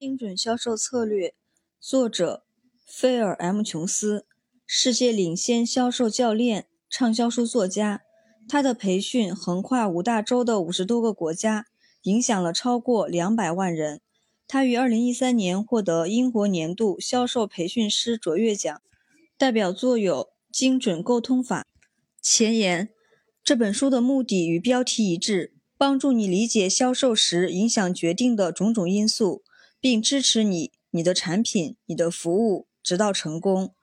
精准销售策略，作者菲尔 ·M· 琼斯，世界领先销售教练、畅销书作家。他的培训横跨五大洲的五十多个国家，影响了超过两百万人。他于二零一三年获得英国年度销售培训师卓越奖。代表作有《精准沟通法》。前言：这本书的目的与标题一致，帮助你理解销售时影响决定的种种因素。并支持你、你的产品、你的服务，直到成功。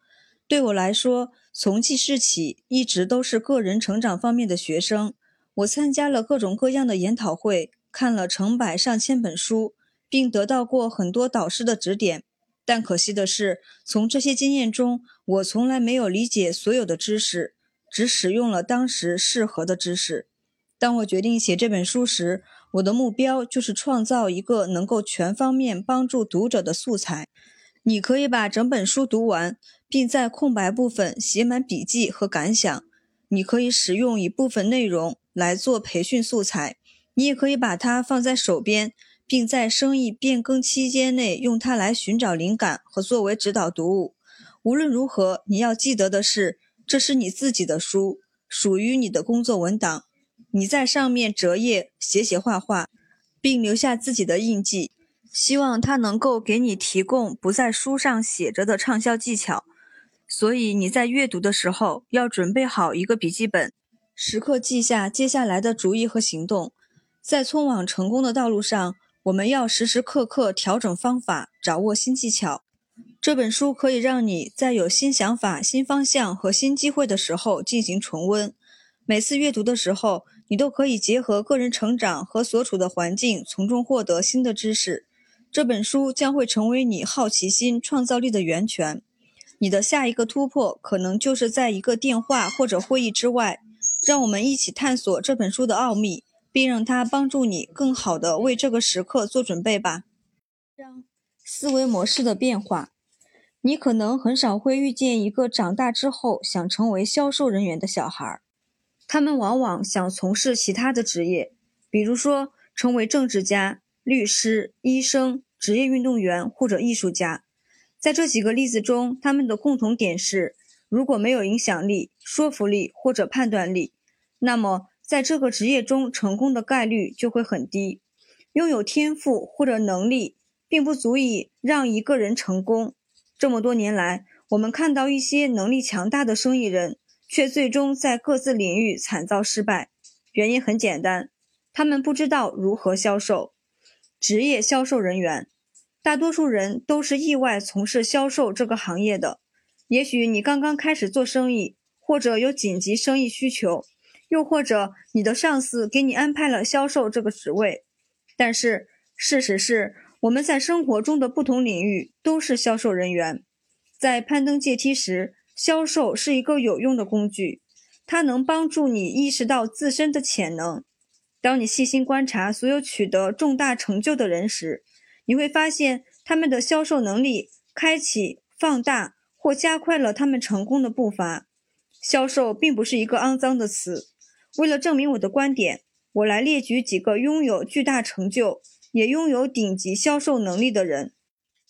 对我来说，从记事起一直都是个人成长方面的学生。我参加了各种各样的研讨会，看了成百上千本书，并得到过很多导师的指点。但可惜的是，从这些经验中，我从来没有理解所有的知识，只使用了当时适合的知识。当我决定写这本书时，我的目标就是创造一个能够全方面帮助读者的素材。你可以把整本书读完，并在空白部分写满笔记和感想。你可以使用一部分内容来做培训素材。你也可以把它放在手边，并在生意变更期间内用它来寻找灵感和作为指导读物。无论如何，你要记得的是，这是你自己的书，属于你的工作文档。你在上面折页、写写画画，并留下自己的印记，希望它能够给你提供不在书上写着的畅销技巧。所以你在阅读的时候要准备好一个笔记本，时刻记下接下来的主意和行动。在通往成功的道路上，我们要时时刻刻调整方法，掌握新技巧。这本书可以让你在有新想法、新方向和新机会的时候进行重温。每次阅读的时候，你都可以结合个人成长和所处的环境，从中获得新的知识。这本书将会成为你好奇心、创造力的源泉。你的下一个突破可能就是在一个电话或者会议之外。让我们一起探索这本书的奥秘，并让它帮助你更好地为这个时刻做准备吧。章：思维模式的变化。你可能很少会遇见一个长大之后想成为销售人员的小孩。他们往往想从事其他的职业，比如说成为政治家、律师、医生、职业运动员或者艺术家。在这几个例子中，他们的共同点是：如果没有影响力、说服力或者判断力，那么在这个职业中成功的概率就会很低。拥有天赋或者能力并不足以让一个人成功。这么多年来，我们看到一些能力强大的生意人。却最终在各自领域惨遭失败，原因很简单，他们不知道如何销售。职业销售人员，大多数人都是意外从事销售这个行业的。也许你刚刚开始做生意，或者有紧急生意需求，又或者你的上司给你安排了销售这个职位。但是事实是，我们在生活中的不同领域都是销售人员，在攀登阶梯时。销售是一个有用的工具，它能帮助你意识到自身的潜能。当你细心观察所有取得重大成就的人时，你会发现他们的销售能力开启、放大或加快了他们成功的步伐。销售并不是一个肮脏的词。为了证明我的观点，我来列举几个拥有巨大成就也拥有顶级销售能力的人：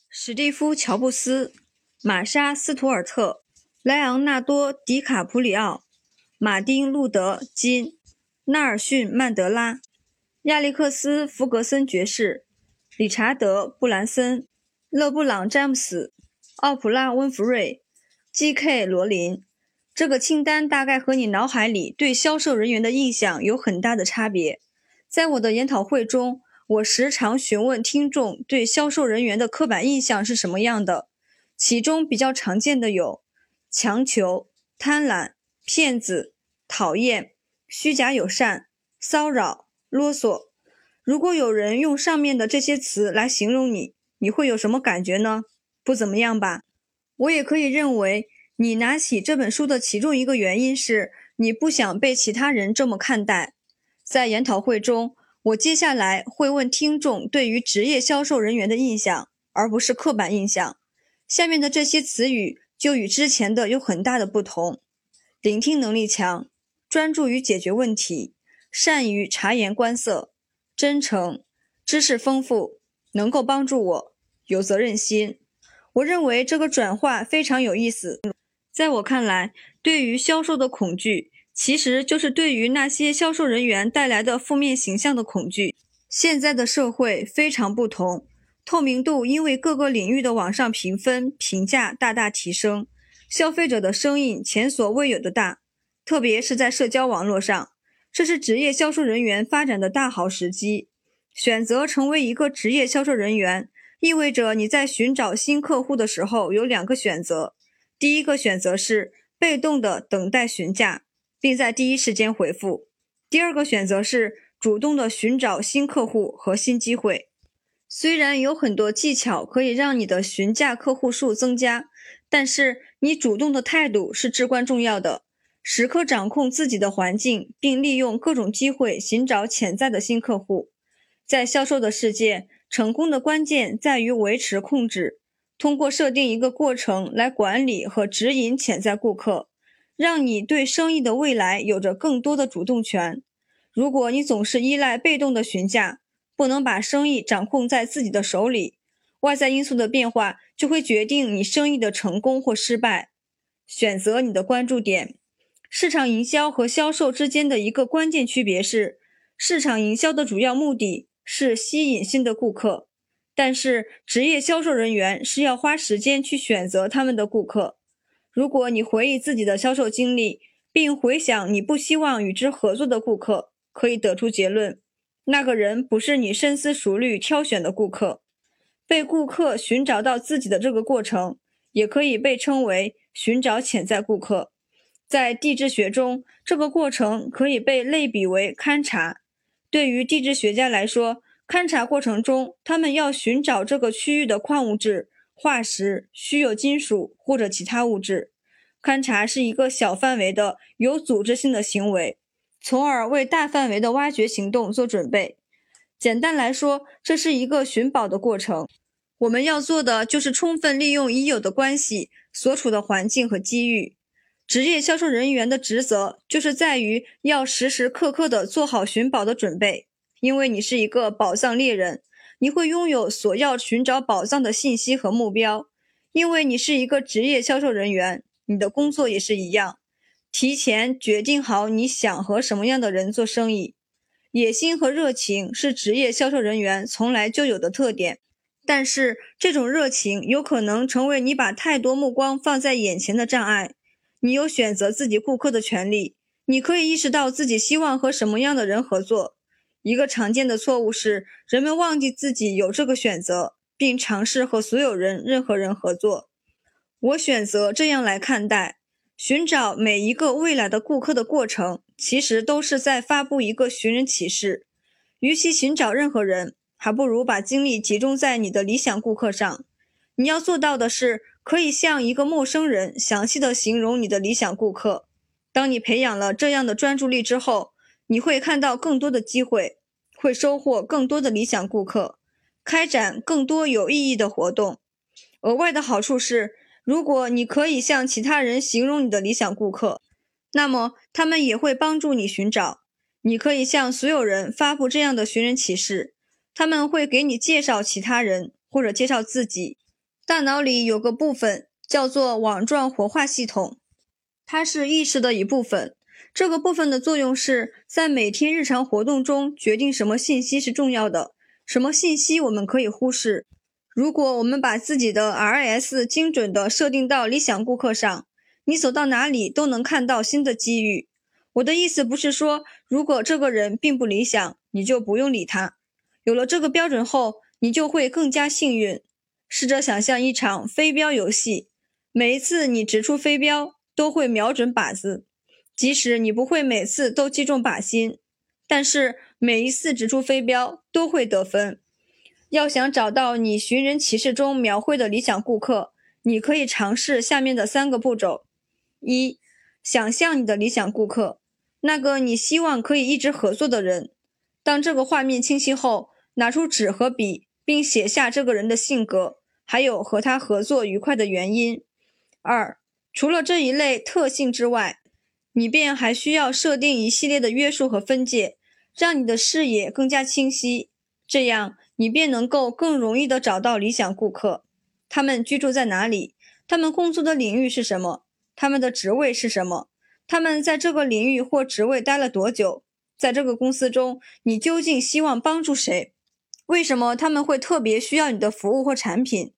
史蒂夫·乔布斯、玛莎·斯图尔特。莱昂纳多·迪卡普里奥、马丁·路德·金、纳尔逊·曼德拉、亚历克斯·弗格森爵士、理查德·布兰森、勒布朗·詹姆斯、奥普拉·温弗瑞、G.K. 罗琳。这个清单大概和你脑海里对销售人员的印象有很大的差别。在我的研讨会中，我时常询问听众对销售人员的刻板印象是什么样的，其中比较常见的有。强求、贪婪、骗子、讨厌、虚假友善、骚扰、啰嗦。如果有人用上面的这些词来形容你，你会有什么感觉呢？不怎么样吧。我也可以认为，你拿起这本书的其中一个原因是你不想被其他人这么看待。在研讨会中，我接下来会问听众对于职业销售人员的印象，而不是刻板印象。下面的这些词语。就与之前的有很大的不同。聆听能力强，专注于解决问题，善于察言观色，真诚，知识丰富，能够帮助我，有责任心。我认为这个转化非常有意思。在我看来，对于销售的恐惧，其实就是对于那些销售人员带来的负面形象的恐惧。现在的社会非常不同，透明度因为各个领域的网上评分评价大大提升，消费者的声音前所未有的大，特别是在社交网络上，这是职业销售人员发展的大好时机。选择成为一个职业销售人员，意味着你在寻找新客户的时候有两个选择：第一个选择是被动的等待询价，并在第一时间回复；第二个选择是主动的寻找新客户和新机会。虽然有很多技巧可以让你的询价客户数增加，但是你主动的态度是至关重要的。时刻掌控自己的环境，并利用各种机会寻找潜在的新客户。在销售的世界，成功的关键在于维持控制。通过设定一个过程来管理和指引潜在顾客，让你对生意的未来有着更多的主动权。如果你总是依赖被动的询价，不能把生意掌控在自己的手里，外在因素的变化就会决定你生意的成功或失败。选择你的关注点。市场营销和销售之间的一个关键区别是，市场营销的主要目的。是吸引新的顾客，但是职业销售人员是要花时间去选择他们的顾客。如果你回忆自己的销售经历，并回想你不希望与之合作的顾客，可以得出结论：那个人不是你深思熟虑挑选的顾客。被顾客寻找到自己的这个过程，也可以被称为寻找潜在顾客。在地质学中，这个过程可以被类比为勘察。对于地质学家来说，勘察过程中，他们要寻找这个区域的矿物质、化石、稀有金属或者其他物质。勘察是一个小范围的有组织性的行为，从而为大范围的挖掘行动做准备。简单来说，这是一个寻宝的过程。我们要做的就是充分利用已有的关系、所处的环境和机遇。职业销售人员的职责就是在于要时时刻刻地做好寻宝的准备，因为你是一个宝藏猎人，你会拥有所要寻找宝藏的信息和目标。因为你是一个职业销售人员，你的工作也是一样，提前决定好你想和什么样的人做生意。野心和热情是职业销售人员从来就有的特点，但是这种热情有可能成为你把太多目光放在眼前的障碍。你有选择自己顾客的权利，你可以意识到自己希望和什么样的人合作。一个常见的错误是，人们忘记自己有这个选择，并尝试和所有人、任何人合作。我选择这样来看待：寻找每一个未来的顾客的过程，其实都是在发布一个寻人启事。与其寻找任何人，还不如把精力集中在你的理想顾客上。你要做到的是。可以向一个陌生人详细的形容你的理想顾客。当你培养了这样的专注力之后，你会看到更多的机会，会收获更多的理想顾客，开展更多有意义的活动。额外的好处是，如果你可以向其他人形容你的理想顾客，那么他们也会帮助你寻找。你可以向所有人发布这样的寻人启事，他们会给你介绍其他人或者介绍自己。大脑里有个部分叫做网状活化系统，它是意识的一部分。这个部分的作用是在每天日常活动中决定什么信息是重要的，什么信息我们可以忽视。如果我们把自己的 RS 精准地设定到理想顾客上，你走到哪里都能看到新的机遇。我的意思不是说，如果这个人并不理想，你就不用理他。有了这个标准后，你就会更加幸运。试着想象一场飞镖游戏，每一次你掷出飞镖都会瞄准靶子，即使你不会每次都击中靶心，但是每一次掷出飞镖都会得分。要想找到你寻人启事中描绘的理想顾客，你可以尝试下面的三个步骤：一、想象你的理想顾客，那个你希望可以一直合作的人。当这个画面清晰后，拿出纸和笔。并写下这个人的性格，还有和他合作愉快的原因。二，除了这一类特性之外，你便还需要设定一系列的约束和分界，让你的视野更加清晰。这样，你便能够更容易地找到理想顾客。他们居住在哪里？他们工作的领域是什么？他们的职位是什么？他们在这个领域或职位待了多久？在这个公司中，你究竟希望帮助谁？为什么他们会特别需要你的服务或产品？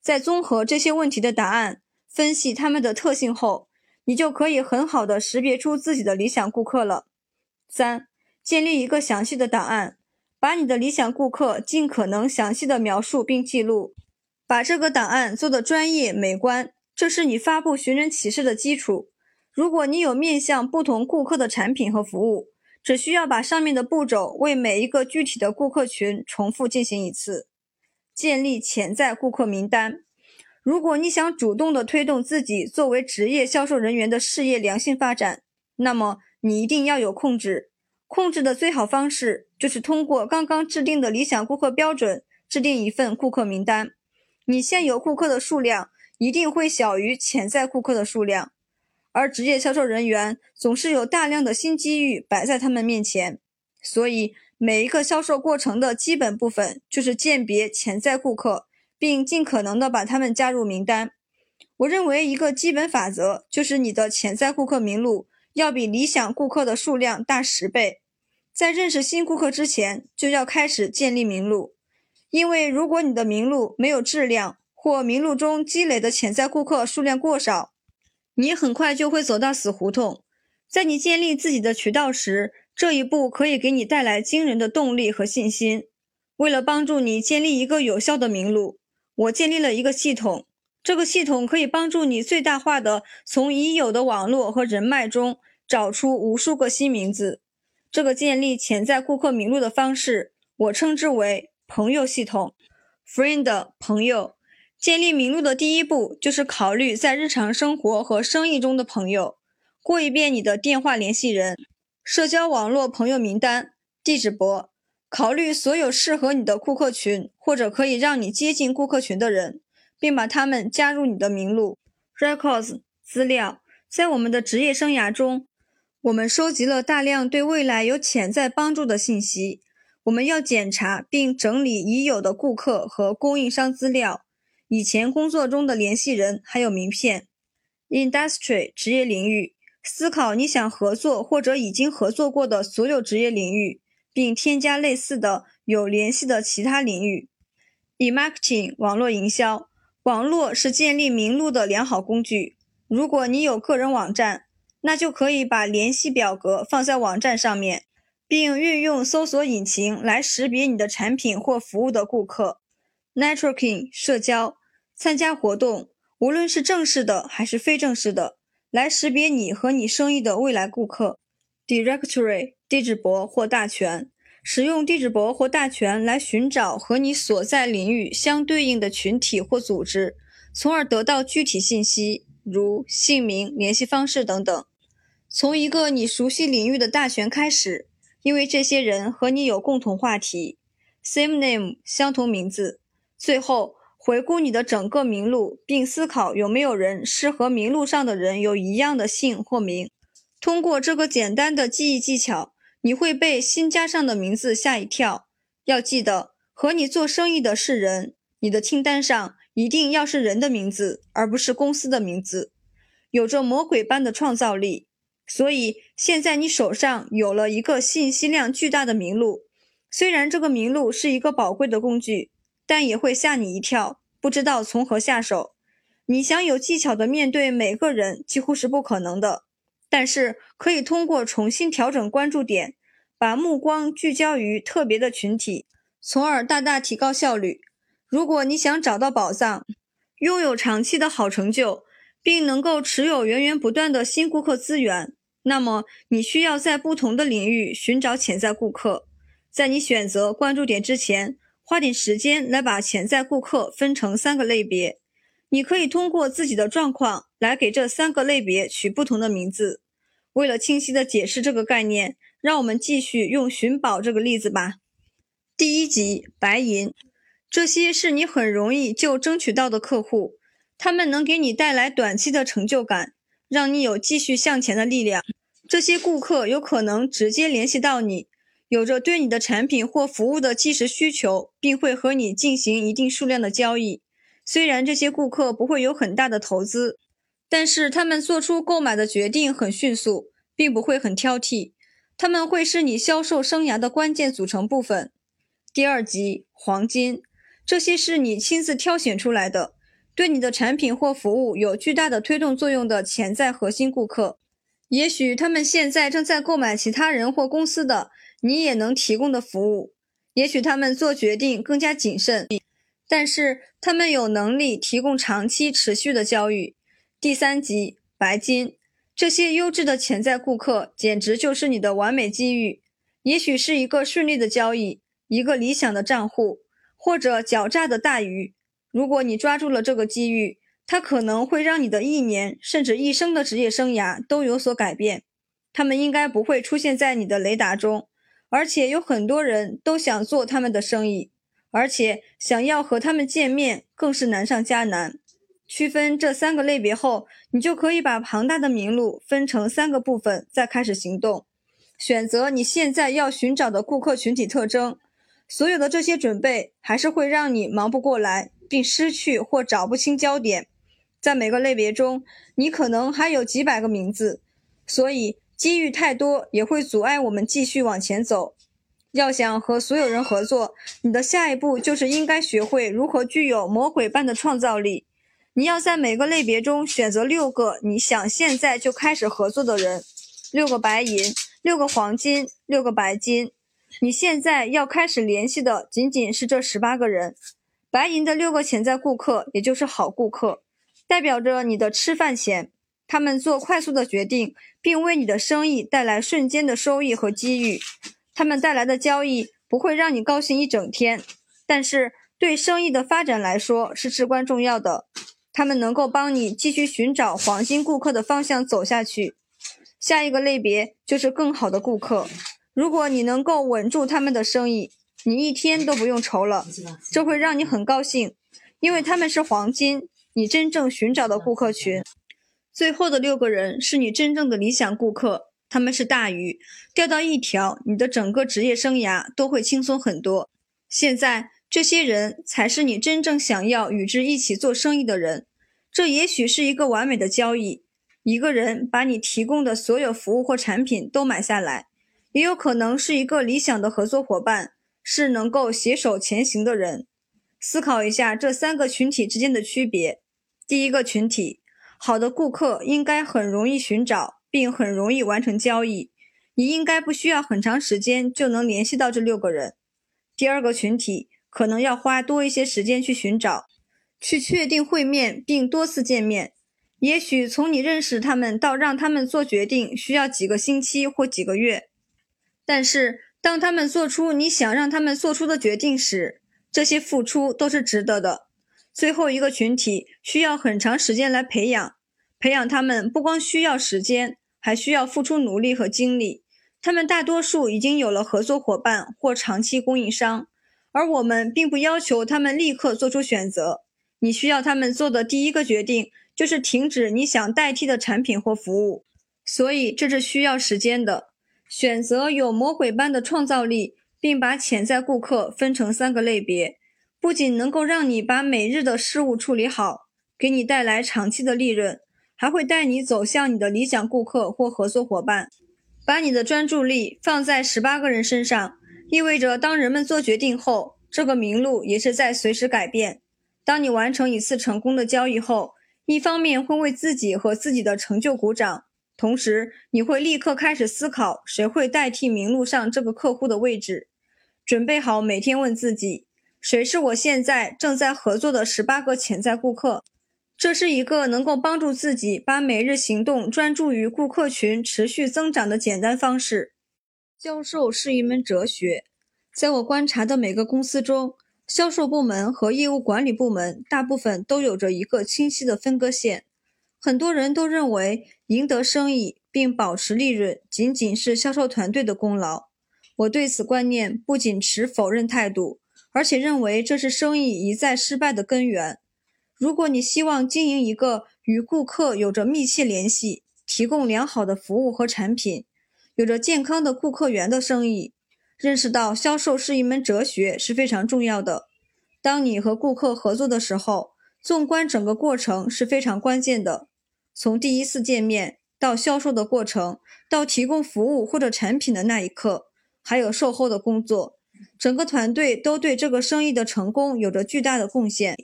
在综合这些问题的答案，分析他们的特性后，你就可以很好的识别出自己的理想顾客了。三、建立一个详细的档案，把你的理想顾客尽可能详细的描述并记录，把这个档案做得专业美观，这是你发布寻人启事的基础。如果你有面向不同顾客的产品和服务，只需要把上面的步骤为每一个具体的顾客群重复进行一次。建立潜在顾客名单。如果你想主动地推动自己作为职业销售人员的事业良性发展，那么你一定要有控制。控制的最好方式就是通过刚刚制定的理想顾客标准，制定一份顾客名单。你现有顾客的数量一定会小于潜在顾客的数量，而职业销售人员总是有大量的新机遇摆在他们面前，所以。每一个销售过程的基本部分就是鉴别潜在顾客，并尽可能的把他们加入名单。我认为一个基本法则就是你的潜在顾客名录要比理想顾客的数量大十倍。在认识新顾客之前，就要开始建立名录，因为如果你的名录没有质量，或名录中积累的潜在顾客数量过少，你很快就会走到死胡同。在你建立自己的渠道时，这一步可以给你带来惊人的动力和信心。为了帮助你建立一个有效的名录，我建立了一个系统。这个系统可以帮助你最大化的从已有的网络和人脉中找出无数个新名字。这个建立潜在顾客名录的方式，我称之为“朋友系统 ”（Friend 朋友）。建立名录的第一步就是考虑在日常生活和生意中的朋友。过一遍你的电话联系人。社交网络朋友名单、地址簿，考虑所有适合你的顾客群或者可以让你接近顾客群的人，并把他们加入你的名录。Records 资料，在我们的职业生涯中，我们收集了大量对未来有潜在帮助的信息。我们要检查并整理已有的顾客和供应商资料、以前工作中的联系人，还有名片。Industry 职业领域。思考你想合作或者已经合作过的所有职业领域，并添加类似的有联系的其他领域。E-marketing 网络营销，网络是建立名录的良好工具。如果你有个人网站，那就可以把联系表格放在网站上面，并运用搜索引擎来识别你的产品或服务的顾客。Networking 社交，参加活动，无论是正式的还是非正式的。来识别你和你生意的未来顾客。Directory 地址簿或大全，使用地址簿或大全来寻找和你所在领域相对应的群体或组织，从而得到具体信息，如姓名、联系方式等等。从一个你熟悉领域的大全开始，因为这些人和你有共同话题，same name 相同名字。最后。回顾你的整个名录，并思考有没有人是和名录上的人有一样的姓或名。通过这个简单的记忆技巧，你会被新加上的名字吓一跳。要记得，和你做生意的是人，你的清单上一定要是人的名字，而不是公司的名字。有着魔鬼般的创造力。所以现在你手上有了一个信息量巨大的名录，虽然这个名录是一个宝贵的工具。但也会吓你一跳，不知道从何下手。你想有技巧的面对每个人，几乎是不可能的。但是可以通过重新调整关注点，把目光聚焦于特别的群体，从而大大提高效率。如果你想找到宝藏，拥有长期的好成就，并能够持有源源不断的新顾客资源，那么你需要在不同的领域寻找潜在顾客。在你选择关注点之前。花点时间来把潜在顾客分成三个类别，你可以通过自己的状况来给这三个类别取不同的名字。为了清晰地解释这个概念，让我们继续用寻宝这个例子吧。第一级白银，这些是你很容易就争取到的客户，他们能给你带来短期的成就感，让你有继续向前的力量。这些顾客有可能直接联系到你。有着对你的产品或服务的即时需求，并会和你进行一定数量的交易。虽然这些顾客不会有很大的投资，但是他们做出购买的决定很迅速，并不会很挑剔。他们会是你销售生涯的关键组成部分。第二级黄金，这些是你亲自挑选出来的，对你的产品或服务有巨大的推动作用的潜在核心顾客。也许他们现在正在购买其他人或公司的。你也能提供的服务，也许他们做决定更加谨慎，但是他们有能力提供长期持续的交易。第三级白金，这些优质的潜在顾客简直就是你的完美机遇。也许是一个顺利的交易，一个理想的账户，或者狡诈的大鱼。如果你抓住了这个机遇，它可能会让你的一年甚至一生的职业生涯都有所改变。他们应该不会出现在你的雷达中。而且有很多人都想做他们的生意，而且想要和他们见面更是难上加难。区分这三个类别后，你就可以把庞大的名录分成三个部分，再开始行动。选择你现在要寻找的顾客群体特征。所有的这些准备还是会让你忙不过来，并失去或找不清焦点。在每个类别中，你可能还有几百个名字，所以。机遇太多也会阻碍我们继续往前走。要想和所有人合作，你的下一步就是应该学会如何具有魔鬼般的创造力。你要在每个类别中选择六个你想现在就开始合作的人，六个白银，六个黄金，六个白金。你现在要开始联系的仅仅是这十八个人。白银的六个潜在顾客，也就是好顾客，代表着你的吃饭钱。他们做快速的决定，并为你的生意带来瞬间的收益和机遇。他们带来的交易不会让你高兴一整天，但是对生意的发展来说是至关重要的。他们能够帮你继续寻找黄金顾客的方向走下去。下一个类别就是更好的顾客。如果你能够稳住他们的生意，你一天都不用愁了。这会让你很高兴，因为他们是黄金，你真正寻找的顾客群。最后的六个人是你真正的理想顾客，他们是大鱼，钓到一条，你的整个职业生涯都会轻松很多。现在，这些人才是你真正想要与之一起做生意的人。这也许是一个完美的交易：一个人把你提供的所有服务或产品都买下来，也有可能是一个理想的合作伙伴，是能够携手前行的人。思考一下这三个群体之间的区别。第一个群体。好的顾客应该很容易寻找，并很容易完成交易。你应该不需要很长时间就能联系到这六个人。第二个群体可能要花多一些时间去寻找，去确定会面并多次见面。也许从你认识他们到让他们做决定需要几个星期或几个月。但是当他们做出你想让他们做出的决定时，这些付出都是值得的。最后一个群体需要很长时间来培养，培养他们不光需要时间，还需要付出努力和精力。他们大多数已经有了合作伙伴或长期供应商，而我们并不要求他们立刻做出选择。你需要他们做的第一个决定就是停止你想代替的产品或服务，所以这是需要时间的。选择有魔鬼般的创造力，并把潜在顾客分成三个类别。不仅能够让你把每日的事务处理好，给你带来长期的利润，还会带你走向你的理想顾客或合作伙伴。把你的专注力放在十八个人身上，意味着当人们做决定后，这个名录也是在随时改变。当你完成一次成功的交易后，一方面会为自己和自己的成就鼓掌，同时你会立刻开始思考谁会代替名录上这个客户的位置。准备好每天问自己。谁是我现在正在合作的十八个潜在顾客？这是一个能够帮助自己把每日行动专注于顾客群持续增长的简单方式。销售是一门哲学，在我观察的每个公司中，销售部门和业务管理部门大部分都有着一个清晰的分割线。很多人都认为赢得生意并保持利润仅仅是销售团队的功劳。我对此观念不仅持否认态度。而且认为这是生意一再失败的根源。如果你希望经营一个与顾客有着密切联系、提供良好的服务和产品、有着健康的顾客源的生意，认识到销售是一门哲学是非常重要的。当你和顾客合作的时候，纵观整个过程是非常关键的。从第一次见面到销售的过程，到提供服务或者产品的那一刻，还有售后的工作，整个团队都对这个生意的成功有着巨大的贡献。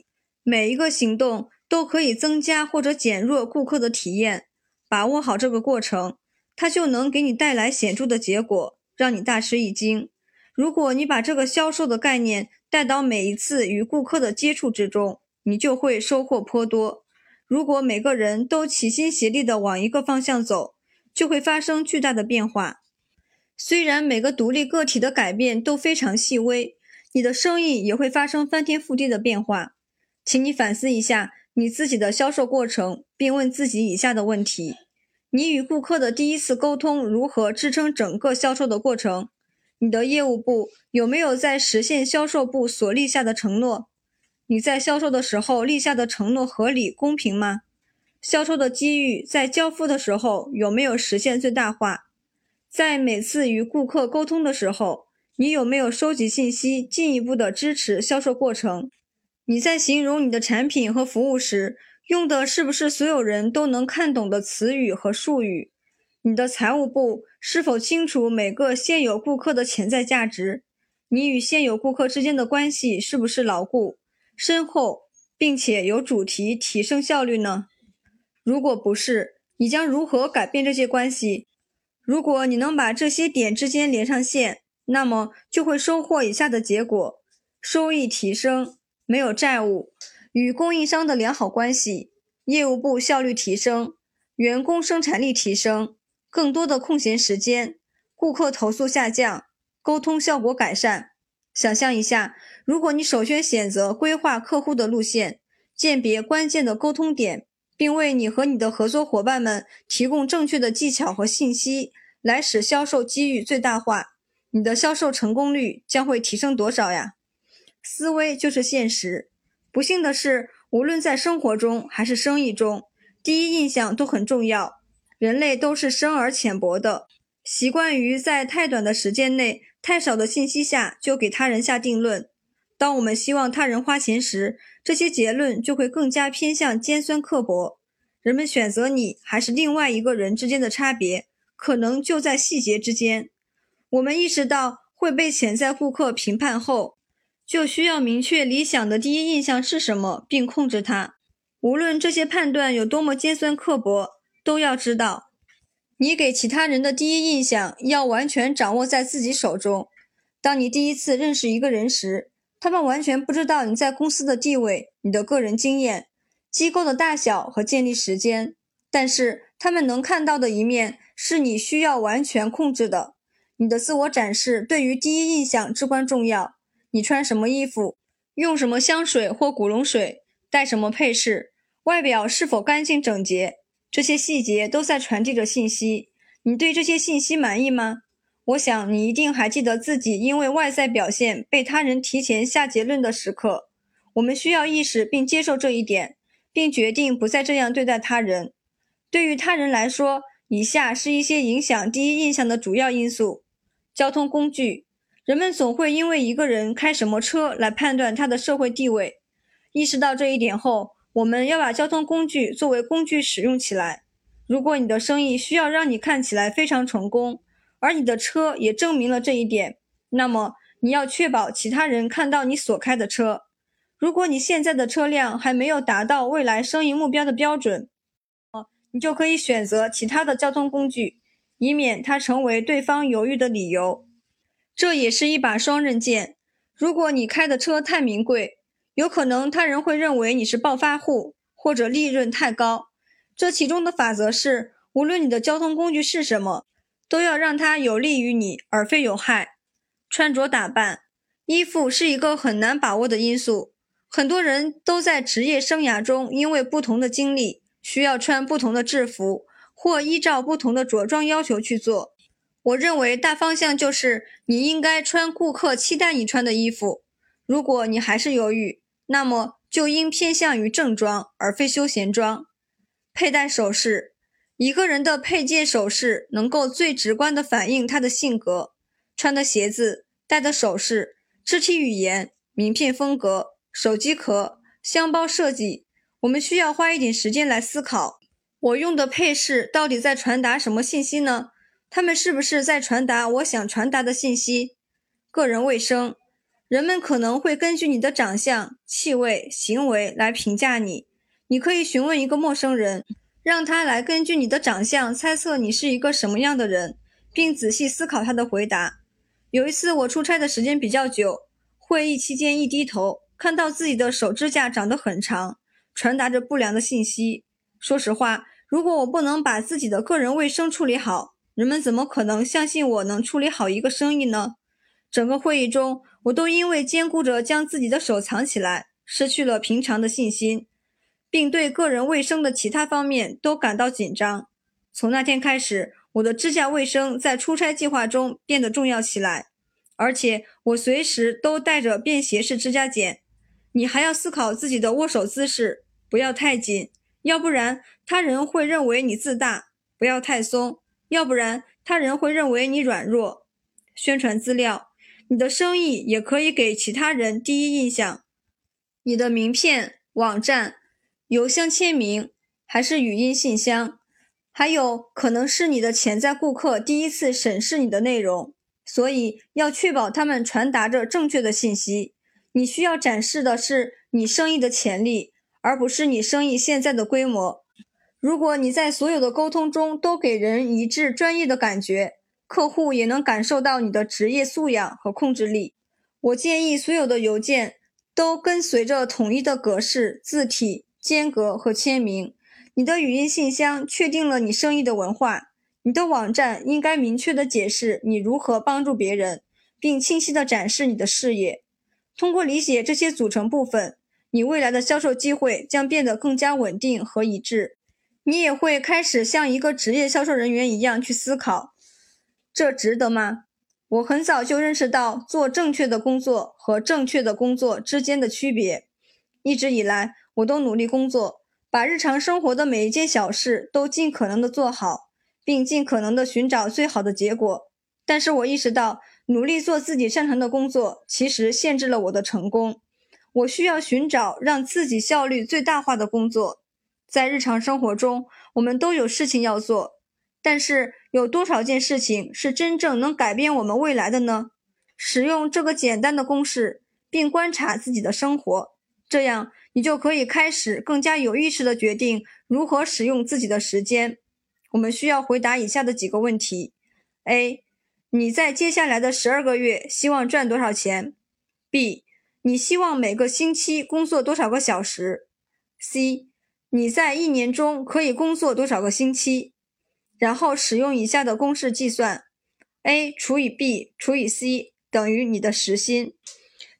每一个行动都可以增加或者减弱顾客的体验。把握好这个过程，它就能给你带来显著的结果，让你大吃一惊。如果你把这个销售的概念带到每一次与顾客的接触之中，你就会收获颇多。如果每个人都齐心协力地往一个方向走，就会发生巨大的变化。虽然每个独立个体的改变都非常细微，你的生意也会发生翻天覆地的变化。请你反思一下你自己的销售过程，并问自己以下的问题：你与顾客的第一次沟通如何支撑整个销售的过程？你的业务部有没有在实现销售部所立下的承诺？你在销售的时候立下的承诺合理公平吗？销售的机遇在交付的时候有没有实现最大化？在每次与顾客沟通的时候，你有没有收集信息，进一步的支持销售过程？你在形容你的产品和服务时，用的是不是所有人都能看懂的词语和术语？你的财务部是否清楚每个现有顾客的潜在价值？你与现有顾客之间的关系是不是牢固、深厚，并且有主题提升效率呢？如果不是，你将如何改变这些关系？如果你能把这些点之间连上线，那么就会收获以下的结果：收益提升，没有债务，与供应商的良好关系，业务部效率提升，员工生产力提升。更多的空闲时间，顾客投诉下降，沟通效果改善。想象一下，如果你首先选择规划客户的路线，鉴别关键的沟通点，并为你和你的合作伙伴们提供正确的技巧和信息，来使销售机遇最大化，你的销售成功率将会提升多少呀？思维就是现实。不幸的是，无论在生活中还是生意中，第一印象都很重要。人类都是深而浅薄的，习惯于在太短的时间内、太少的信息下就给他人下定论。当我们希望他人花钱时，这些结论就会更加偏向尖酸刻薄。人们选择你还是另外一个人之间的差别，可能就在细节之间。我们意识到会被潜在顾客评判后，就需要明确理想的第一印象是什么，并控制它。无论这些判断有多么尖酸刻薄。都要知道，你给其他人的第一印象要完全掌握在自己手中。当你第一次认识一个人时，他们完全不知道你在公司的地位、你的个人经验、机构的大小和建立时间，但是他们能看到的一面是你需要完全控制的。你的自我展示对于第一印象至关重要。你穿什么衣服，用什么香水或古龙水，戴什么配饰，外表是否干净整洁。这些细节都在传递着信息，你对这些信息满意吗？我想你一定还记得自己因为外在表现被他人提前下结论的时刻。我们需要意识并接受这一点，并决定不再这样对待他人。对于他人来说，以下是一些影响第一印象的主要因素：交通工具。人们总会因为一个人开什么车来判断他的社会地位。意识到这一点后。我们要把交通工具作为工具使用起来。如果你的生意需要让你看起来非常成功，而你的车也证明了这一点，那么你要确保其他人看到你所开的车。如果你现在的车辆还没有达到未来生意目标的标准，哦，你就可以选择其他的交通工具，以免它成为对方犹豫的理由。这也是一把双刃剑。如果你开的车太名贵，有可能他人会认为你是暴发户，或者利润太高。这其中的法则是，无论你的交通工具是什么，都要让它有利于你，而非有害。穿着打扮，衣服是一个很难把握的因素。很多人都在职业生涯中，因为不同的经历，需要穿不同的制服，或依照不同的着装要求去做。我认为大方向就是，你应该穿顾客期待你穿的衣服。如果你还是犹豫，那么就应偏向于正装，而非休闲装。佩戴首饰，一个人的配件首饰能够最直观地反映他的性格。穿的鞋子戴的首饰、肢体语言、名片风格、手机壳、箱包设计。我们需要花一点时间来思考：我用的配饰到底在传达什么信息呢？他们是不是在传达我想传达的信息？个人卫生，人们可能会根据你的长相、气味、行为来评价你。你可以询问一个陌生人，让他来根据你的长相猜测你是一个什么样的人，并仔细思考他的回答。有一次我出差的时间比较久，会议期间一低头，看到自己的手指甲长得很长，传达着不良的信息。说实话，如果我不能把自己的个人卫生处理好，人们怎么可能相信我能处理好一个生意呢？整个会议中，我都因为兼顾着将自己的手藏起来，失去了平常的信心。并对个人卫生的其他方面都感到紧张。从那天开始，我的指甲卫生在出差计划中变得重要起来，而且我随时都带着便携式指甲剪。你还要思考自己的握手姿势，不要太紧，要不然他人会认为你自大；不要太松，要不然他人会认为你软弱。宣传资料，你的生意也可以给其他人第一印象。你的名片、网站。邮箱签名还是语音信箱，还有可能是你的潜在顾客第一次审视你的内容，所以要确保他们传达着正确的信息。你需要展示的是你生意的潜力，而不是你生意现在的规模。如果你在所有的沟通中都给人一致专业的感觉，客户也能感受到你的职业素养和控制力。我建议所有的邮件都跟随着统一的格式字体。间隔和签名，你的语音信箱确定了你生意的文化。你的网站应该明确的解释你如何帮助别人，并清晰的展示你的事业。通过理解这些组成部分，你未来的销售机会将变得更加稳定和一致。你也会开始像一个职业销售人员一样去思考：这值得吗？我很早就认识到做正确的工作和正确的工作之间的区别。一直以来。我都努力工作，把日常生活的每一件小事都尽可能的做好，并尽可能的寻找最好的结果。但是我意识到，努力做自己擅长的工作，其实限制了我的成功。我需要寻找让自己效率最大化的工作。在日常生活中，我们都有事情要做，但是有多少件事情是真正能改变我们未来的呢？使用这个简单的公式，并观察自己的生活，这样。你就可以开始更加有意识地决定如何使用自己的时间。我们需要回答以下的几个问题：A. 你在接下来的十二个月希望赚多少钱？B. 你希望每个星期工作多少个小时？C. 你在一年中可以工作多少个星期？然后使用以下的公式计算：A 除以 B 除以 C 等于你的时薪。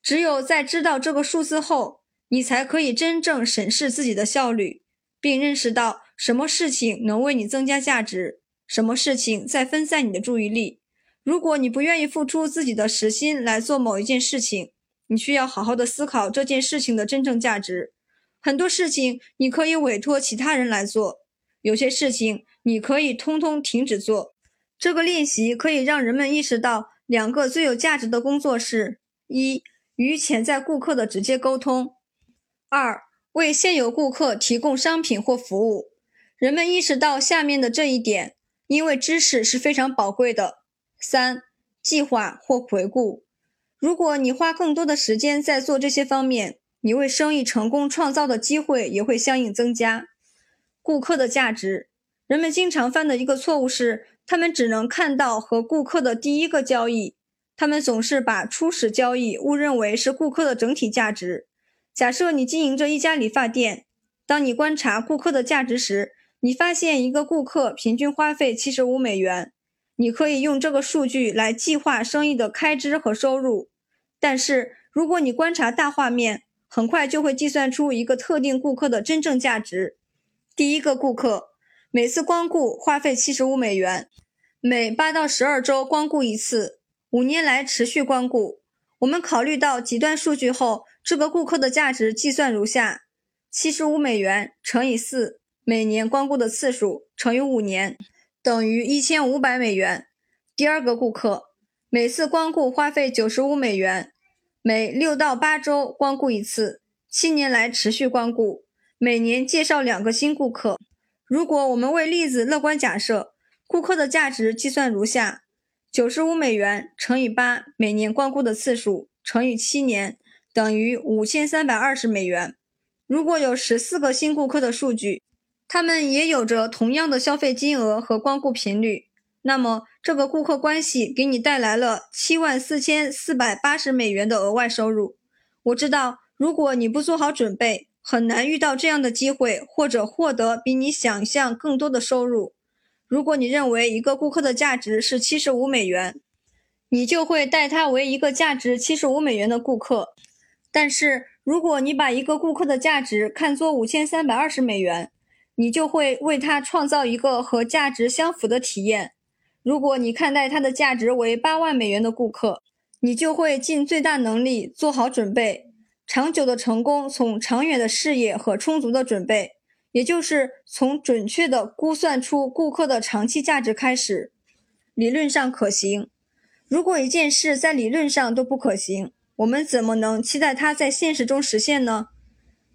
只有在知道这个数字后，你才可以真正审视自己的效率，并认识到什么事情能为你增加价值，什么事情在分散你的注意力。如果你不愿意付出自己的时薪来做某一件事情，你需要好好的思考这件事情的真正价值。很多事情你可以委托其他人来做，有些事情你可以通通停止做。这个练习可以让人们意识到两个最有价值的工作是：一、与潜在顾客的直接沟通。二、为现有顾客提供商品或服务。人们意识到下面的这一点，因为知识是非常宝贵的。三、计划或回顾。如果你花更多的时间在做这些方面，你为生意成功创造的机会也会相应增加。顾客的价值。人们经常犯的一个错误是，他们只能看到和顾客的第一个交易，他们总是把初始交易误认为是顾客的整体价值。假设你经营着一家理发店，当你观察顾客的价值时，你发现一个顾客平均花费七十五美元。你可以用这个数据来计划生意的开支和收入。但是，如果你观察大画面，很快就会计算出一个特定顾客的真正价值。第一个顾客每次光顾花费七十五美元，每八到十二周光顾一次，五年来持续光顾。我们考虑到极端数据后。这个顾客的价值计算如下：七十五美元乘以四，每年光顾的次数乘以五年，等于一千五百美元。第二个顾客每次光顾花费九十五美元，每六到八周光顾一次，七年来持续光顾，每年介绍两个新顾客。如果我们为例子乐观假设，顾客的价值计算如下：九十五美元乘以八，每年光顾的次数乘以七年，等于五千三百二十美元。如果有十四个新顾客的数据，他们也有着同样的消费金额和光顾频率，那么这个顾客关系给你带来了七万四千四百八十美元的额外收入。我知道，如果你不做好准备，很难遇到这样的机会，或者获得比你想象更多的收入。如果你认为一个顾客的价值是七十五美元，你就会待他为一个价值七十五美元的顾客。但是，如果你把一个顾客的价值看作五千三百二十美元，你就会为他创造一个和价值相符的体验。如果你看待他的价值为八万美元的顾客，你就会尽最大能力做好准备。长久的成功从长远的视野和充足的准备，也就是从准确的估算出顾客的长期价值开始。理论上可行。如果一件事在理论上都不可行，我们怎么能期待它在现实中实现呢？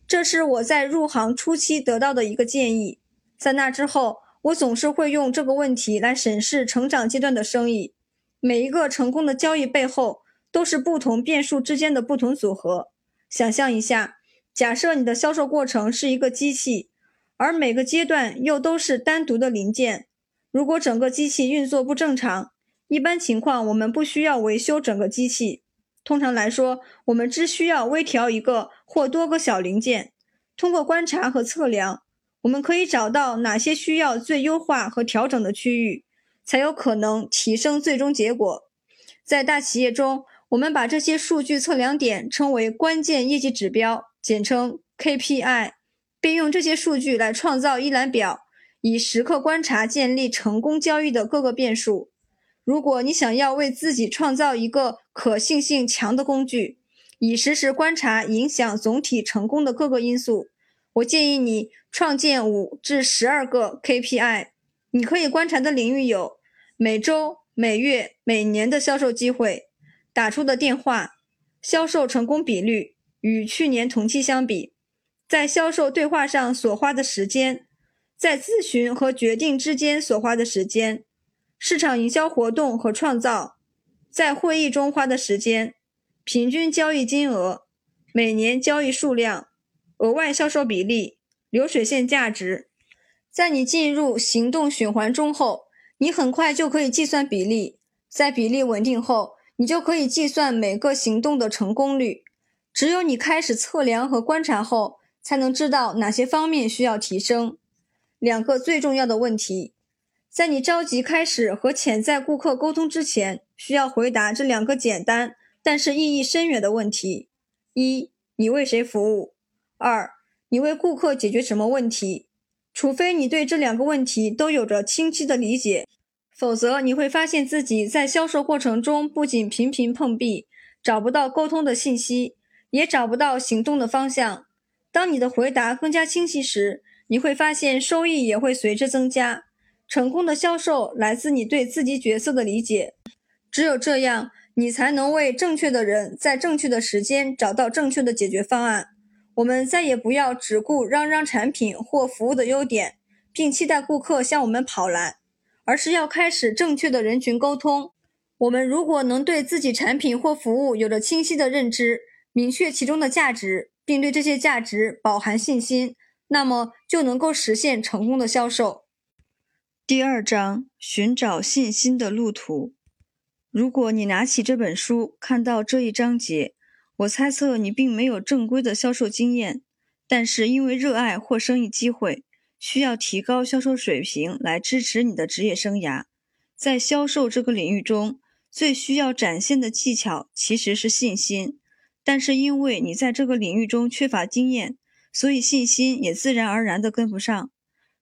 这是我在入行初期得到的一个建议。在那之后，我总是会用这个问题来审视成长阶段的生意。每一个成功的交易背后，都是不同变数之间的不同组合。想象一下，假设你的销售过程是一个机器，而每个阶段又都是单独的零件。如果整个机器运作不正常，一般情况我们不需要维修整个机器。通常来说，我们只需要微调一个或多个小零件。通过观察和测量，我们可以找到哪些需要最优化和调整的区域，才有可能提升最终结果。在大企业中，我们把这些数据测量点称为关键业绩指标，简称 KPI，并用这些数据来创造一览表，以时刻观察建立成功交易的各个变数。如果你想要为自己创造一个可信性强的工具，以实时观察影响总体成功的各个因素，我建议你创建五至十二个 KPI。你可以观察的领域有每周、每月、每年的销售机会、打出的电话、销售成功比率与去年同期相比、在销售对话上所花的时间、在咨询和决定之间所花的时间。市场营销活动和创造，在会议中花的时间，平均交易金额，每年交易数量，额外销售比例，流水线价值。在你进入行动循环中后，你很快就可以计算比例。在比例稳定后，你就可以计算每个行动的成功率。只有你开始测量和观察后，才能知道哪些方面需要提升。两个最重要的问题。在你着急开始和潜在顾客沟通之前，需要回答这两个简单但是意义深远的问题：一、你为谁服务？二、你为顾客解决什么问题？除非你对这两个问题都有着清晰的理解，否则你会发现自己在销售过程中不仅频频碰壁，找不到沟通的信息，也找不到行动的方向。当你的回答更加清晰时，你会发现收益也会随之增加。成功的销售来自你对自己角色的理解，只有这样，你才能为正确的人在正确的时间找到正确的解决方案。我们再也不要只顾嚷嚷产品或服务的优点，并期待顾客向我们跑来，而是要开始正确的人群沟通。我们如果能对自己产品或服务有着清晰的认知，明确其中的价值，并对这些价值饱含信心，那么就能够实现成功的销售。第二章：寻找信心的路途。如果你拿起这本书，看到这一章节，我猜测你并没有正规的销售经验，但是因为热爱或生意机会，需要提高销售水平来支持你的职业生涯。在销售这个领域中，最需要展现的技巧其实是信心，但是因为你在这个领域中缺乏经验，所以信心也自然而然地跟不上。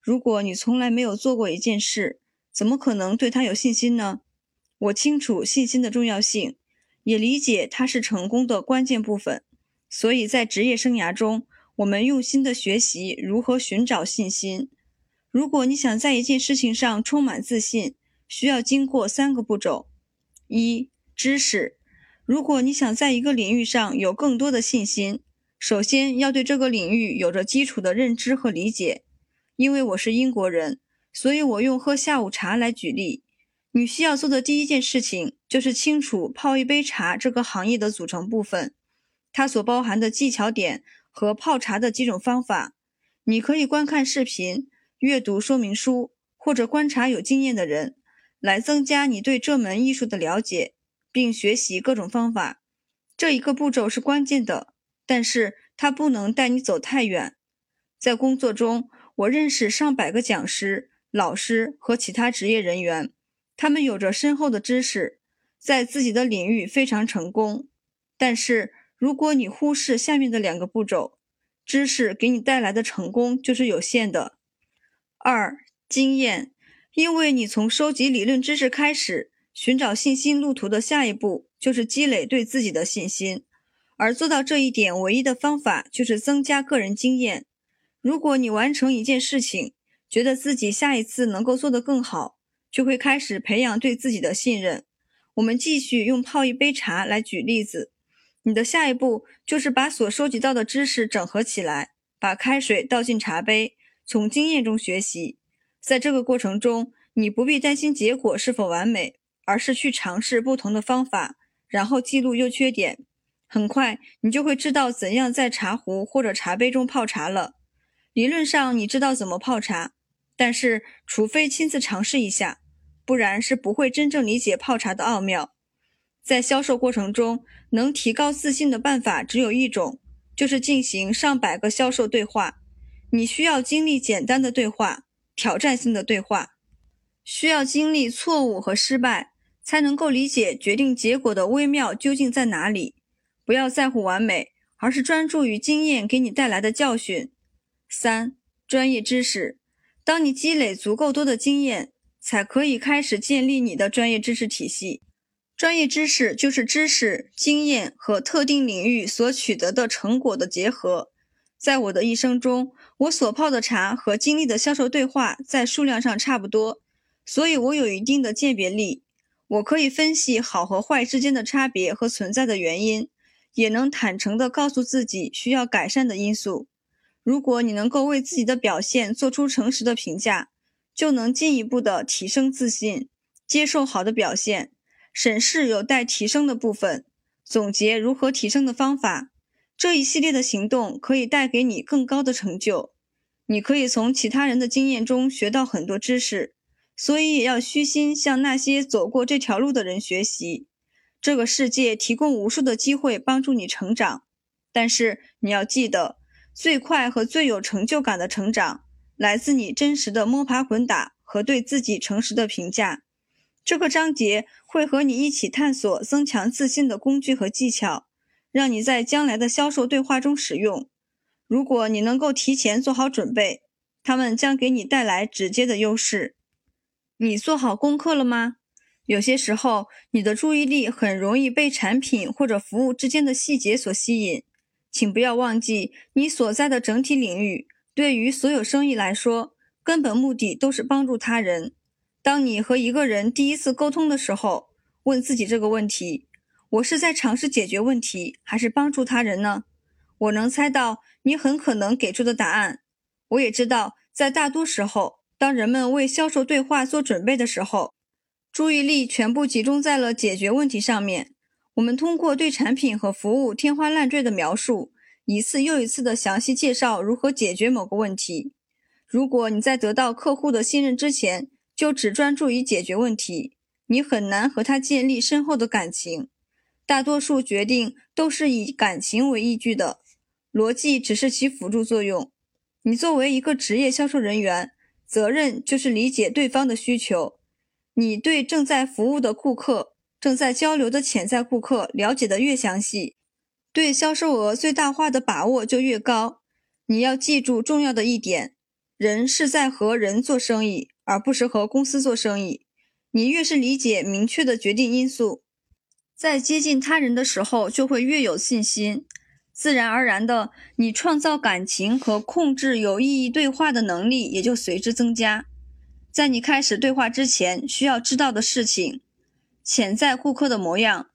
如果你从来没有做过一件事，怎么可能对它有信心呢？我清楚信心的重要性，也理解它是成功的关键部分。所以在职业生涯中，我们用心的学习如何寻找信心。如果你想在一件事情上充满自信，需要经过三个步骤：一、知识。如果你想在一个领域上有更多的信心，首先要对这个领域有着基础的认知和理解。因为我是英国人，所以我用喝下午茶来举例。你需要做的第一件事情就是清楚泡一杯茶这个行业的组成部分，它所包含的技巧点和泡茶的几种方法。你可以观看视频、阅读说明书，或者观察有经验的人，来增加你对这门艺术的了解。并学习各种方法，这一个步骤是关键的，但是它不能带你走太远。在工作中，我认识上百个讲师、老师和其他职业人员，他们有着深厚的知识，在自己的领域非常成功。但是，如果你忽视下面的两个步骤，知识给你带来的成功就是有限的。二、经验，因为你从收集理论知识开始。寻找信心路途的下一步就是积累对自己的信心，而做到这一点唯一的方法就是增加个人经验。如果你完成一件事情，觉得自己下一次能够做得更好，就会开始培养对自己的信任。我们继续用泡一杯茶来举例子，你的下一步就是把所收集到的知识整合起来，把开水倒进茶杯，从经验中学习。在这个过程中，你不必担心结果是否完美。而是去尝试不同的方法，然后记录优缺点。很快，你就会知道怎样在茶壶或者茶杯中泡茶了。理论上，你知道怎么泡茶，但是除非亲自尝试一下，不然是不会真正理解泡茶的奥妙。在销售过程中，能提高自信的办法只有一种，就是进行上百个销售对话。你需要经历简单的对话、挑战性的对话，需要经历错误和失败。才能够理解决定结果的微妙究竟在哪里。不要在乎完美，而是专注于经验给你带来的教训。三、专业知识。当你积累足够多的经验，才可以开始建立你的专业知识体系。专业知识就是知识、经验和特定领域所取得的成果的结合。在我的一生中，我所泡的茶和经历的销售对话在数量上差不多，所以我有一定的鉴别力。我可以分析好和坏之间的差别和存在的原因，也能坦诚地告诉自己需要改善的因素。如果你能够为自己的表现做出诚实的评价，就能进一步的提升自信，接受好的表现，审视有待提升的部分，总结如何提升的方法。这一系列的行动可以带给你更高的成就。你可以从其他人的经验中学到很多知识。所以也要虚心向那些走过这条路的人学习。这个世界提供无数的机会帮助你成长，但是你要记得，最快和最有成就感的成长来自你真实的摸爬滚打和对自己诚实的评价。这个章节会和你一起探索增强自信的工具和技巧，让你在将来的销售对话中使用。如果你能够提前做好准备，他们将给你带来直接的优势。你做好功课了吗？有些时候，你的注意力很容易被产品或者服务之间的细节所吸引。请不要忘记，你所在的整体领域对于所有生意来说，根本目的都是帮助他人。当你和一个人第一次沟通的时候，问自己这个问题：我是在尝试解决问题，还是帮助他人呢？我能猜到你很可能给出的答案。我也知道，在大多时候。当人们为销售对话做准备的时候，注意力全部集中在了解决问题上面。我们通过对产品和服务天花乱坠的描述，一次又一次的详细介绍如何解决某个问题。如果你在得到客户的信任之前就只专注于解决问题，你很难和他建立深厚的感情。大多数决定都是以感情为依据的，逻辑只是起辅助作用。你作为一个职业销售人员。责任就是理解对方的需求。你对正在服务的顾客、正在交流的潜在顾客了解的越详细，对销售额最大化的把握就越高。你要记住重要的一点：人是在和人做生意，而不是和公司做生意。你越是理解明确的决定因素，在接近他人的时候就会越有信心。自然而然的，你创造感情和控制有意义对话的能力也就随之增加。在你开始对话之前，需要知道的事情：潜在顾客的模样。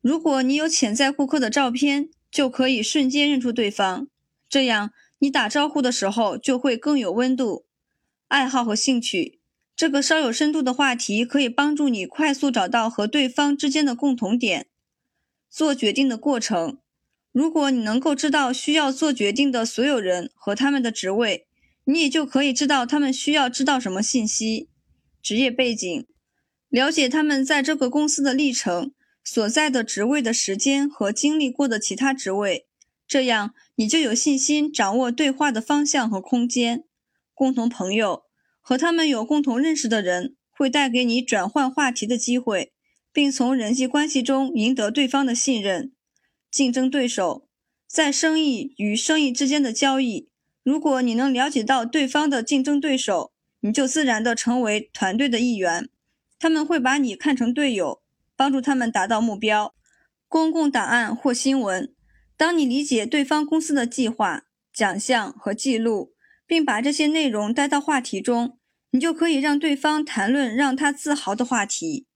如果你有潜在顾客的照片，就可以瞬间认出对方，这样你打招呼的时候就会更有温度。爱好和兴趣，这个稍有深度的话题可以帮助你快速找到和对方之间的共同点。做决定的过程，如果你能够知道需要做决定的所有人和他们的职位，你也就可以知道他们需要知道什么信息。职业背景，了解他们在这个公司的历程。所在的职位的时间和经历过的其他职位，这样你就有信心掌握对话的方向和空间。共同朋友和他们有共同认识的人会带给你转换话题的机会，并从人际关系中赢得对方的信任。竞争对手在生意与生意之间的交易，如果你能了解到对方的竞争对手，你就自然地成为团队的一员。他们会把你看成队友。帮助他们达到目标。公共档案或新闻，当你理解对方公司的计划、奖项和记录，并把这些内容带到话题中，你就可以让对方谈论让他自豪的话题。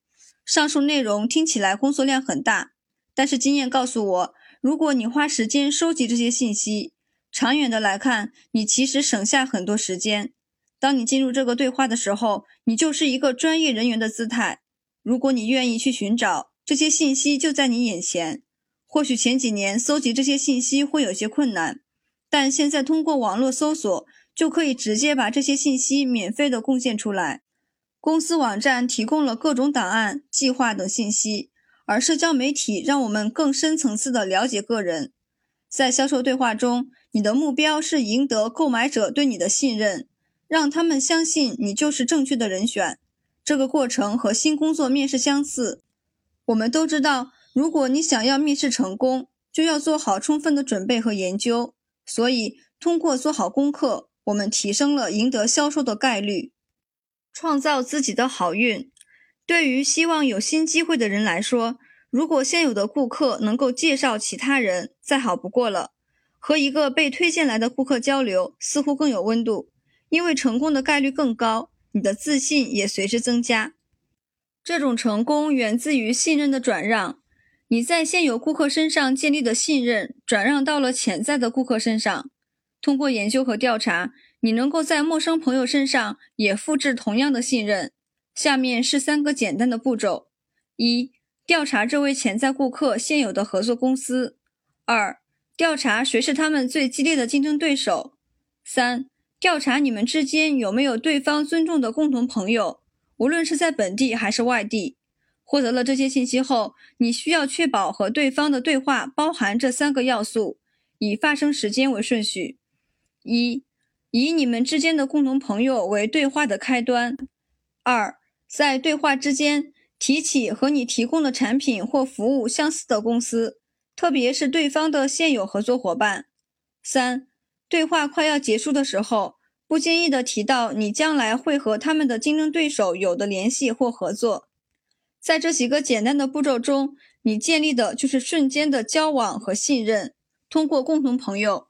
上述内容听起来工作量很大，但是经验告诉我，如果你花时间收集这些信息，长远的来看，你其实省下很多时间。当你进入这个对话的时候，你就是一个专业人员的姿态。如果你愿意去寻找这些信息，就在你眼前。或许前几年搜集这些信息会有些困难，但现在通过网络搜索就可以直接把这些信息免费的贡献出来。公司网站提供了各种档案、计划等信息，而社交媒体让我们更深层次的了解个人。在销售对话中，你的目标是赢得购买者对你的信任，让他们相信你就是正确的人选。这个过程和新工作面试相似。我们都知道，如果你想要面试成功，就要做好充分的准备和研究。所以，通过做好功课，我们提升了赢得销售的概率，创造自己的好运。对于希望有新机会的人来说，如果现有的顾客能够介绍其他人，再好不过了。和一个被推荐来的顾客交流，似乎更有温度，因为成功的概率更高。你的自信也随之增加。这种成功源自于信任的转让。你在现有顾客身上建立的信任转让到了潜在的顾客身上。通过研究和调查，你能够在陌生朋友身上也复制同样的信任。下面是三个简单的步骤：一、调查这位潜在顾客现有的合作公司；二、调查谁是他们最激烈的竞争对手；三。调查你们之间有没有对方尊重的共同朋友，无论是在本地还是外地。获得了这些信息后，你需要确保和对方的对话包含这三个要素，以发生时间为顺序：一、以你们之间的共同朋友为对话的开端；二、在对话之间提起和你提供的产品或服务相似的公司，特别是对方的现有合作伙伴；三。对话快要结束的时候，不经意地提到你将来会和他们的竞争对手有的联系或合作。在这几个简单的步骤中，你建立的就是瞬间的交往和信任。通过共同朋友、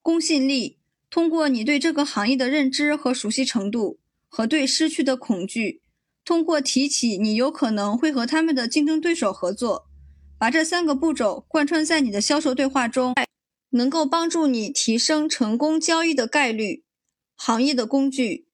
公信力，通过你对这个行业的认知和熟悉程度，和对失去的恐惧，通过提起你有可能会和他们的竞争对手合作，把这三个步骤贯穿在你的销售对话中。能够帮助你提升成功交易的概率。行业的工具，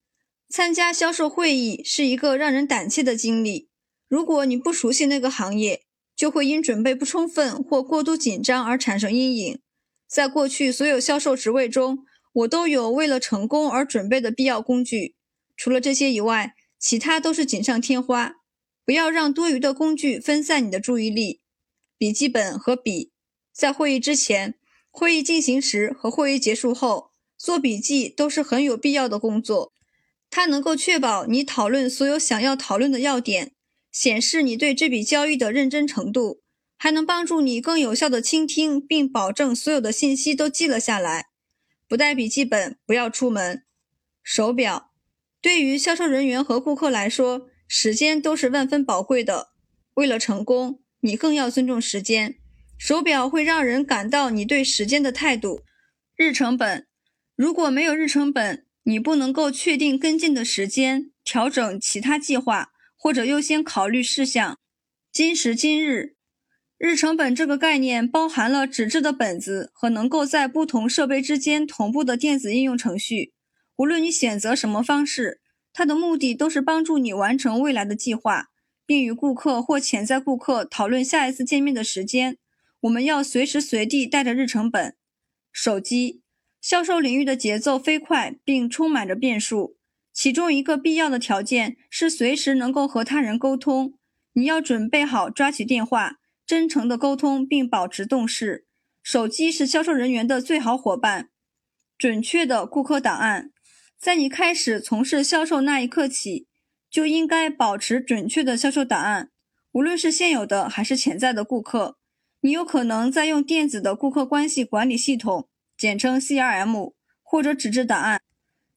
参加销售会议是一个让人胆怯的经历。如果你不熟悉那个行业，就会因准备不充分或过度紧张而产生阴影。在过去所有销售职位中，我都有为了成功而准备的必要工具。除了这些以外，其他都是锦上添花。不要让多余的工具分散你的注意力。笔记本和笔，在会议之前。会议进行时和会议结束后做笔记都是很有必要的工作，它能够确保你讨论所有想要讨论的要点，显示你对这笔交易的认真程度，还能帮助你更有效地倾听，并保证所有的信息都记了下来。不带笔记本不要出门。手表对于销售人员和顾客来说，时间都是万分宝贵的。为了成功，你更要尊重时间。手表会让人感到你对时间的态度。日程本，如果没有日程本，你不能够确定跟进的时间、调整其他计划或者优先考虑事项。今时今日，日成本这个概念包含了纸质的本子和能够在不同设备之间同步的电子应用程序。无论你选择什么方式，它的目的都是帮助你完成未来的计划，并与顾客或潜在顾客讨论下一次见面的时间。我们要随时随地带着日程本。手机销售领域的节奏飞快，并充满着变数。其中一个必要的条件是随时能够和他人沟通。你要准备好抓起电话，真诚地沟通，并保持动势。手机是销售人员的最好伙伴。准确的顾客档案，在你开始从事销售那一刻起，就应该保持准确的销售档案，无论是现有的还是潜在的顾客。你有可能在用电子的顾客关系管理系统，简称 CRM，或者纸质档案，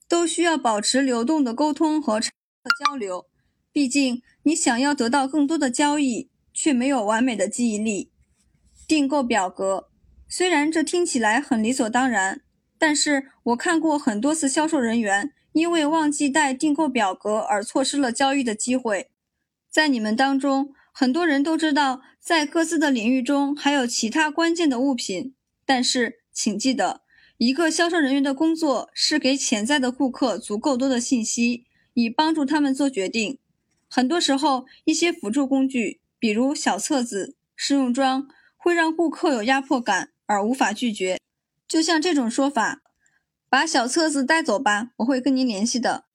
都需要保持流动的沟通和交流。毕竟，你想要得到更多的交易，却没有完美的记忆力。订购表格，虽然这听起来很理所当然，但是我看过很多次销售人员因为忘记带订购表格而错失了交易的机会。在你们当中，很多人都知道，在各自的领域中还有其他关键的物品，但是请记得，一个销售人员的工作是给潜在的顾客足够多的信息，以帮助他们做决定。很多时候，一些辅助工具，比如小册子、试用装，会让顾客有压迫感而无法拒绝。就像这种说法：“把小册子带走吧，我会跟您联系的。”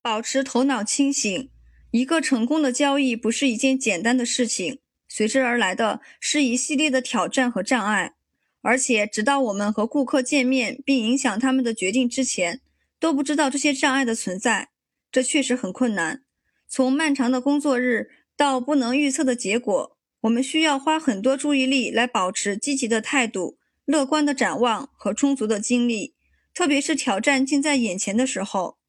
保持头脑清醒。一个成功的交易不是一件简单的事情，随之而来的是一系列的挑战和障碍，而且直到我们和顾客见面并影响他们的决定之前，都不知道这些障碍的存在。这确实很困难。从漫长的工作日到不能预测的结果，我们需要花很多注意力来保持积极的态度、乐观的展望和充足的精力，特别是挑战近在眼前的时候。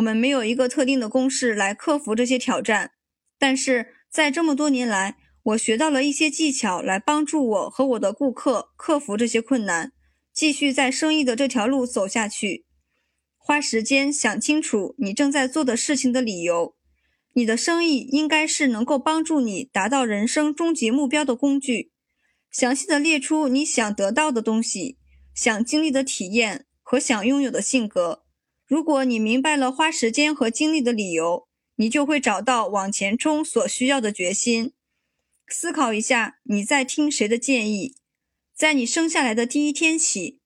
我们没有一个特定的公式来克服这些挑战，但是在这么多年来，我学到了一些技巧来帮助我和我的顾客克服这些困难，继续在生意的这条路走下去。花时间想清楚你正在做的事情的理由。你的生意应该是能够帮助你达到人生终极目标的工具。详细的列出你想得到的东西、想经历的体验和想拥有的性格。如果你明白了花时间和精力的理由，你就会找到往前冲所需要的决心。思考一下，你在听谁的建议？在你生下来的第一天起，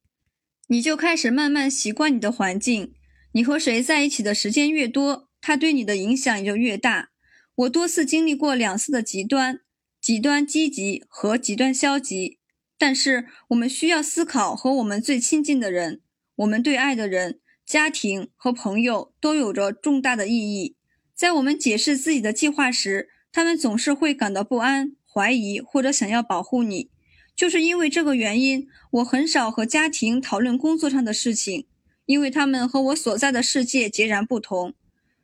你就开始慢慢习惯你的环境。你和谁在一起的时间越多，他对你的影响也就越大。我多次经历过两次的极端：极端积极和极端消极。但是我们需要思考和我们最亲近的人，我们对爱的人。家庭和朋友都有着重大的意义。在我们解释自己的计划时，他们总是会感到不安、怀疑或者想要保护你。就是因为这个原因，我很少和家庭讨论工作上的事情，因为他们和我所在的世界截然不同。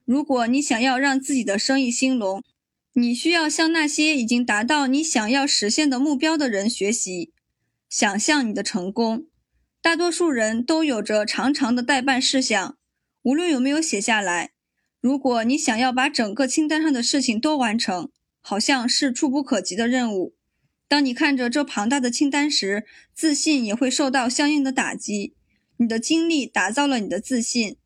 如果你想要让自己的生意兴隆，你需要向那些已经达到你想要实现的目标的人学习。想象你的成功。大多数人都有着长长的待办事项，无论有没有写下来。如果你想要把整个清单上的事情都完成，好像是触不可及的任务。当你看着这庞大的清单时，自信也会受到相应的打击。你的经历打造了你的自信。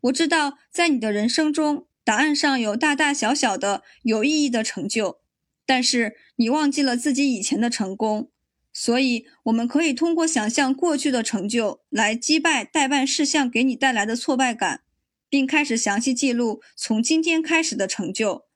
我知道，在你的人生中，档案上有大大小小的有意义的成就，但是你忘记了自己以前的成功。所以，我们可以通过想象过去的成就来击败代办事项给你带来的挫败感，并开始详细记录从今天开始的成就。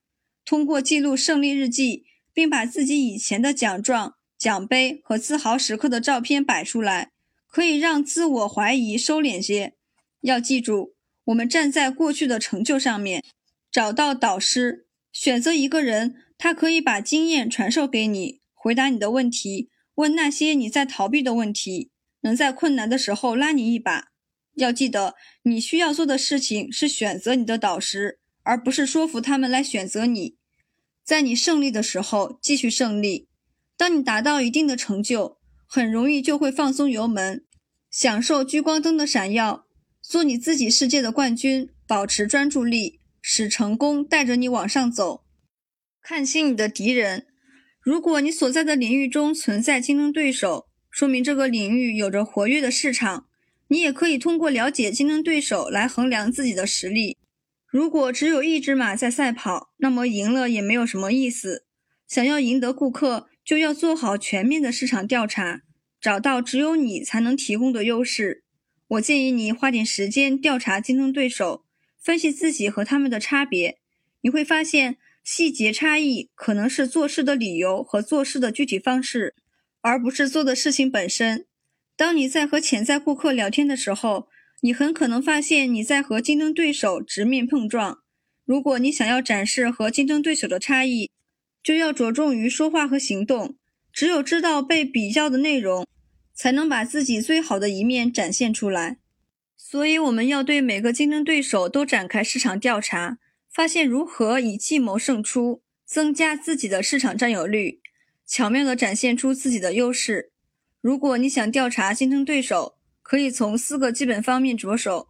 通过记录胜利日记，并把自己以前的奖状、奖杯和自豪时刻的照片摆出来，可以让自我怀疑收敛些。要记住，我们站在过去的成就上面，找到导师，选择一个人，他可以把经验传授给你，回答你的问题。问那些你在逃避的问题，能在困难的时候拉你一把。要记得，你需要做的事情是选择你的导师，而不是说服他们来选择你。在你胜利的时候继续胜利。当你达到一定的成就，很容易就会放松油门，享受聚光灯的闪耀，做你自己世界的冠军。保持专注力，使成功带着你往上走。看清你的敌人。如果你所在的领域中存在竞争对手，说明这个领域有着活跃的市场。你也可以通过了解竞争对手来衡量自己的实力。如果只有一只马在赛跑，那么赢了也没有什么意思。想要赢得顾客，就要做好全面的市场调查，找到只有你才能提供的优势。我建议你花点时间调查竞争对手，分析自己和他们的差别。你会发现，细节差异可能是做事的理由和做事的具体方式，而不是做的事情本身。当你在和潜在顾客聊天的时候，你很可能发现你在和竞争对手直面碰撞。如果你想要展示和竞争对手的差异，就要着重于说话和行动。只有知道被比较的内容，才能把自己最好的一面展现出来。所以，我们要对每个竞争对手都展开市场调查，发现如何以计谋胜出，增加自己的市场占有率，巧妙地展现出自己的优势。如果你想调查竞争对手，可以从四个基本方面着手：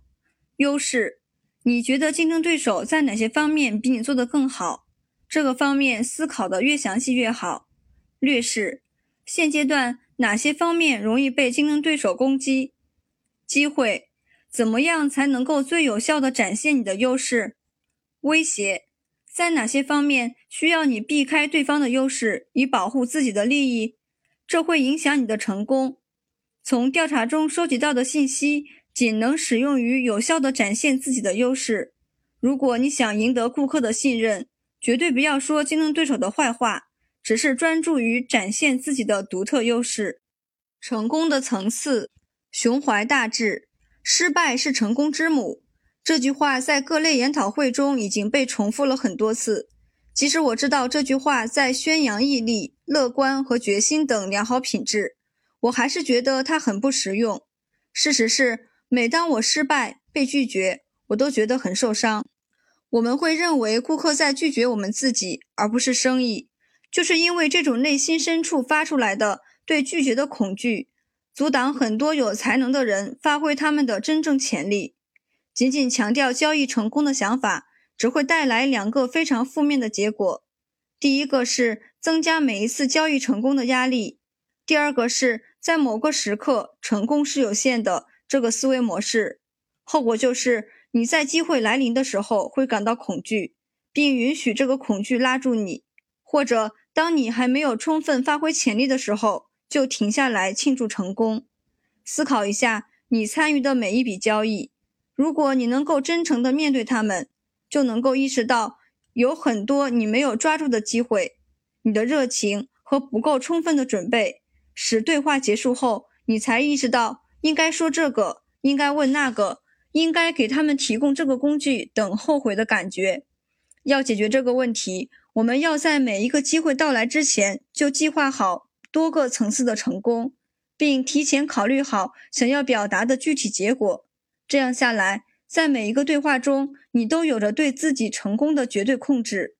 优势，你觉得竞争对手在哪些方面比你做得更好？这个方面思考的越详细越好。劣势，现阶段哪些方面容易被竞争对手攻击？机会，怎么样才能够最有效地展现你的优势？威胁，在哪些方面需要你避开对方的优势，以保护自己的利益？这会影响你的成功。从调查中收集到的信息仅能使用于有效地展现自己的优势。如果你想赢得顾客的信任，绝对不要说竞争对手的坏话，只是专注于展现自己的独特优势。成功的层次，胸怀大志，失败是成功之母。这句话在各类研讨会中已经被重复了很多次。即使我知道这句话在宣扬毅力、乐观和决心等良好品质，我还是觉得它很不实用。事实是，每当我失败、被拒绝，我都觉得很受伤。我们会认为顾客在拒绝我们自己，而不是生意，就是因为这种内心深处发出来的对拒绝的恐惧，阻挡很多有才能的人发挥他们的真正潜力。仅仅强调交易成功的想法。只会带来两个非常负面的结果：第一个是增加每一次交易成功的压力；第二个是在某个时刻成功是有限的这个思维模式。后果就是你在机会来临的时候会感到恐惧，并允许这个恐惧拉住你；或者当你还没有充分发挥潜力的时候，就停下来庆祝成功。思考一下你参与的每一笔交易，如果你能够真诚地面对他们。就能够意识到有很多你没有抓住的机会，你的热情和不够充分的准备，使对话结束后，你才意识到应该说这个，应该问那个，应该给他们提供这个工具等后悔的感觉。要解决这个问题，我们要在每一个机会到来之前就计划好多个层次的成功，并提前考虑好想要表达的具体结果。这样下来。在每一个对话中，你都有着对自己成功的绝对控制。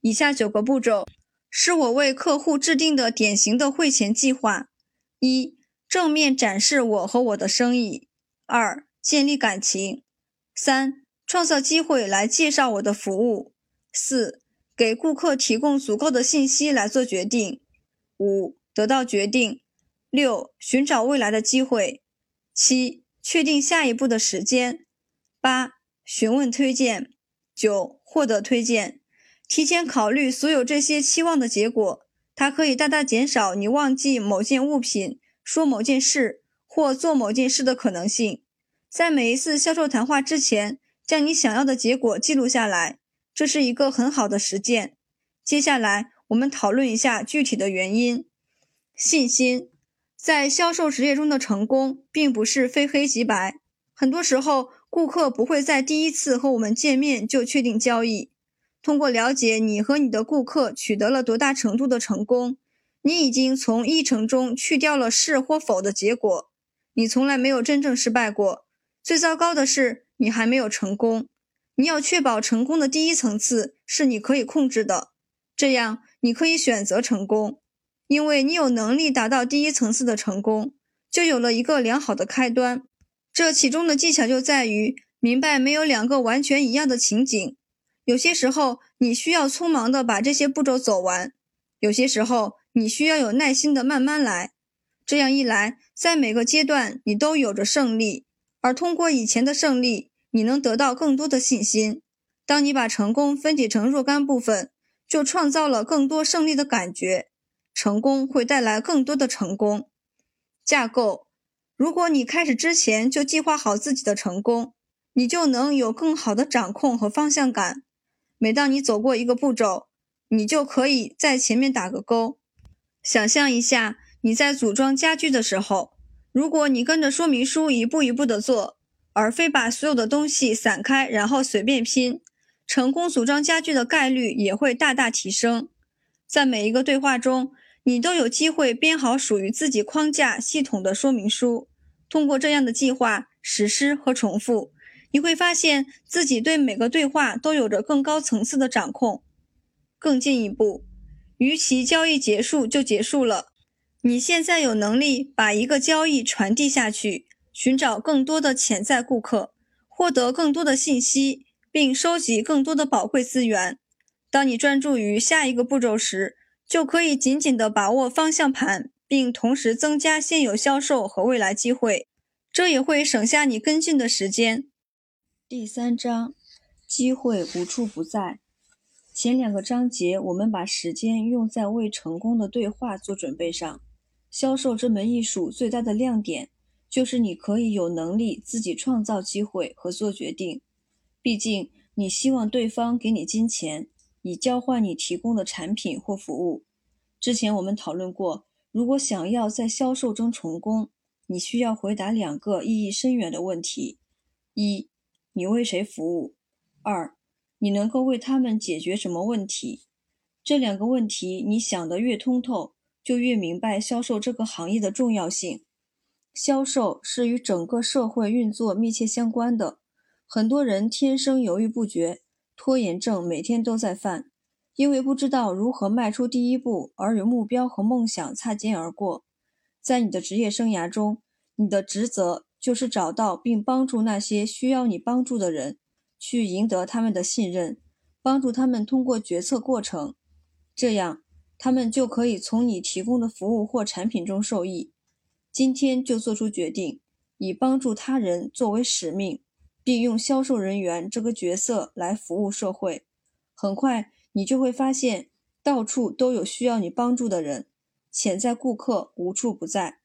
以下九个步骤是我为客户制定的典型的会前计划：一、正面展示我和我的生意；二、建立感情；三、创造机会来介绍我的服务；四、给顾客提供足够的信息来做决定；五、得到决定；六、寻找未来的机会；七、确定下一步的时间。八、询问推荐；九、获得推荐。提前考虑所有这些期望的结果，它可以大大减少你忘记某件物品、说某件事或做某件事的可能性。在每一次销售谈话之前，将你想要的结果记录下来，这是一个很好的实践。接下来，我们讨论一下具体的原因。信心在销售职业中的成功，并不是非黑即白，很多时候。顾客不会在第一次和我们见面就确定交易。通过了解你和你的顾客取得了多大程度的成功，你已经从议程中去掉了是或否的结果。你从来没有真正失败过。最糟糕的是，你还没有成功。你要确保成功的第一层次是你可以控制的，这样你可以选择成功，因为你有能力达到第一层次的成功，就有了一个良好的开端。这其中的技巧就在于明白没有两个完全一样的情景。有些时候，你需要匆忙地把这些步骤走完。有些时候，你需要有耐心的慢慢来。这样一来，在每个阶段你都有着胜利，而通过以前的胜利，你能得到更多的信心。当你把成功分解成若干部分，就创造了更多胜利的感觉。成功会带来更多的成功。架构：如果你开始之前就计划好自己的成功，你就能有更好的掌控和方向感。每当你走过一个步骤，你就可以在前面打个勾。想象一下，你在组装家具的时候，如果你跟着说明书一步一步的做，而非把所有的东西散开然后随便拼，成功组装家具的概率也会大大提升。在每一个对话中，你都有机会编好属于自己框架系统的说明书。通过这样的计划、实施和重复。你会发现自己对每个对话都有着更高层次的掌控。更进一步，与其交易结束就结束了，你现在有能力把一个交易传递下去，寻找更多的潜在顾客，获得更多的信息，并收集更多的宝贵资源。当你专注于下一个步骤时，就可以紧紧地把握方向盘，并同时增加现有销售和未来机会。这也会省下你跟进的时间。第三章，机会无处不在。前两个章节，我们把时间用在为成功的对话做准备上。销售这门艺术最大的亮点，就是你可以有能力自己创造机会和做决定。毕竟，你希望对方给你金钱，以交换你提供的产品或服务。之前我们讨论过，如果想要在销售中成功，你需要回答两个意义深远的问题：一。你为谁服务？二，你能够为他们解决什么问题？这两个问题，你想得越通透，就越明白销售这个行业的重要性。销售是与整个社会运作密切相关的。很多人天生犹豫不决，拖延症每天都在犯，因为不知道如何迈出第一步，而与目标和梦想擦肩而过。在你的职业生涯中，你的职责。就是找到并帮助那些需要你帮助的人，去赢得他们的信任，帮助他们通过决策过程，这样他们就可以从你提供的服务或产品中受益。今天就做出决定，以帮助他人作为使命，并用销售人员这个角色来服务社会。很快，你就会发现，到处都有需要你帮助的人，潜在顾客无处不在。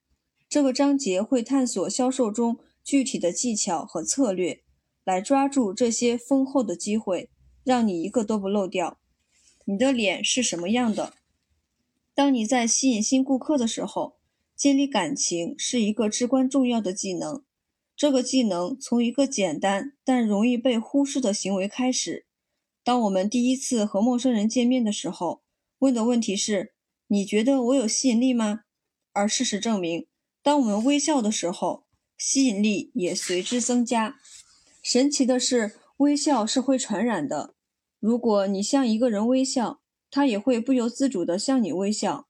这个章节会探索销售中具体的技巧和策略，来抓住这些丰厚的机会，让你一个都不漏掉。你的脸是什么样的？当你在吸引新顾客的时候，建立感情是一个至关重要的技能。这个技能从一个简单但容易被忽视的行为开始。当我们第一次和陌生人见面的时候，问的问题是：“你觉得我有吸引力吗？”而事实证明。当我们微笑的时候，吸引力也随之增加。神奇的是，微笑是会传染的。如果你向一个人微笑，他也会不由自主地向你微笑。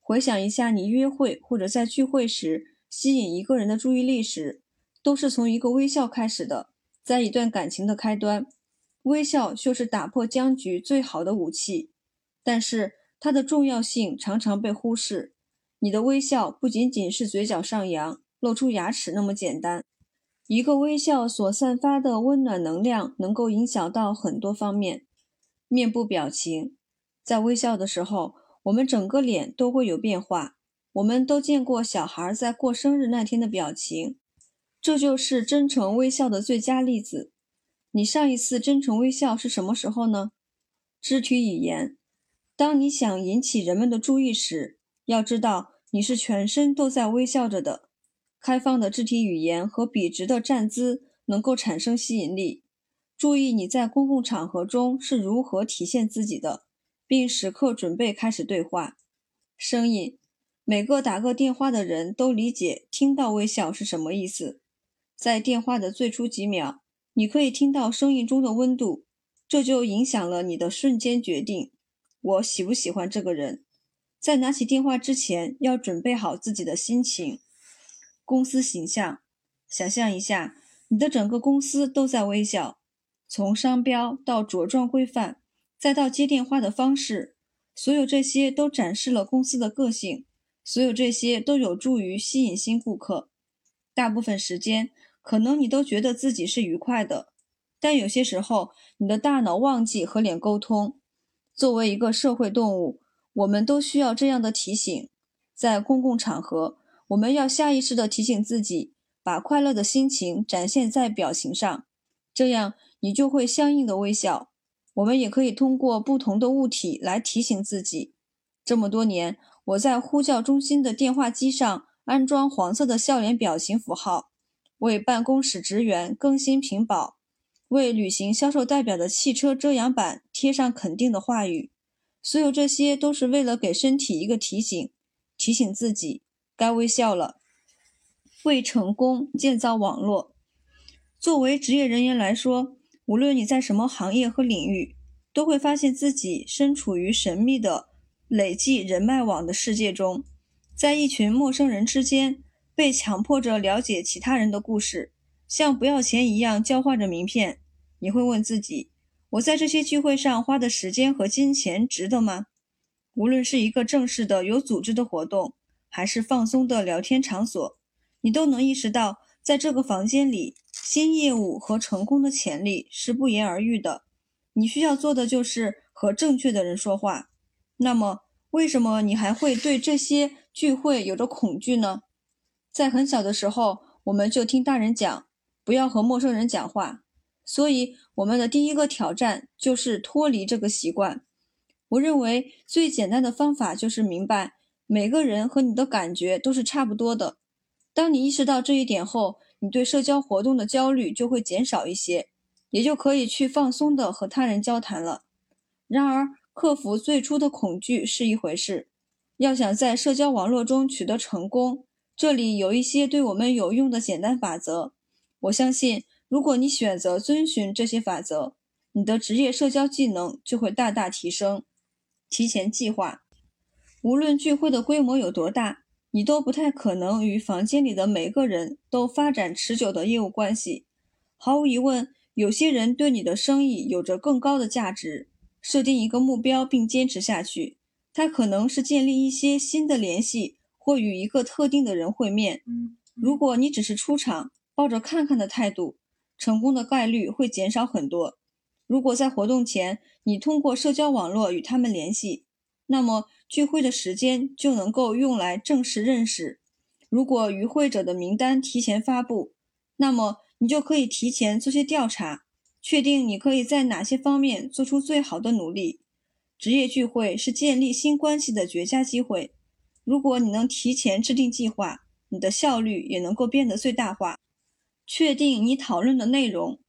回想一下，你约会或者在聚会时吸引一个人的注意力时，都是从一个微笑开始的。在一段感情的开端，微笑就是打破僵局最好的武器。但是，它的重要性常常被忽视。你的微笑不仅仅是嘴角上扬、露出牙齿那么简单，一个微笑所散发的温暖能量能够影响到很多方面。面部表情，在微笑的时候，我们整个脸都会有变化。我们都见过小孩在过生日那天的表情，这就是真诚微笑的最佳例子。你上一次真诚微笑是什么时候呢？肢体语言，当你想引起人们的注意时，要知道。你是全身都在微笑着的，开放的肢体语言和笔直的站姿能够产生吸引力。注意你在公共场合中是如何体现自己的，并时刻准备开始对话。声音，每个打个电话的人都理解听到微笑是什么意思。在电话的最初几秒，你可以听到声音中的温度，这就影响了你的瞬间决定：我喜不喜欢这个人。在拿起电话之前，要准备好自己的心情。公司形象，想象一下，你的整个公司都在微笑，从商标到着装规范，再到接电话的方式，所有这些都展示了公司的个性，所有这些都有助于吸引新顾客。大部分时间，可能你都觉得自己是愉快的，但有些时候，你的大脑忘记和脸沟通。作为一个社会动物，我们都需要这样的提醒：在公共场合，我们要下意识地提醒自己，把快乐的心情展现在表情上，这样你就会相应的微笑。我们也可以通过不同的物体来提醒自己。这么多年，我在呼叫中心的电话机上安装黄色的笑脸表情符号，为办公室职员更新屏保。为旅行销售代表的汽车遮阳板贴上肯定的话语，所有这些都是为了给身体一个提醒，提醒自己该微笑了。为成功建造网络。作为职业人员来说，无论你在什么行业和领域，都会发现自己身处于神秘的累计人脉网的世界中，在一群陌生人之间被强迫着了解其他人的故事，像不要钱一样交换着名片。你会问自己：我在这些聚会上花的时间和金钱值得吗？无论是一个正式的、有组织的活动，还是放松的聊天场所，你都能意识到，在这个房间里，新业务和成功的潜力是不言而喻的。你需要做的就是和正确的人说话。那么，为什么你还会对这些聚会有着恐惧呢？在很小的时候，我们就听大人讲，不要和陌生人讲话。所以，我们的第一个挑战就是脱离这个习惯。我认为最简单的方法就是明白，每个人和你的感觉都是差不多的。当你意识到这一点后，你对社交活动的焦虑就会减少一些，也就可以去放松的和他人交谈了。然而，克服最初的恐惧是一回事，要想在社交网络中取得成功，这里有一些对我们有用的简单法则。我相信。如果你选择遵循这些法则，你的职业社交技能就会大大提升。提前计划，无论聚会的规模有多大，你都不太可能与房间里的每个人都发展持久的业务关系。毫无疑问，有些人对你的生意有着更高的价值。设定一个目标并坚持下去，它可能是建立一些新的联系，或与一个特定的人会面。如果你只是出场，抱着看看的态度，成功的概率会减少很多。如果在活动前你通过社交网络与他们联系，那么聚会的时间就能够用来正式认识。如果与会者的名单提前发布，那么你就可以提前做些调查，确定你可以在哪些方面做出最好的努力。职业聚会是建立新关系的绝佳机会。如果你能提前制定计划，你的效率也能够变得最大化。确定你讨论的内容。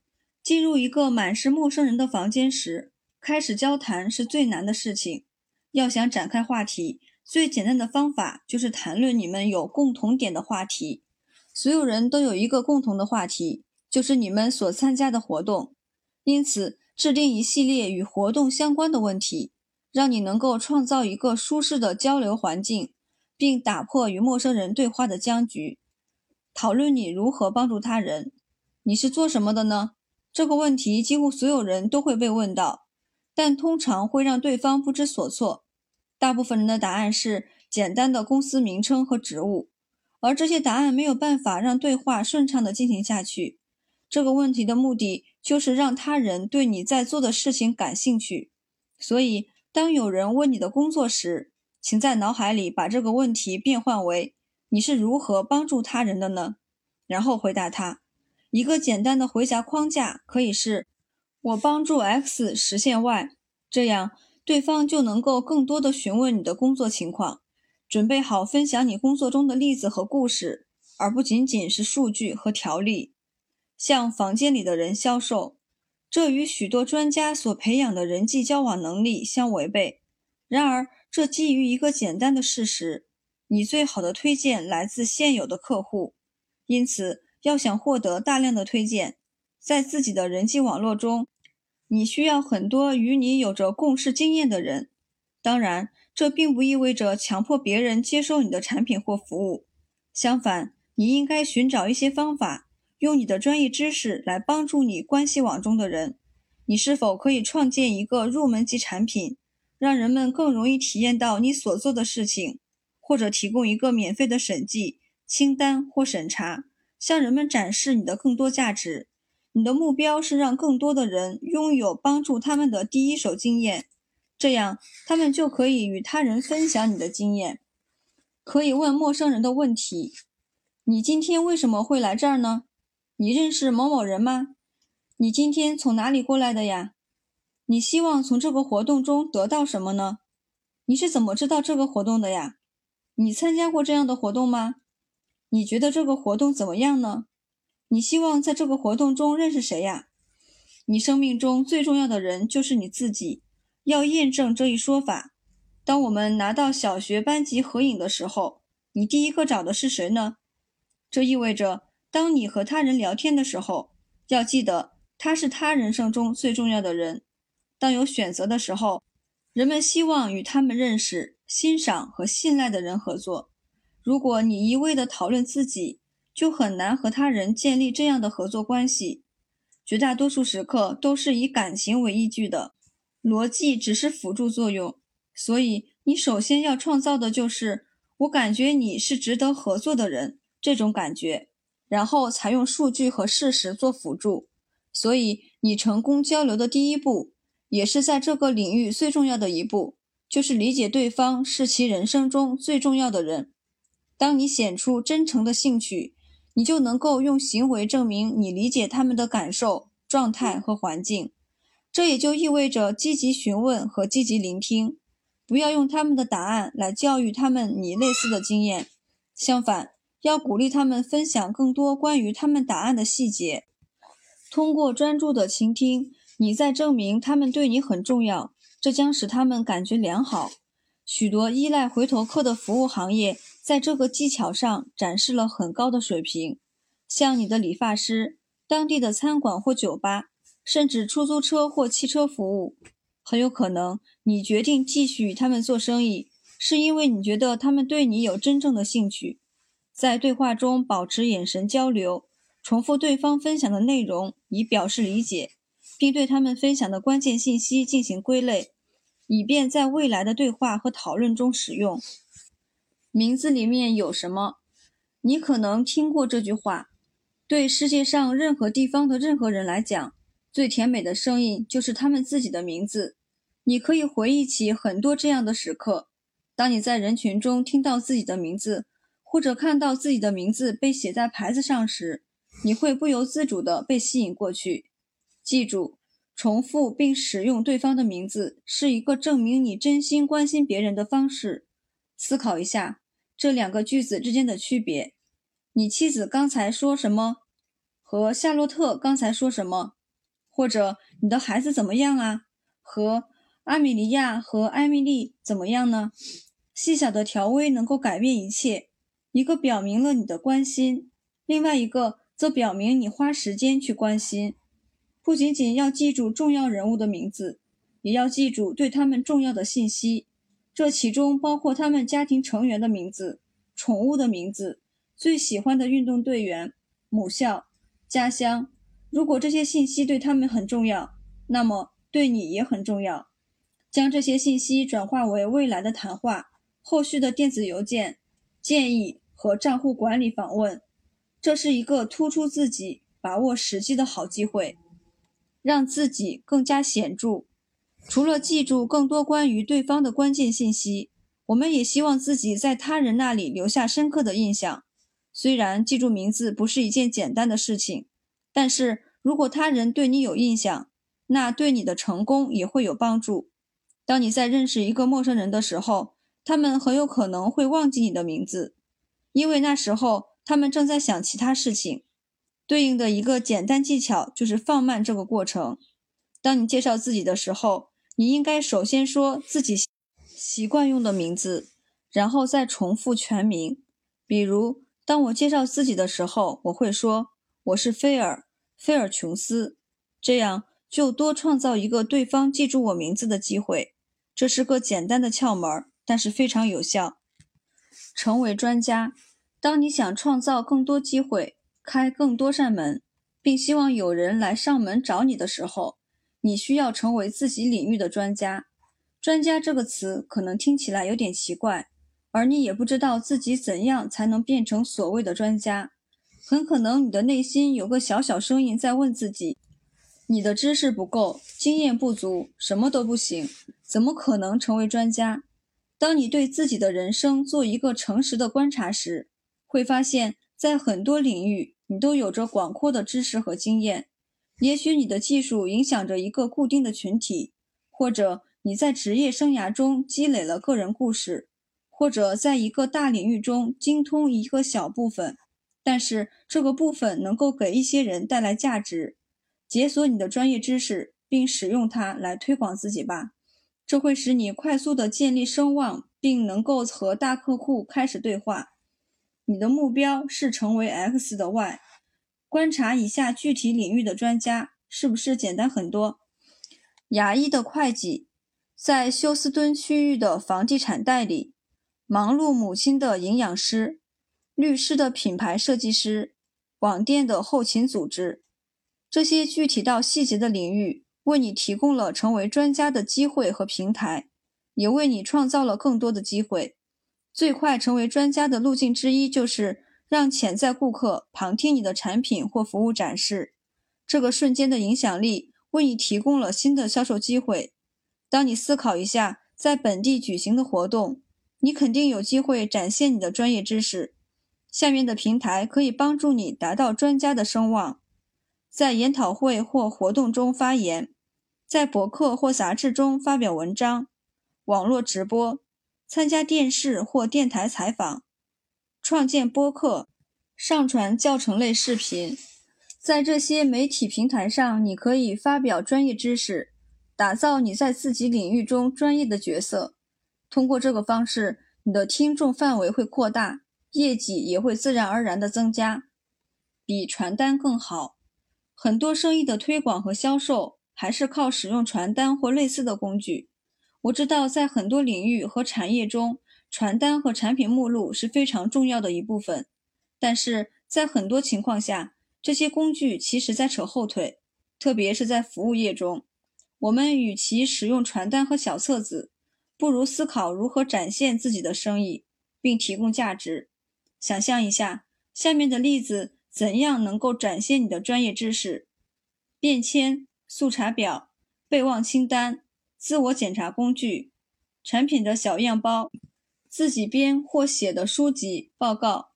进入一个满是陌生人的房间时，开始交谈是最难的事情。要想展开话题，最简单的方法就是谈论你们有共同点的话题。所有人都有一个共同的话题，就是你们所参加的活动。因此，制定一系列与活动相关的问题，让你能够创造一个舒适的交流环境，并打破与陌生人对话的僵局。讨论你如何帮助他人，你是做什么的呢？这个问题几乎所有人都会被问到，但通常会让对方不知所措。大部分人的答案是简单的公司名称和职务，而这些答案没有办法让对话顺畅地进行下去。这个问题的目的就是让他人对你在做的事情感兴趣。所以，当有人问你的工作时，请在脑海里把这个问题变换为。你是如何帮助他人的呢？然后回答他。一个简单的回答框架可以是：我帮助 X 实现 Y，这样对方就能够更多的询问你的工作情况，准备好分享你工作中的例子和故事，而不仅仅是数据和条例。向房间里的人销售，这与许多专家所培养的人际交往能力相违背。然而，这基于一个简单的事实。你最好的推荐来自现有的客户，因此要想获得大量的推荐，在自己的人际网络中，你需要很多与你有着共事经验的人。当然，这并不意味着强迫别人接受你的产品或服务。相反，你应该寻找一些方法，用你的专业知识来帮助你关系网中的人。你是否可以创建一个入门级产品，让人们更容易体验到你所做的事情，或者提供一个免费的审计清单或审查，向人们展示你的更多价值。你的目标是让更多的人拥有帮助他们的第一手经验，这样他们就可以与他人分享你的经验。可以问陌生人的问题：“你今天为什么会来这儿呢？你认识某某人吗？你今天从哪里过来的呀？”你希望从这个活动中得到什么呢？你是怎么知道这个活动的呀？你参加过这样的活动吗？你觉得这个活动怎么样呢？你希望在这个活动中认识谁呀？你生命中最重要的人就是你自己。要验证这一说法，当我们拿到小学班级合影的时候，你第一个找的是谁呢？这意味着，当你和他人聊天的时候，要记得他是他人生中最重要的人。当有选择的时候，人们希望与他们认识、欣赏和信赖的人合作。如果你一味地讨论自己，就很难和他人建立这样的合作关系。绝大多数时刻都是以感情为依据的，逻辑只是辅助作用。所以，你首先要创造的就是“我感觉你是值得合作的人”这种感觉，然后采用数据和事实做辅助。所以，你成功交流的第一步。也是在这个领域最重要的一步，就是理解对方是其人生中最重要的人。当你显出真诚的兴趣，你就能够用行为证明你理解他们的感受、状态和环境。这也就意味着积极询问和积极聆听，不要用他们的答案来教育他们你类似的经验。相反，要鼓励他们分享更多关于他们答案的细节。通过专注的倾听。你在证明他们对你很重要，这将使他们感觉良好。许多依赖回头客的服务行业在这个技巧上展示了很高的水平，像你的理发师、当地的餐馆或酒吧，甚至出租车或汽车服务。很有可能，你决定继续与他们做生意，是因为你觉得他们对你有真正的兴趣。在对话中保持眼神交流，重复对方分享的内容，以表示理解。并对他们分享的关键信息进行归类，以便在未来的对话和讨论中使用。名字里面有什么？你可能听过这句话：对世界上任何地方的任何人来讲，最甜美的声音就是他们自己的名字。你可以回忆起很多这样的时刻：当你在人群中听到自己的名字，或者看到自己的名字被写在牌子上时，你会不由自主地被吸引过去。记住，重复并使用对方的名字是一个证明你真心关心别人的方式。思考一下这两个句子之间的区别：你妻子刚才说什么？和夏洛特刚才说什么？或者你的孩子怎么样啊？和阿米莉亚和艾米丽怎么样呢？细小的条微能够改变一切。一个表明了你的关心，另外一个则表明你花时间去关心。不仅仅要记住重要人物的名字，也要记住对他们重要的信息。这其中包括他们家庭成员的名字、宠物的名字、最喜欢的运动队员、母校、家乡。如果这些信息对他们很重要，那么对你也很重要。将这些信息转化为未来的谈话、后续的电子邮件、建议和账户管理访问，这是一个突出自己、把握时机的好机会。让自己更加显著。除了记住更多关于对方的关键信息，我们也希望自己在他人那里留下深刻的印象。虽然记住名字不是一件简单的事情，但是如果他人对你有印象，那对你的成功也会有帮助。当你在认识一个陌生人的时候，他们很有可能会忘记你的名字，因为那时候他们正在想其他事情。对应的一个简单技巧就是放慢这个过程。当你介绍自己的时候，你应该首先说自己习惯用的名字，然后再重复全名。比如，当我介绍自己的时候，我会说我是菲尔·菲尔琼斯，这样就多创造一个对方记住我名字的机会。这是个简单的窍门，但是非常有效。成为专家，当你想创造更多机会。开更多扇门，并希望有人来上门找你的时候，你需要成为自己领域的专家。专家这个词可能听起来有点奇怪，而你也不知道自己怎样才能变成所谓的专家。很可能你的内心有个小小声音在问自己：你的知识不够，经验不足，什么都不行，怎么可能成为专家？当你对自己的人生做一个诚实的观察时，会发现，在很多领域你都有着广阔的知识和经验。也许你的技术影响着一个固定的群体，或者。你在职业生涯中积累了个人故事，或者在一个大领域中精通一个小部分，但是这个部分能够给一些人带来价值。解锁你的专业知识，并使用它来推广自己吧，这会使你快速的建立声望，并能够和大客户开始对话。你的目标是成为 X 的 Y。观察以下具体领域的专家，是不是简单很多？牙医的会计。在休斯敦区域的房地产代理，忙碌母亲的营养师，律师的品牌设计师，网店的后勤组织，这些具体到细节的领域，为你提供了成为专家的机会和平台，也为你创造了更多的机会。最快成为专家的路径之一，就是让潜在顾客旁听你的产品或服务展示。这个瞬间的影响力，为你提供了新的销售机会。当你思考一下在本地举行的活动，你肯定有机会展现你的专业知识。下面的平台可以帮助你达到专家的声望：在研讨会或活动中发言，在博客或杂志中发表文章，网络直播，参加电视或电台采访，创建播客，上传教程类视频。在这些媒体平台上，你可以发表专业知识。打造你在自己领域中专业的角色，通过这个方式，你的听众范围会扩大，业绩也会自然而然的增加，比传单更好。很多生意的推广和销售还是靠使用传单或类似的工具。我知道，在很多领域和产业中，传单和产品目录是非常重要的一部分，但是在很多情况下，这些工具其实在扯后腿，特别是在服务业中。我们与其使用传单和小册子，不如思考如何展现自己的生意，并提供价值。想象一下，下面的例子怎样能够展现你的专业知识：便签、速查表、备忘清单、自我检查工具、产品的小样包、自己编或写的书籍报告。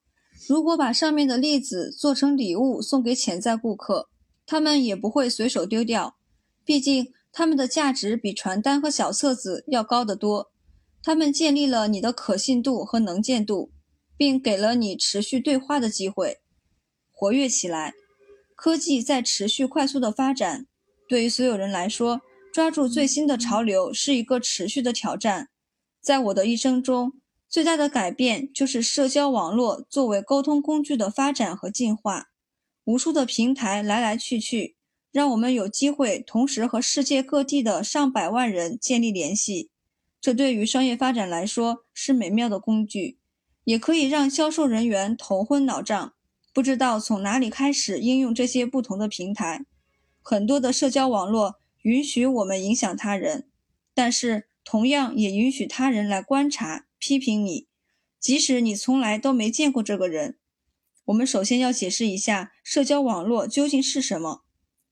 如果把上面的例子做成礼物送给潜在顾客，他们也不会随手丢掉，毕竟。他们的价值比传单和小册子要高得多，他们建立了你的可信度和能见度，并给了你持续对话的机会，活跃起来。科技在持续快速的发展，对于所有人来说，抓住最新的潮流是一个持续的挑战。在我的一生中，最大的改变就是社交网络作为沟通工具的发展和进化，无数的平台来来去去。让我们有机会同时和世界各地的上百万人建立联系，这对于商业发展来说是美妙的工具，也可以让销售人员头昏脑胀，不知道从哪里开始应用这些不同的平台。很多的社交网络允许我们影响他人，但是同样也允许他人来观察、批评你，即使你从来都没见过这个人。我们首先要解释一下社交网络究竟是什么。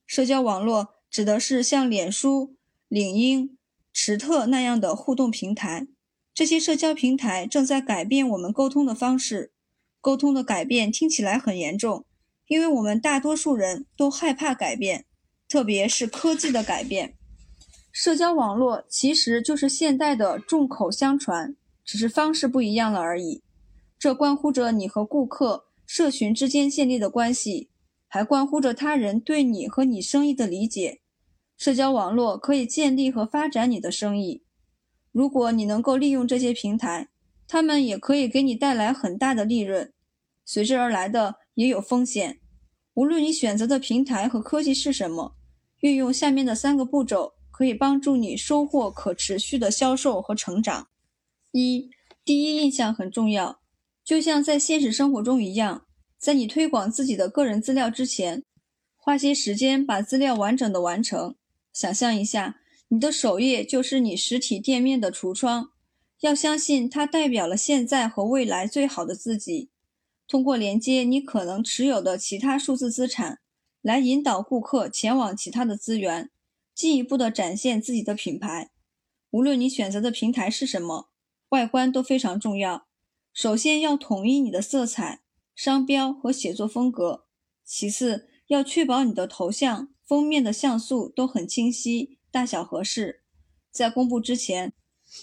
社交网络指的是像脸书、领英、池特那样的互动平台。这些社交平台正在改变我们沟通的方式。沟通的改变听起来很严重，因为我们大多数人都害怕改变，特别是科技的改变。社交网络其实就是现代的众口相传，只是方式不一样了而已。这关乎着你和顾客、社群之间建立的关系。还关乎着他人对你和你生意的理解。社交网络可以建立和发展你的生意。如果你能够利用这些平台，他们也可以给你带来很大的利润。随之而来的也有风险。无论你选择的平台和科技是什么，运用下面的三个步骤可以帮助你收获可持续的销售和成长。一、第一印象很重要，就像在现实生活中一样。在你推广自己的个人资料之前，花些时间把资料完整的完成。想象一下，你的首页就是你实体店面的橱窗，要相信它代表了现在和未来最好的自己。通过连接你可能持有的其他数字资产，来引导顾客前往其他的资源，进一步的展现自己的品牌。无论你选择的平台是什么，外观都非常重要。首先要统一你的色彩、商标和写作风格，其次要确保你的头像、封面的像素都很清晰，大小合适。在公布之前，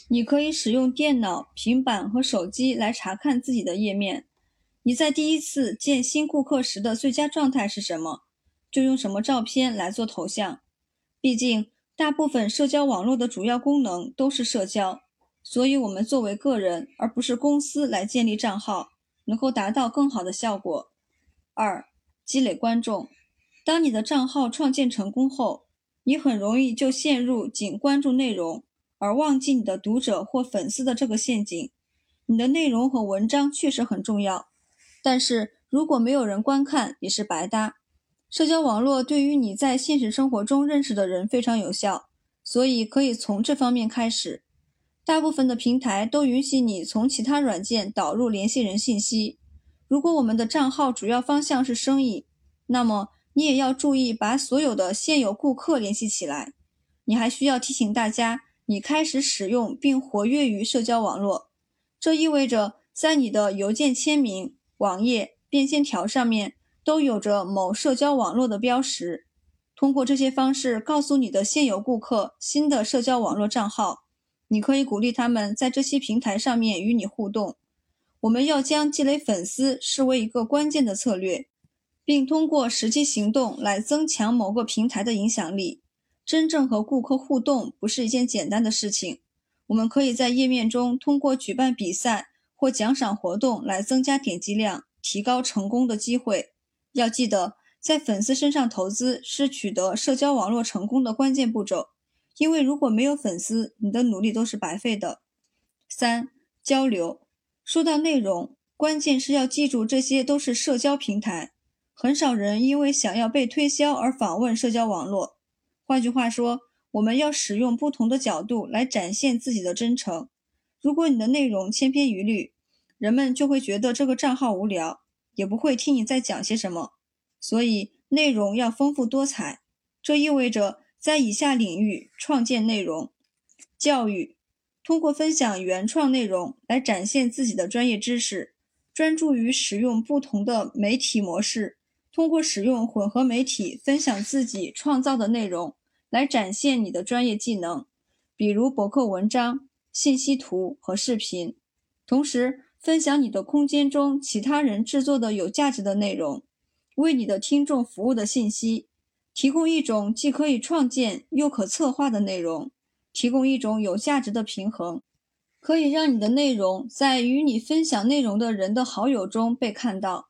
你可以使用电脑、平板和手机来查看自己的页面。你在第一次见新顾客时的最佳状态是什么？就用什么照片来做头像。毕竟，大部分社交网络的主要功能都是社交，所以我们作为个人而不是公司来建立账号，能够达到更好的效果。二、积累观众。当你的账号创建成功后，你很容易就陷入仅关注内容而忘记你的读者或粉丝的这个陷阱。你的内容和文章确实很重要。但是如果没有人观看，也是白搭。社交网络对于你在现实生活中认识的人非常有效，所以可以从这方面开始。大部分的平台都允许你从其他软件导入联系人信息。如果我们的账号主要方向是生意，那么你也要注意把所有的现有顾客联系起来。你还需要提醒大家，你开始使用并活跃于社交网络，这意味着在你的邮件签名。网页便签条上面都有着某社交网络的标识，通过这些方式告诉你的现有顾客新的社交网络账号，你可以鼓励他们在这些平台上面与你互动。我们要将积累粉丝视为一个关键的策略，并通过实际行动来增强某个平台的影响力。真正和顾客互动不是一件简单的事情，我们可以在页面中通过举办比赛。或奖赏活动来增加点击量，提高成功的机会。要记得，在粉丝身上投资是取得社交网络成功的关键步骤，因为如果没有粉丝，你的努力都是白费的。三、交流。说到内容，关键是要记住，这些都是社交平台，很少人因为想要被推销而访问社交网络。换句话说，我们要使用不同的角度来展现自己的真诚。如果你的内容千篇一律，人们就会觉得这个账号无聊，也不会听你在讲些什么。所以内容要丰富多彩，这意味着在以下领域创建内容：教育，通过分享原创内容来展现自己的专业知识；专注于使用不同的媒体模式，通过使用混合媒体分享自己创造的内容来展现你的专业技能，比如博客文章。信息图和视频，同时分享你的空间中其他人制作的有价值的内容，为你的听众服务的信息，提供一种既可以创建又可策划的内容，提供一种有价值的平衡，可以让你的内容在与你分享内容的人的好友中被看到。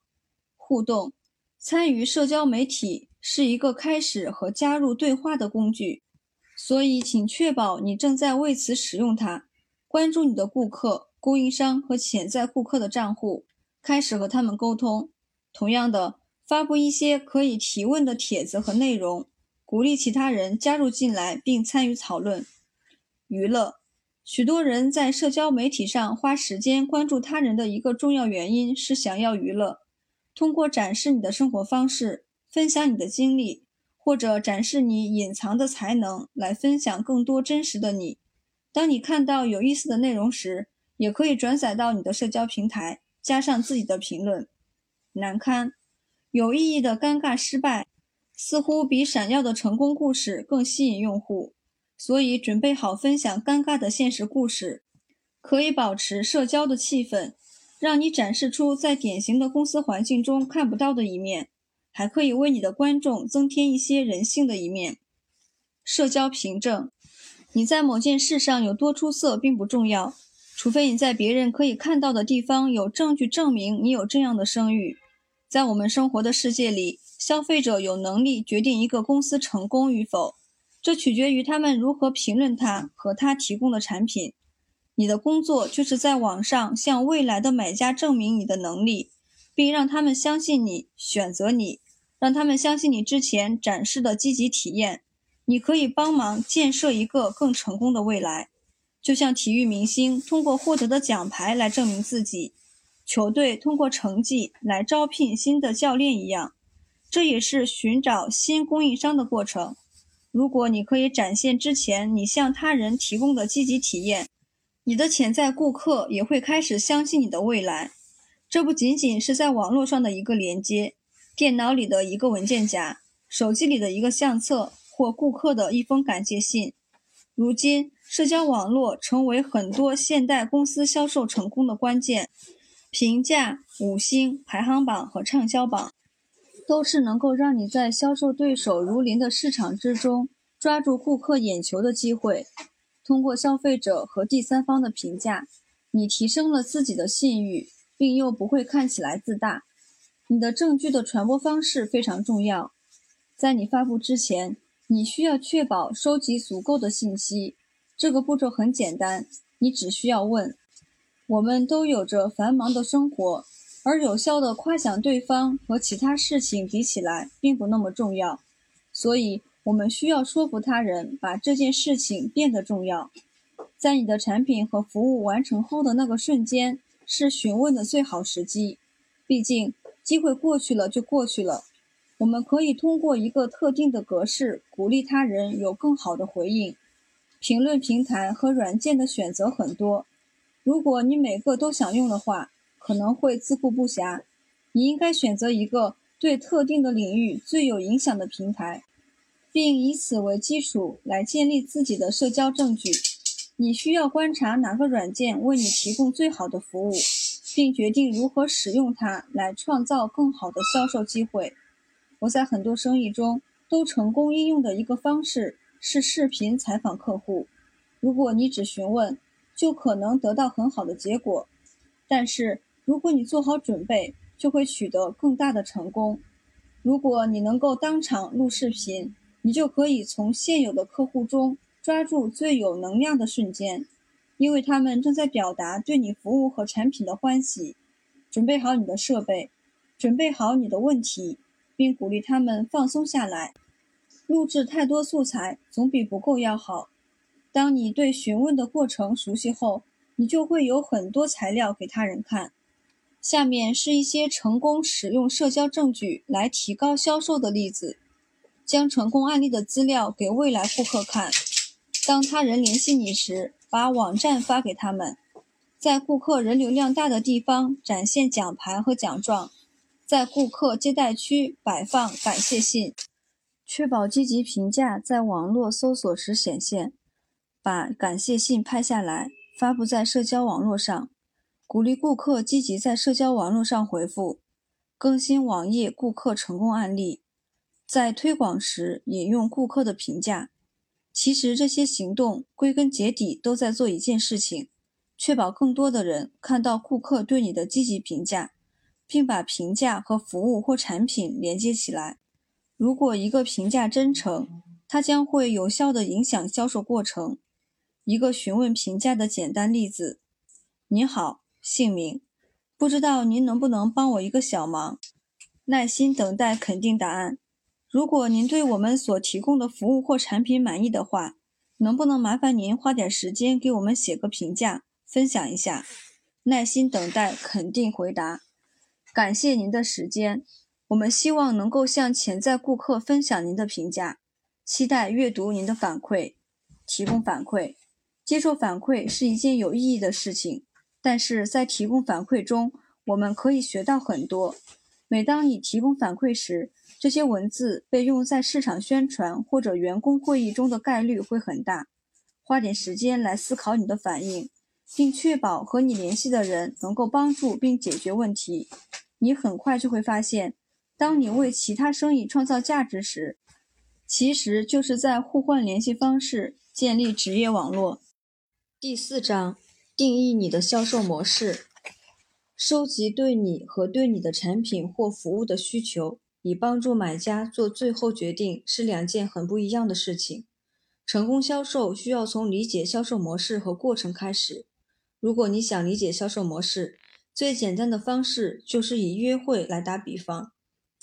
互动，参与社交媒体是一个开始和加入对话的工具，所以请确保你正在为此使用它。关注你的顾客、供应商和潜在顾客的账户，开始和他们沟通。同样的，发布一些可以提问的帖子和内容，鼓励其他人加入进来并参与讨论。娱乐，许多人在社交媒体上花时间关注他人的一个重要原因是想要娱乐。通过展示你的生活方式、分享你的经历，或者展示你隐藏的才能，来分享更多真实的你。当你看到有意思的内容时，也可以转载到你的社交平台，加上自己的评论。难堪、有意义的尴尬失败，似乎比闪耀的成功故事更吸引用户。所以，准备好分享尴尬的现实故事，可以保持社交的气氛，让你展示出在典型的公司环境中看不到的一面，还可以为你的观众增添一些人性的一面。社交凭证。你在某件事上有多出色并不重要，除非你在别人可以看到的地方有证据证明你有这样的声誉。在我们生活的世界里，消费者有能力决定一个公司成功与否，这取决于他们如何评论它和它提供的产品。你的工作就是在网上向未来的买家证明你的能力，并让他们相信你、选择你，让他们相信你之前展示的积极体验。你可以帮忙建设一个更成功的未来，就像体育明星通过获得的奖牌来证明自己，球队通过成绩来招聘新的教练一样。这也是寻找新供应商的过程。如果你可以展现之前你向他人提供的积极体验，你的潜在顾客也会开始相信你的未来。这不仅仅是在网络上的一个连接，电脑里的一个文件夹，手机里的一个相册，或顾客的一封感谢信。如今，社交网络成为很多现代公司销售成功的关键。评价、五星排行榜和畅销榜。都是能够让你在销售对手如林的市场之中抓住顾客眼球的机会。通过消费者和第三方的评价，你提升了自己的信誉，并又不会看起来自大。你的证据的传播方式非常重要。在你发布之前，你需要确保收集足够的信息。这个步骤很简单，你只需要问：我们都有着繁忙的生活。而有效的夸奖对方和其他事情比起来，并不那么重要，所以我们需要说服他人把这件事情变得重要。在你的产品和服务完成后的那个瞬间，是询问的最好时机。毕竟，机会过去了就过去了。我们可以通过一个特定的格式鼓励他人有更好的回应。评论平台和软件的选择很多，如果你每个都想用的话。可能会自顾不暇，你应该选择一个对特定的领域最有影响的平台，并以此为基础来建立自己的社交证据。你需要观察哪个软件为你提供最好的服务，并决定如何使用它来创造更好的销售机会。我在很多生意中都成功应用的一个方式是视频采访客户。如果你只询问，就可能得到很好的结果，但是。如果你做好准备，就会取得更大的成功。如果你能够当场录视频，你就可以从现有的客户中抓住最有能量的瞬间，因为他们正在表达对你服务和产品的欢喜。准备好你的设备，准备好你的问题，并鼓励他们放松下来。录制太多素材总比不够要好。当你对询问的过程熟悉后，你就会有很多材料给他人看。下面是一些成功使用社交证据来提高销售的例子：将成功案例的资料给未来顾客看；当他人联系你时，把网站发给他们；在顾客人流量大的地方展现奖牌和奖状；在顾客接待区摆放感谢信；确保积极评价在网络搜索时显现；把感谢信拍下来发布在社交网络上。鼓励顾客积极在社交网络上回复，更新网页顾客成功案例，在推广时引用顾客的评价。其实这些行动归根结底都在做一件事情：确保更多的人看到顾客对你的积极评价，并把评价和服务或产品连接起来。如果一个评价真诚，它将会有效地影响销售过程。一个询问评价的简单例子：你好。姓名，不知道您能不能帮我一个小忙？耐心等待肯定答案。如果您对我们所提供的服务或产品满意的话，能不能麻烦您花点时间给我们写个评价，分享一下？耐心等待肯定回答。感谢您的时间，我们希望能够向潜在顾客分享您的评价，期待阅读您的反馈。提供反馈，接受反馈是一件有意义的事情。但是在提供反馈中，我们可以学到很多。每当你提供反馈时，这些文字被用在市场宣传或者员工会议中的概率会很大。花点时间来思考你的反应，并确保和你联系的人能够帮助并解决问题。你很快就会发现，当你为其他生意创造价值时，其实就是在互换联系方式，建立职业网络。第四章。定义你的销售模式，收集对你和对你的产品或服务的需求，以帮助买家做最后决定，是两件很不一样的事情。成功销售需要从理解销售模式和过程开始。如果你想理解销售模式，最简单的方式就是以约会来打比方。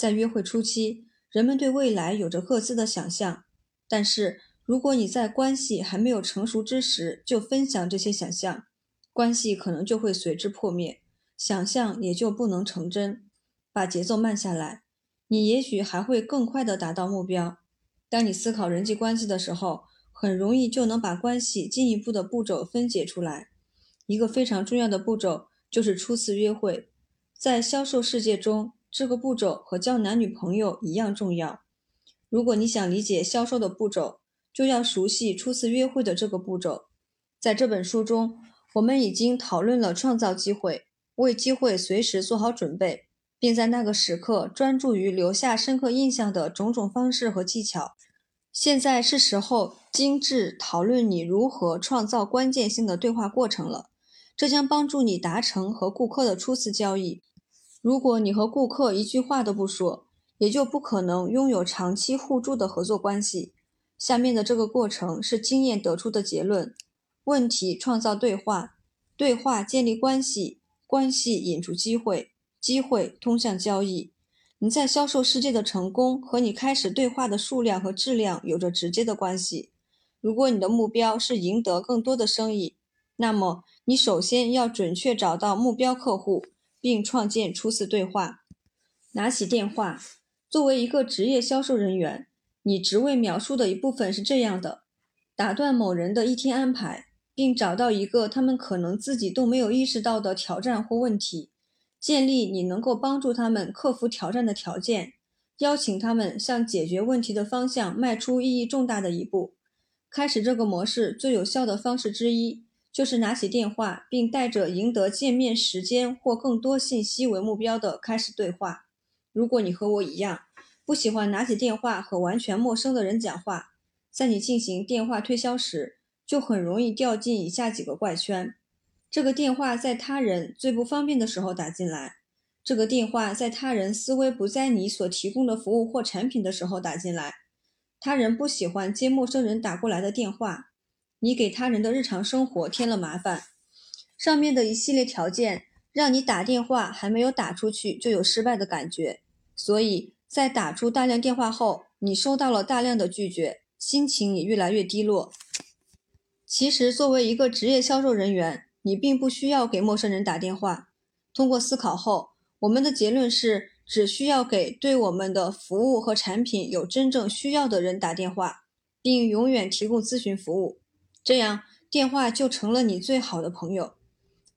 在约会初期，人们对未来有着各自的想象，但是如果你在关系还没有成熟之时就分享这些想象，关系可能就会随之破灭，想象也就不能成真。把节奏慢下来，你也许还会更快地达到目标。当你思考人际关系的时候，很容易就能把关系进一步的步骤分解出来。一个非常重要的步骤就是初次约会，在销售世界中，这个步骤和交男女朋友一样重要。如果你想理解销售的步骤，就要熟悉初次约会的这个步骤。在这本书中，我们已经讨论了创造机会，为机会随时做好准备，并在那个时刻专注于留下深刻印象的种种方式和技巧。现在是时候精致讨论你如何创造关键性的对话过程了，这将帮助你达成和顾客的初次交易。如果你和顾客一句话都不说，也就不可能拥有长期互助的合作关系。下面的这个过程是经验得出的结论。问题创造对话，对话建立关系，关系引出机会，机会通向交易。你在销售世界的成功和你开始对话的数量和质量有着直接的关系。如果你的目标是赢得更多的生意，那么你首先要准确找到目标客户，并创建初次对话。拿起电话，作为一个职业销售人员，你职位描述的一部分是这样的：打断某人的一天安排。并找到一个他们可能自己都没有意识到的挑战或问题，建立你能够帮助他们克服挑战的条件，邀请他们向解决问题的方向迈出意义重大的一步。开始这个模式最有效的方式之一，就是拿起电话，并带着赢得见面时间或更多信息为目标的开始对话。如果你和我一样，不喜欢拿起电话和完全陌生的人讲话，在你进行电话推销时，就很容易掉进以下几个怪圈：这个电话在他人最不方便的时候打进来；这个电话在他人思维不在你所提供的服务或产品的时候打进来；他人不喜欢接陌生人打过来的电话；你给他人的日常生活添了麻烦。上面的一系列条件让你打电话还没有打出去就有失败的感觉，所以在打出大量电话后，你收到了大量的拒绝，心情也越来越低落。其实，作为一个职业销售人员，你并不需要给陌生人打电话。通过思考后，我们的结论是，只需要给对我们的服务和产品有真正需要的人打电话，并永远提供咨询服务。这样，电话就成了你最好的朋友。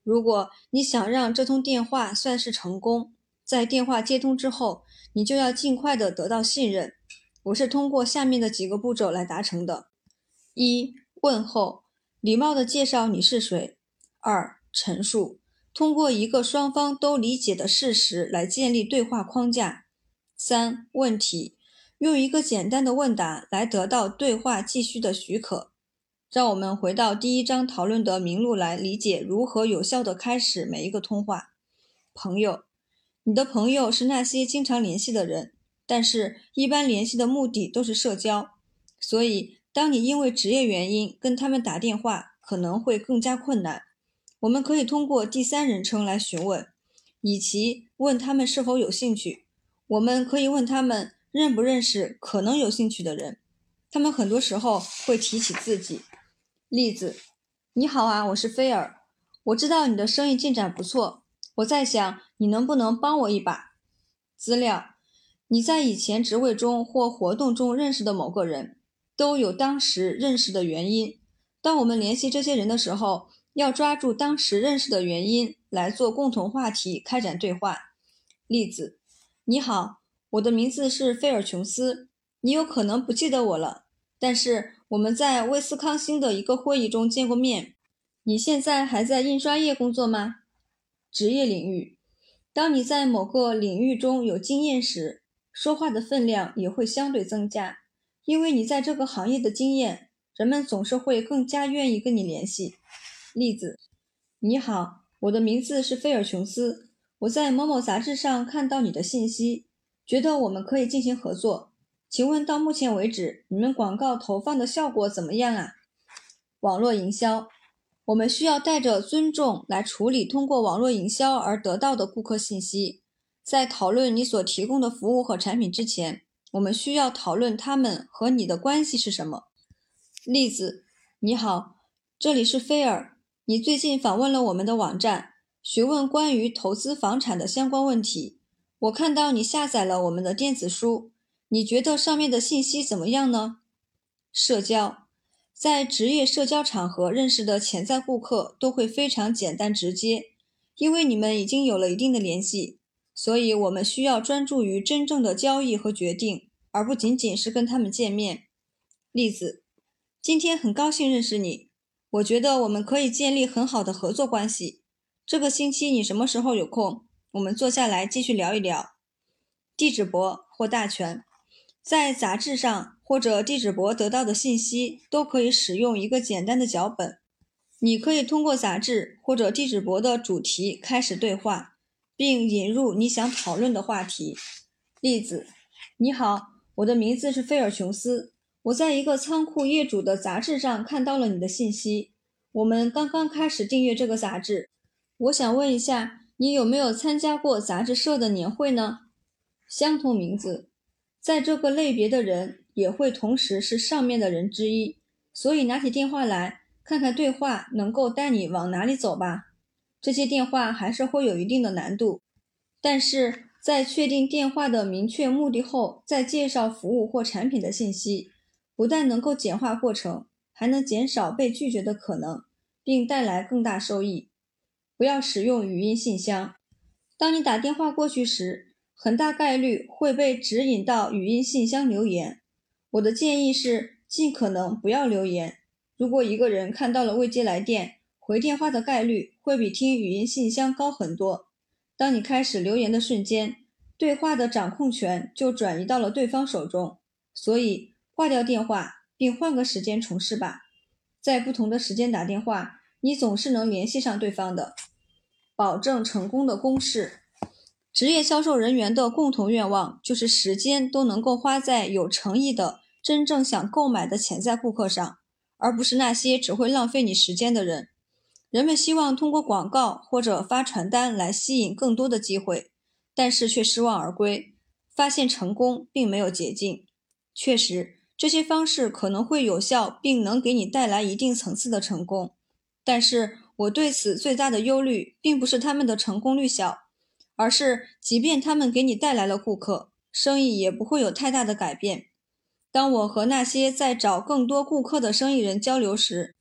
如果你想让这通电话算是成功，在电话接通之后，你就要尽快的得到信任。我是通过下面的几个步骤来达成的：一、问候。礼貌地介绍你是谁。二、陈述，通过一个双方都理解的事实来建立对话框架。三、问题，用一个简单的问答来得到对话继续的许可。让我们回到第一章讨论的名录来理解如何有效地开始每一个通话。朋友，你的朋友是那些经常联系的人，但是一般联系的目的都是社交，所以。当你因为职业原因跟他们打电话，可能会更加困难。我们可以通过第三人称来询问，以及问他们是否有兴趣。我们可以问他们认不认识可能有兴趣的人。他们很多时候会提起自己。例子：你好啊，我是菲尔。我知道你的生意进展不错，我在想你能不能帮我一把。资料：你在以前职位中或活动中认识的某个人。都有当时认识的原因。当我们联系这些人的时候，要抓住当时认识的原因来做共同话题，开展对话。例子：你好，我的名字是菲尔·琼斯。你有可能不记得我了，但是我们在威斯康星的一个会议中见过面。你现在还在印刷业工作吗？职业领域：当你在某个领域中有经验时，说话的分量也会相对增加。因为你在这个行业的经验，人们总是会更加愿意跟你联系。例子：你好，我的名字是菲尔·琼斯，我在某某杂志上看到你的信息，觉得我们可以进行合作。请问到目前为止，你们广告投放的效果怎么样啊？网络营销，我们需要带着尊重来处理通过网络营销而得到的顾客信息。在讨论你所提供的服务和产品之前。我们需要讨论他们和你的关系是什么。例子：你好，这里是菲尔。你最近访问了我们的网站，询问关于投资房产的相关问题。我看到你下载了我们的电子书，你觉得上面的信息怎么样呢？社交，在职业社交场合认识的潜在顾客都会非常简单直接，因为你们已经有了一定的联系，所以我们需要专注于真正的交易和决定，而不仅仅是跟他们见面。例子：今天很高兴认识你，我觉得我们可以建立很好的合作关系。这个星期你什么时候有空？我们坐下来继续聊一聊。地址博或大全，在杂志上或者地址博得到的信息都可以使用一个简单的脚本。你可以通过杂志或者地址博的主题开始对话，并引入你想讨论的话题。例子：你好，我的名字是菲尔琼斯，我在一个仓库业主的杂志上看到了你的信息。我们刚刚开始订阅这个杂志，我想问一下。你有没有参加过杂志社的年会呢？相同名字，在这个类别的人也会同时是上面的人之一，所以拿起电话来看看对话能够带你往哪里走吧。这些电话还是会有一定的难度，但是在确定电话的明确目的后，再介绍服务或产品的信息，不但能够简化过程，还能减少被拒绝的可能，并带来更大收益。不要使用语音信箱。当你打电话过去时，很大概率会被指引到语音信箱留言。我的建议是尽可能不要留言。如果一个人看到了未接来电，回电话的概率会比听语音信箱高很多。当你开始留言的瞬间，对话的掌控权就转移到了对方手中。所以挂掉电话，并换个时间重试吧。在不同的时间打电话。你总是能联系上对方的，保证成功的公式。职业销售人员的共同愿望就是时间都能够花在有诚意的、真正想购买的潜在顾客上，而不是那些只会浪费你时间的人。人们希望通过广告或者发传单来吸引更多的机会，但是却失望而归，发现成功并没有捷径。确实，这些方式可能会有效，并能给你带来一定层次的成功。但是我对此最大的忧虑，并不是他们的成功率小，而是即便他们给你带来了顾客，生意也不会有太大的改变。当我和那些在找更多顾客的生意人交流时，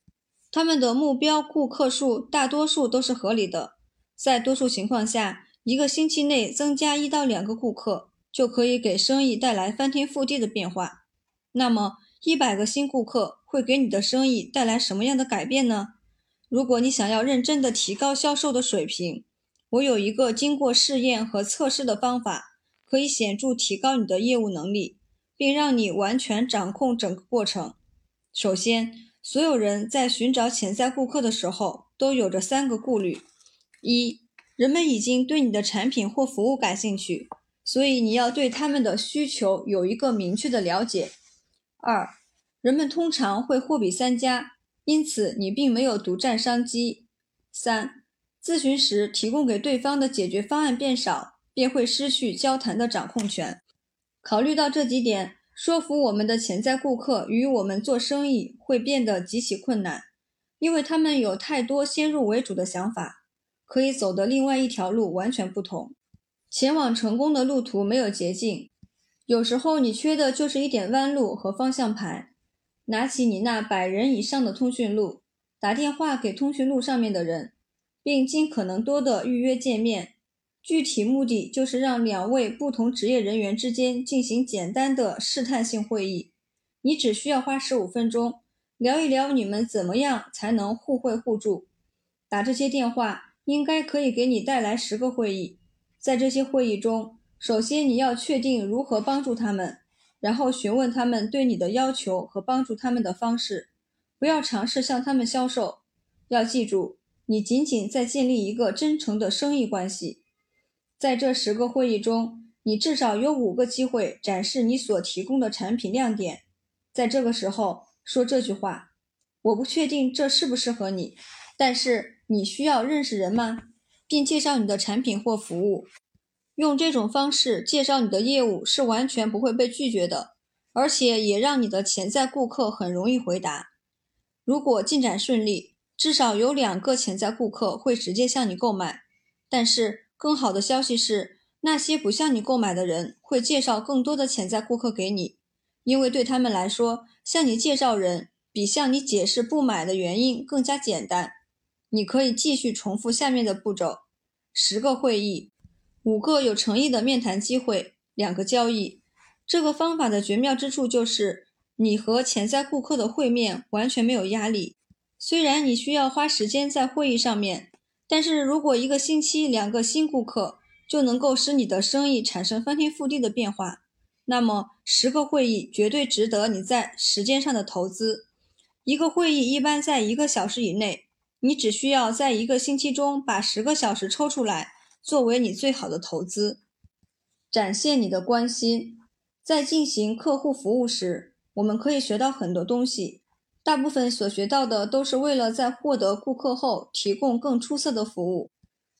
他们的目标顾客数大多数都是合理的。在多数情况下，一个星期内增加一到两个顾客，就可以给生意带来翻天覆地的变化。那么，一百个新顾客会给你的生意带来什么样的改变呢？如果你想要认真的提高销售的水平，我有一个经过试验和测试的方法，可以显著提高你的业务能力，并让你完全掌控整个过程。首先，所有人在寻找潜在顾客的时候都有着三个顾虑：一，人们已经对你的产品或服务感兴趣，所以你要对他们的需求有一个明确的了解；二，人们通常会货比三家。因此，你并没有独占商机。三、咨询时提供给对方的解决方案变少，便会失去交谈的掌控权。考虑到这几点，说服我们的潜在顾客与我们做生意会变得极其困难，因为他们有太多先入为主的想法，可以走的另外一条路完全不同。前往成功的路途没有捷径，有时候你缺的就是一点弯路和方向盘。拿起你那百人以上的通讯录，打电话给通讯录上面的人，并尽可能多的预约见面。具体目的就是让两位不同职业人员之间进行简单的试探性会议。你只需要花十五分钟聊一聊你们怎么样才能互惠互助。打这些电话应该可以给你带来十个会议。在这些会议中，首先你要确定如何帮助他们。然后询问他们对你的要求和帮助他们的方式，不要尝试向他们销售。要记住，你仅仅在建立一个真诚的生意关系。在这十个会议中，你至少有五个机会展示你所提供的产品亮点。在这个时候说这句话：“我不确定这适不适合你，但是你需要认识人吗？并介绍你的产品或服务。”用这种方式介绍你的业务是完全不会被拒绝的，而且也让你的潜在顾客很容易回答。如果进展顺利，至少有两个潜在顾客会直接向你购买。但是更好的消息是，那些不向你购买的人会介绍更多的潜在顾客给你，因为对他们来说，向你介绍人比向你解释不买的原因更加简单。你可以继续重复下面的步骤：十个会议。五个有诚意的面谈机会，两个交易。这个方法的绝妙之处就是，你和潜在顾客的会面完全没有压力。虽然你需要花时间在会议上面，但是如果一个星期两个新顾客就能够使你的生意产生翻天覆地的变化，那么十个会议绝对值得你在时间上的投资。一个会议一般在一个小时以内，你只需要在一个星期中把十个小时抽出来。作为你最好的投资，展现你的关心。在进行客户服务时，我们可以学到很多东西。大部分所学到的都是为了在获得顾客后提供更出色的服务。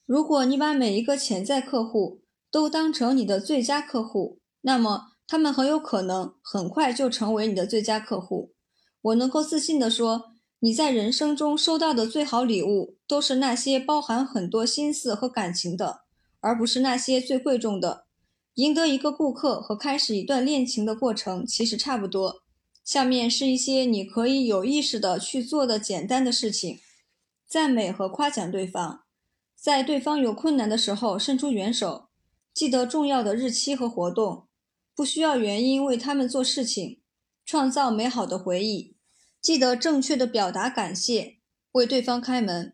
如果你把每一个潜在客户都当成你的最佳客户，那么他们很有可能很快就成为你的最佳客户。我能够自信地说。你在人生中收到的最好礼物，都是那些包含很多心思和感情的，而不是那些最贵重的。赢得一个顾客和开始一段恋情的过程其实差不多。下面是一些你可以有意识的去做的简单的事情：赞美和夸奖对方，在对方有困难的时候伸出援手，记得重要的日期和活动，不需要原因为他们做事情，创造美好的回忆。记得正确的表达感谢，为对方开门。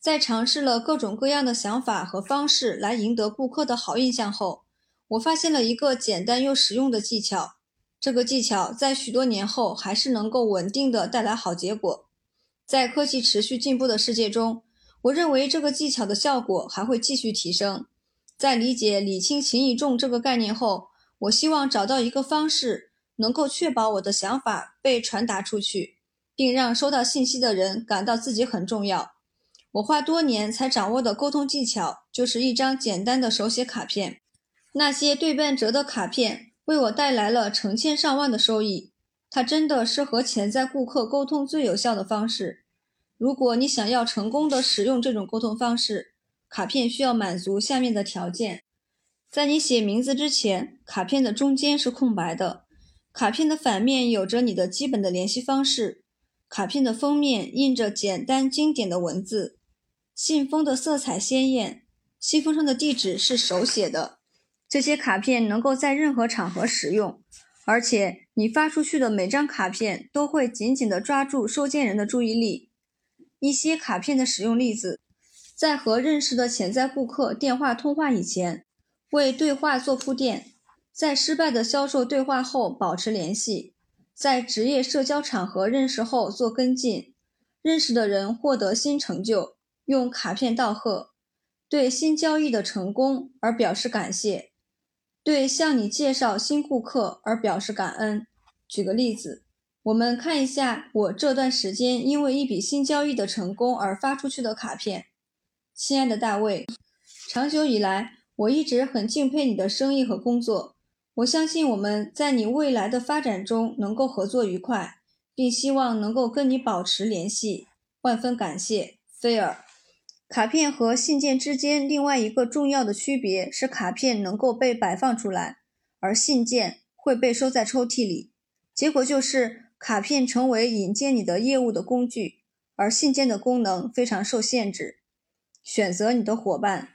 在尝试了各种各样的想法和方式来赢得顾客的好印象后，我发现了一个简单又实用的技巧。这个技巧在许多年后还是能够稳定的带来好结果。在科技持续进步的世界中，我认为这个技巧的效果还会继续提升。在理解“礼轻情意重”这个概念后，我希望找到一个方式，能够确保我的想法被传达出去。并让收到信息的人感到自己很重要。我花多年才掌握的沟通技巧，就是一张简单的手写卡片。那些对半折的卡片为我带来了成千上万的收益。它真的是和潜在顾客沟通最有效的方式。如果你想要成功的使用这种沟通方式，卡片需要满足下面的条件：在你写名字之前，卡片的中间是空白的。卡片的反面有着你的基本的联系方式。卡片的封面印着简单经典的文字，信封的色彩鲜艳，信封上的地址是手写的。这些卡片能够在任何场合使用，而且你发出去的每张卡片都会紧紧地抓住收件人的注意力。一些卡片的使用例子：在和认识的潜在顾客电话通话以前，为对话做铺垫；在失败的销售对话后保持联系。在职业社交场合认识后做跟进，认识的人获得新成就，用卡片道贺，对新交易的成功而表示感谢，对向你介绍新顾客而表示感恩。举个例子，我们看一下我这段时间因为一笔新交易的成功而发出去的卡片。亲爱的大卫，长久以来我一直很敬佩你的生意和工作。我相信我们在你未来的发展中能够合作愉快，并希望能够跟你保持联系。万分感谢，菲尔。卡片和信件之间另外一个重要的区别是，卡片能够被摆放出来，而信件会被收在抽屉里。结果就是，卡片成为引荐你的业务的工具，而信件的功能非常受限制。选择你的伙伴，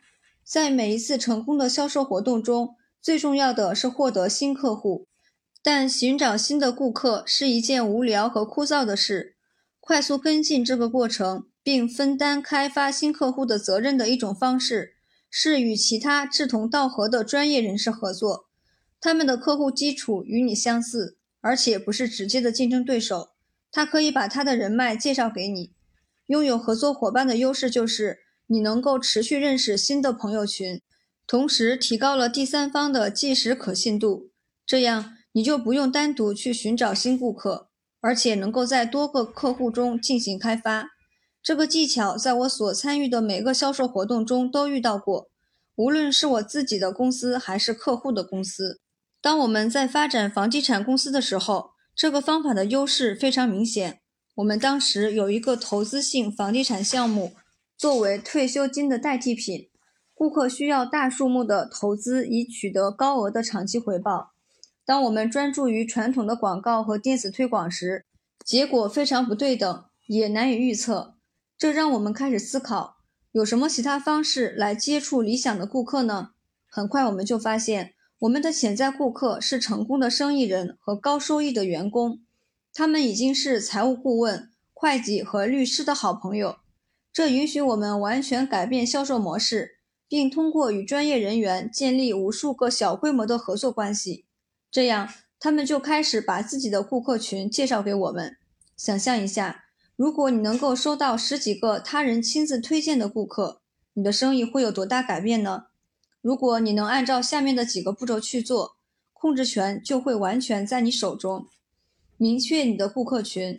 在每一次成功的销售活动中。最重要的是获得新客户，但寻找新的顾客是一件无聊和枯燥的事。快速跟进这个过程，并分担开发新客户的责任的一种方式，是与其他志同道合的专业人士合作。他们的客户基础与你相似，而且不是直接的竞争对手。他可以把他的人脉介绍给你。拥有合作伙伴的优势就是你能够持续认识新的朋友群。同时提高了第三方的即时可信度，这样你就不用单独去寻找新顾客，而且能够在多个客户中进行开发。这个技巧在我所参与的每个销售活动中都遇到过。无论是我自己的公司还是客户的公司。当我们在发展房地产公司的时候，这个方法的优势非常明显。我们当时有一个投资性房地产项目，作为退休金的代替品，顾客需要大数目的投资以取得高额的长期回报。当我们专注于传统的广告和电子推广时，结果非常不对等，也难以预测。这让我们开始思考，有什么其他方式来接触理想的顾客呢？很快我们就发现。我们的潜在顾客是成功的生意人和高收益的员工，他们已经是财务顾问、会计和律师的好朋友。这允许我们完全改变销售模式，并通过与专业人员建立无数个小规模的合作关系。这样，他们就开始把自己的顾客群介绍给我们。想象一下，如果你能够收到十几个他人亲自推荐的顾客，你的生意会有多大改变呢？如果你能按照下面的几个步骤去做，控制权就会完全在你手中。明确你的顾客群，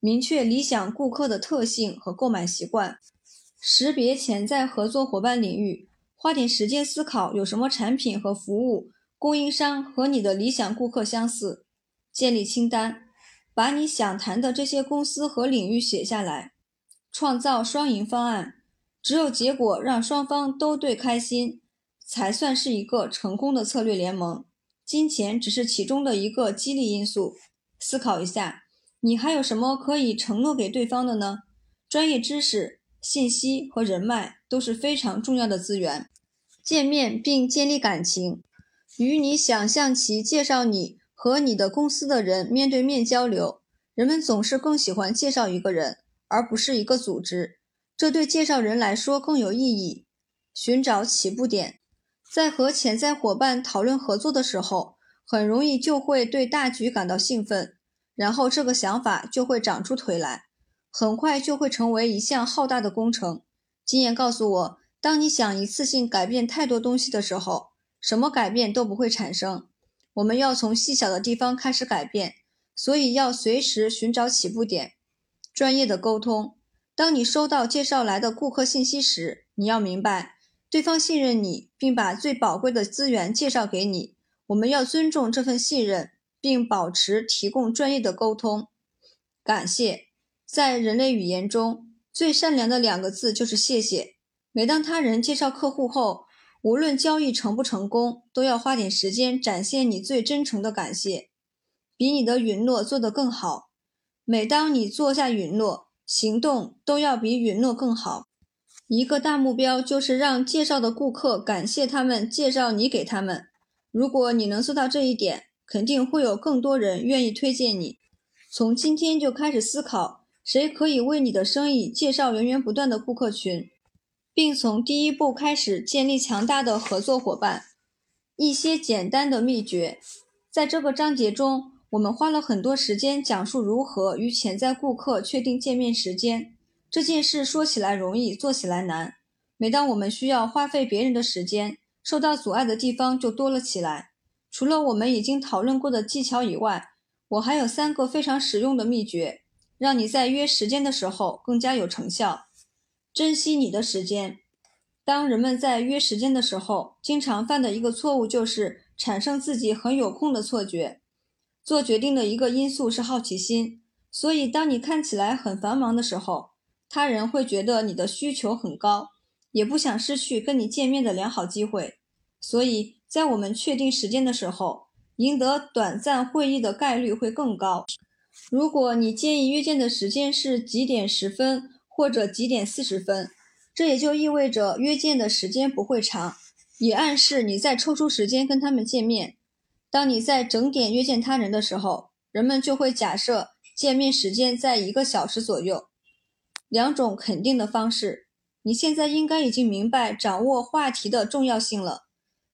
明确理想顾客的特性和购买习惯，识别潜在合作伙伴领域，花点时间思考有什么产品和服务供应商和你的理想顾客相似。建立清单，把你想谈的这些公司和领域写下来，创造双赢方案。只有结果让双方都对开心。才算是一个成功的策略联盟。金钱只是其中的一个激励因素。思考一下，你还有什么可以承诺给对方的呢？专业知识、信息和人脉都是非常重要的资源。见面并建立感情，与你想象其介绍你和你的公司的人面对面交流。人们总是更喜欢介绍一个人，而不是一个组织。这对介绍人来说更有意义。寻找起步点。在和潜在伙伴讨论合作的时候，很容易就会对大局感到兴奋，然后这个想法就会长出腿来，很快就会成为一项浩大的工程。经验告诉我，当你想一次性改变太多东西的时候，什么改变都不会产生。我们要从细小的地方开始改变，所以要随时寻找起步点。专业的沟通，当你收到介绍来的顾客信息时，你要明白。对方信任你，并把最宝贵的资源介绍给你。我们要尊重这份信任，并保持提供专业的沟通。感谢，在人类语言中最善良的两个字就是谢谢。每当他人介绍客户后，无论交易成不成功，都要花点时间展现你最真诚的感谢，比你的允诺做得更好。每当你做下允诺，行动都要比允诺更好。一个大目标就是让介绍的顾客感谢他们介绍你给他们。如果你能做到这一点，肯定会有更多人愿意推荐你。从今天就开始思考，谁可以为你的生意介绍源源不断的顾客群，并从第一步开始建立强大的合作伙伴。一些简单的秘诀，在这个章节中，我们花了很多时间讲述如何与潜在顾客确定见面时间。这件事说起来容易，做起来难。每当我们需要花费别人的时间，受到阻碍的地方就多了起来。除了我们已经讨论过的技巧以外，我还有三个非常实用的秘诀，让你在约时间的时候更加有成效。珍惜你的时间。当人们在约时间的时候，经常犯的一个错误就是产生自己很有空的错觉。做决定的一个因素是好奇心，所以当你看起来很繁忙的时候，他人会觉得你的需求很高，也不想失去跟你见面的良好机会，所以在我们确定时间的时候，赢得短暂会议的概率会更高。如果你建议约见的时间是几点十分或者几点四十分，这也就意味着约见的时间不会长，也暗示你在抽出时间跟他们见面。当你在整点约见他人的时候，人们就会假设见面时间在一个小时左右。两种肯定的方式，你现在应该已经明白掌握话题的重要性了。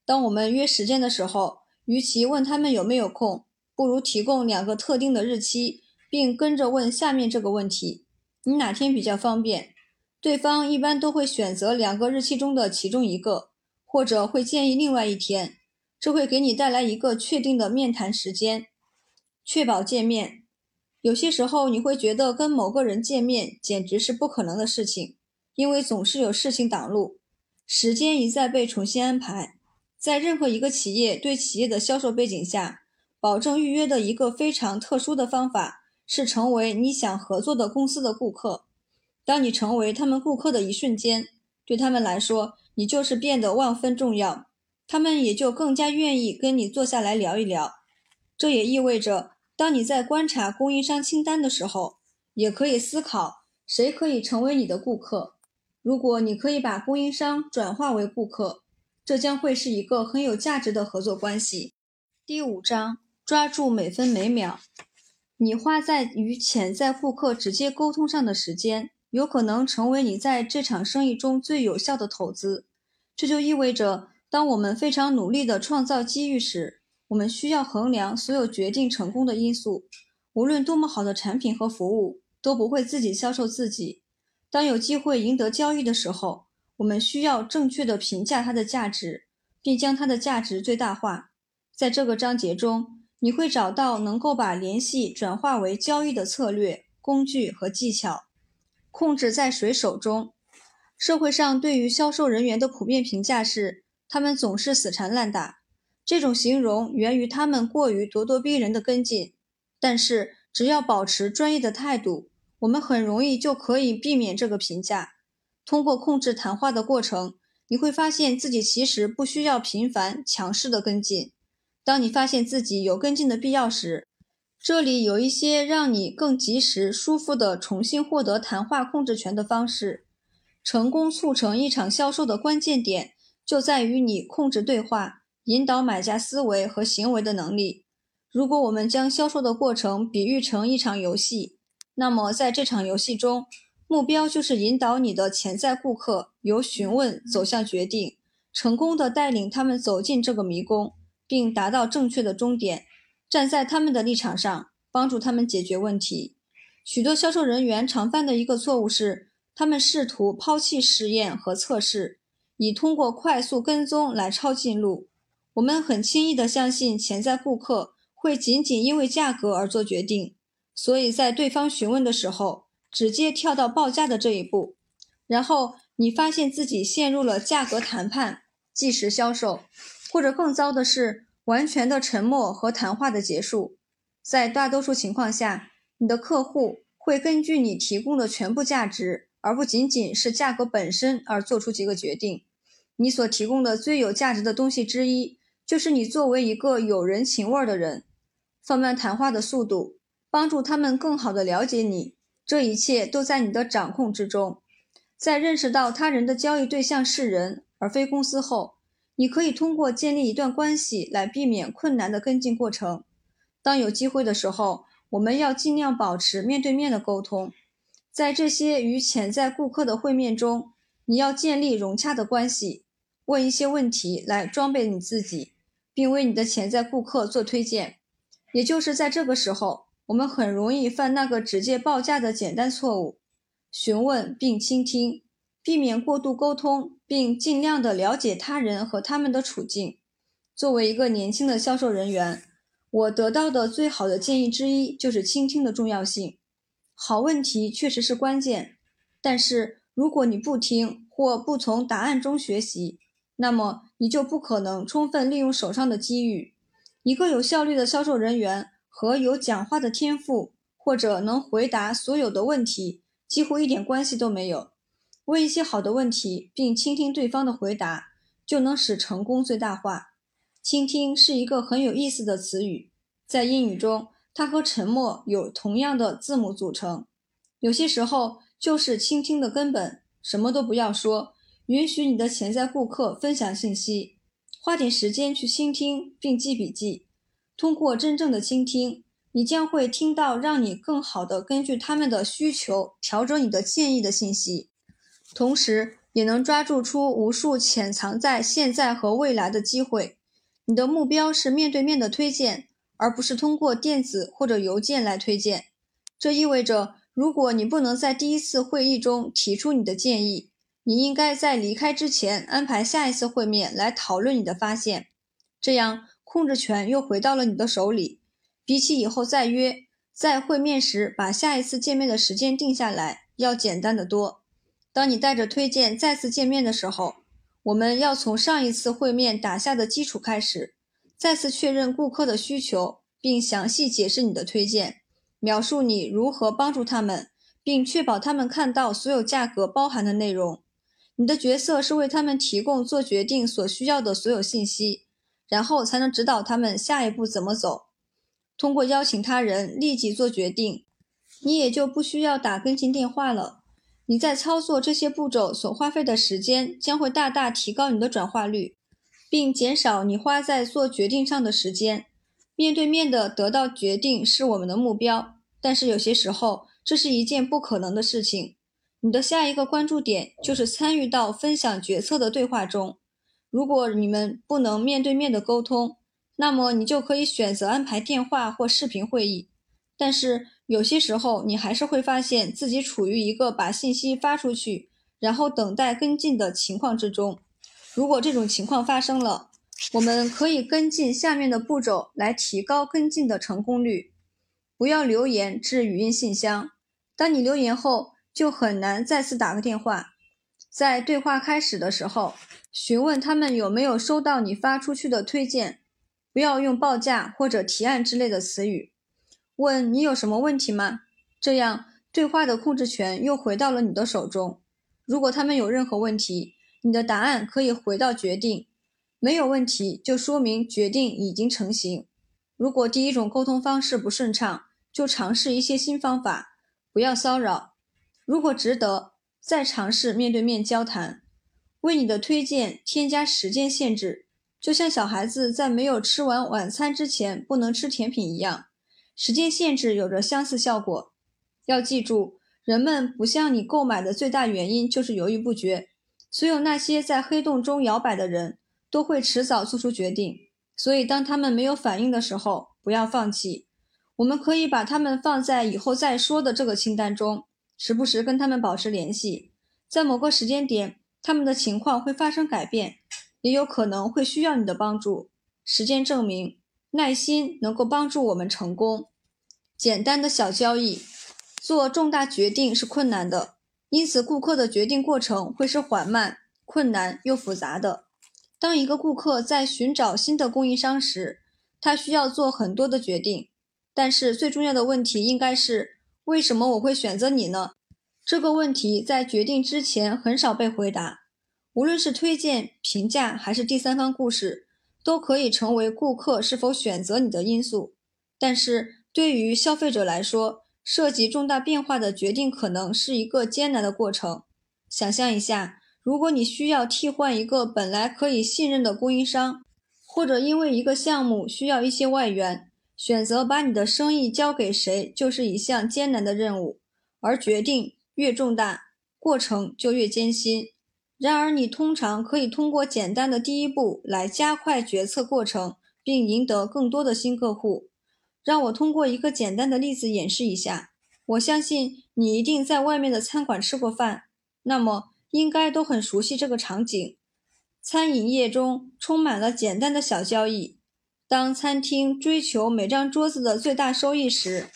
当我们约时间的时候，与其问他们有没有空，不如提供两个特定的日期，并跟着问下面这个问题：你哪天比较方便？对方一般都会选择两个日期中的其中一个，或者会建议另外一天。这会给你带来一个确定的面谈时间，确保见面。有些时候，你会觉得跟某个人见面简直是不可能的事情，因为总是有事情挡路。时间一再被重新安排。在任何一个企业对企业的销售背景下，保证预约的一个非常特殊的方法是成为你想合作的公司的顾客。当你成为他们顾客的一瞬间，对他们来说，你就是变得万分重要，他们也就更加愿意跟你坐下来聊一聊。这也意味着，当你在观察供应商清单的时候，也可以思考谁可以成为你的顾客。如果你可以把供应商转化为顾客，这将会是一个很有价值的合作关系。第五章。抓住每分每秒，你花在与潜在顾客直接沟通上的时间，有可能成为你在这场生意中最有效的投资。这就意味着，当我们非常努力地创造机遇时，我们需要衡量所有决定成功的因素。无论多么好的产品和服务，都不会自己销售自己。当有机会赢得交易的时候，我们需要正确地评价它的价值，并将它的价值最大化。在这个章节中。你会找到能够把联系转化为交易的策略、工具和技巧。控制在谁手中？社会上对于销售人员的普遍评价是，他们总是死缠烂打。这种形容源于他们过于咄咄逼人的跟进。但是，只要保持专业的态度，我们很容易就可以避免这个评价。通过控制谈话的过程，你会发现自己其实不需要频繁、强势的跟进。当你发现自己有跟进的必要时，这里有一些让你更及时、舒服地重新获得谈话控制权的方式。成功促成一场销售的关键点就在于你控制对话、引导买家思维和行为的能力。如果我们将销售的过程比喻成一场游戏，那么在这场游戏中，目标就是引导你的潜在顾客由询问走向决定，成功的带领他们走进这个迷宫。并达到正确的终点，站在他们的立场上，帮助他们解决问题。许多销售人员常犯的一个错误是，他们试图抛弃实验和测试，以通过快速跟踪来抄近路。我们很轻易地相信潜在顾客会仅仅因为价格而做决定，所以在对方询问的时候，直接跳到报价的这一步。然后你发现自己陷入了价格谈判、即时销售。或者更糟的是，完全的沉默和谈话的结束。在大多数情况下，你的客户会根据你提供的全部价值，而不仅仅是价格本身而做出几个决定。你所提供的最有价值的东西之一，就是你作为一个有人情味的人。放慢谈话的速度，帮助他们更好地了解你。这一切都在你的掌控之中。在认识到他人的交易对象是人而非公司后。你可以通过建立一段关系来避免困难的跟进过程。当有机会的时候，我们要尽量保持面对面的沟通。在这些与潜在顾客的会面中，你要建立融洽的关系，问一些问题来装备你自己，并为你的潜在顾客做推荐。也就是在这个时候，我们很容易犯那个直接报价的简单错误：询问并倾听。避免过度沟通，并尽量的了解他人和他们的处境。作为一个年轻的销售人员，我得到的最好的建议之一就是倾听的重要性。好问题确实是关键，但是如果你不听或不从答案中学习，那么你就不可能充分利用手上的机遇。一个有效率的销售人员和有讲话的天赋或者能回答所有的问题几乎一点关系都没有。问一些好的问题，并倾听对方的回答，就能使成功最大化。倾听是一个很有意思的词语，在英语中，它和沉默有同样的字母组成。有些时候，就是倾听的根本。什么都不要说，允许你的潜在顾客分享信息，花点时间去倾听并记笔记。通过真正的倾听，你将会听到让你更好地根据他们的需求调整你的建议的信息。同时，也能抓住出无数潜藏在现在和未来的机会。你的目标是面对面的推荐，而不是通过电子或者邮件来推荐。这意味着，如果你不能在第一次会议中提出你的建议，你应该在离开之前安排下一次会面来讨论你的发现。这样，控制权又回到了你的手里。比起以后再约，在会面时把下一次见面的时间定下来，要简单得多。当你带着推荐再次见面的时候，我们要从上一次会面打下的基础开始，再次确认顾客的需求，并详细解释你的推荐，描述你如何帮助他们，并确保他们看到所有价格包含的内容。你的角色是为他们提供做决定所需要的所有信息，然后才能指导他们下一步怎么走。通过邀请他人立即做决定，你也就不需要打跟进电话了。你在操作这些步骤所花费的时间将会大大提高你的转化率，并减少你花在做决定上的时间。面对面的得到决定是我们的目标，但是有些时候这是一件不可能的事情。你的下一个关注点就是参与到分享决策的对话中。如果你们不能面对面的沟通，那么你就可以选择安排电话或视频会议。但是。有些时候，你还是会发现自己处于一个把信息发出去，然后等待跟进的情况之中。如果这种情况发生了，我们可以跟进下面的步骤来提高跟进的成功率。不要留言至语音信箱。当你留言后，就很难再次打个电话。在对话开始的时候，询问他们有没有收到你发出去的推荐。不要用报价或者提案之类的词语。问你有什么问题吗？这样对话的控制权又回到了你的手中。如果他们有任何问题，你的答案可以回到决定。没有问题，就说明决定已经成型。如果第一种沟通方式不顺畅，就尝试一些新方法，不要骚扰。如果值得，再尝试面对面交谈。为你的推荐添加时间限制，就像小孩子在没有吃完晚餐之前不能吃甜品一样。时间限制有着相似效果。要记住，人们不向你购买的最大原因就是犹豫不决。所有那些在黑洞中摇摆的人都会迟早做出决定。所以，当他们没有反应的时候，不要放弃。我们可以把他们放在以后再说的这个清单中，时不时跟他们保持联系。在某个时间点，他们的情况会发生改变，也有可能会需要你的帮助。实践证明，耐心能够帮助我们成功。简单的小交易，做重大决定是困难的，因此顾客的决定过程会是缓慢、困难又复杂的。当一个顾客在寻找新的供应商时，他需要做很多的决定。但是最重要的问题应该是：为什么我会选择你呢？这个问题在决定之前很少被回答。无论是推荐、评价还是第三方故事，都可以成为顾客是否选择你的因素。但是。对于消费者来说，涉及重大变化的决定可能是一个艰难的过程。想象一下，如果你需要替换一个本来可以信任的供应商，或者因为一个项目需要一些外援，选择把你的生意交给谁就是一项艰难的任务。而决定越重大，过程就越艰辛。然而，你通常可以通过简单的第一步来加快决策过程，并赢得更多的新客户。让我通过一个简单的例子演示一下。我相信你一定在外面的餐馆吃过饭，那么应该都很熟悉这个场景。餐饮业中充满了简单的小交易。当餐厅追求每张桌子的最大收益时，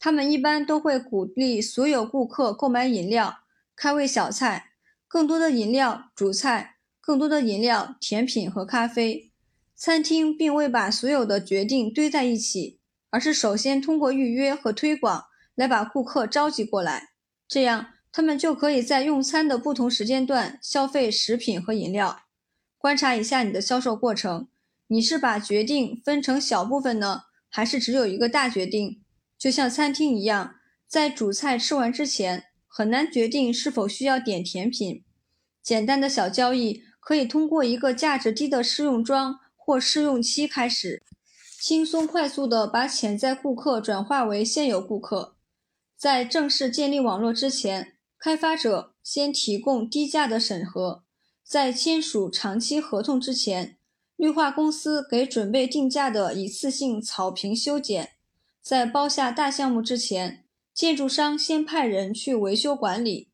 他们一般都会鼓励所有顾客购买饮料、开胃小菜、更多的饮料、主菜、更多的饮料、甜品和咖啡。餐厅并未把所有的决定堆在一起。而是首先通过预约和推广来把顾客召集过来，这样他们就可以在用餐的不同时间段消费食品和饮料。观察一下你的销售过程，你是把决定分成小部分呢，还是只有一个大决定？就像餐厅一样，在主菜吃完之前，很难决定是否需要点甜品。简单的小交易可以通过一个价值低的试用装或试用期开始。轻松快速地把潜在顾客转化为现有顾客。在正式建立网络之前，开发者先提供低价的审核。在签署长期合同之前，绿化公司给准备定价的一次性草坪修剪。在包下大项目之前，建筑商先派人去维修管理。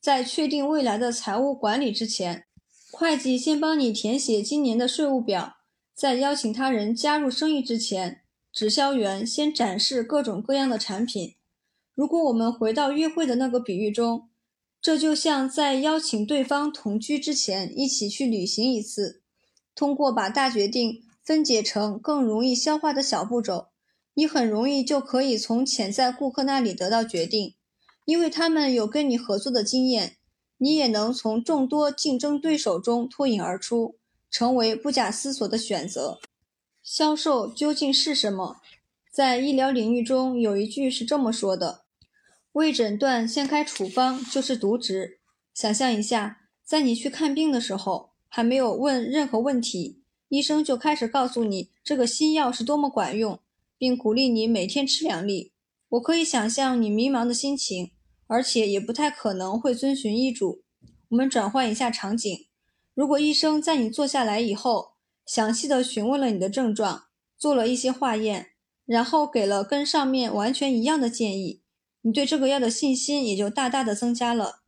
在确定未来的财务管理之前，会计先帮你填写今年的税务表。在邀请他人加入生意之前，直销员先展示各种各样的产品。如果我们回到约会的那个比喻中，这就像在邀请对方同居之前一起去旅行一次。通过把大决定分解成更容易消化的小步骤，你很容易就可以从潜在顾客那里得到决定，因为他们有跟你合作的经验。你也能从众多竞争对手中脱颖而出，成为不假思索的选择。销售究竟是什么？在医疗领域中，有一句是这么说的。未诊断先开处方就是渎职。想象一下，在你去看病的时候，还没有问任何问题，医生就开始告诉你这个新药是多么管用，并鼓励你每天吃两粒。我可以想象你迷茫的心情，而且也不太可能会遵循医嘱。我们转换一下场景，如果医生在你坐下来以后，详细的询问了你的症状，做了一些化验，然后给了跟上面完全一样的建议。你对这个药的信心也就大大的增加了。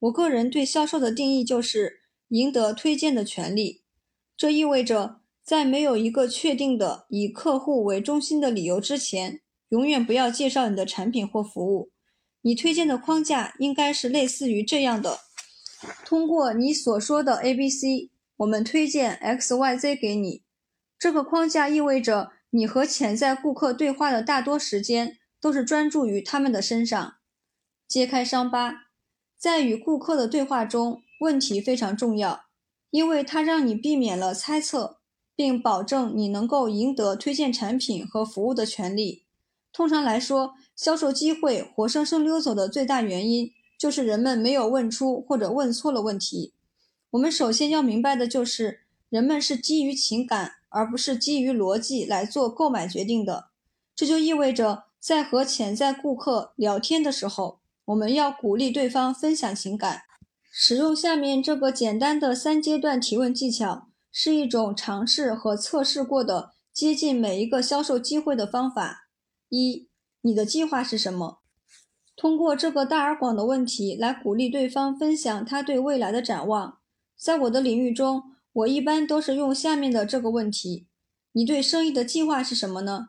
我个人对销售的定义就是赢得推荐的权利，这意味着在没有一个确定的以客户为中心的理由之前，永远不要介绍你的产品或服务。你推荐的框架应该是类似于这样的：通过你所说的 A、B、C，我们推荐 X、Y、Z 给你。这个框架意味着你和潜在顾客对话的大多时间。都是专注于他们的身上，揭开伤疤。在与顾客的对话中，问题非常重要，因为它让你避免了猜测，并保证你能够赢得推荐产品和服务的权利。通常来说，销售机会活生生溜走的最大原因，就是人们没有问出或者问错了问题。我们首先要明白的就是，人们是基于情感而不是基于逻辑来做购买决定的。这就意味着。在和潜在顾客聊天的时候，我们要鼓励对方分享情感。使用下面这个简单的三阶段提问技巧，是一种尝试和测试过的接近每一个销售机会的方法。一，你的计划是什么？通过这个大而广的问题来鼓励对方分享他对未来的展望。在我的领域中，我一般都是用下面的这个问题：你对生意的计划是什么呢？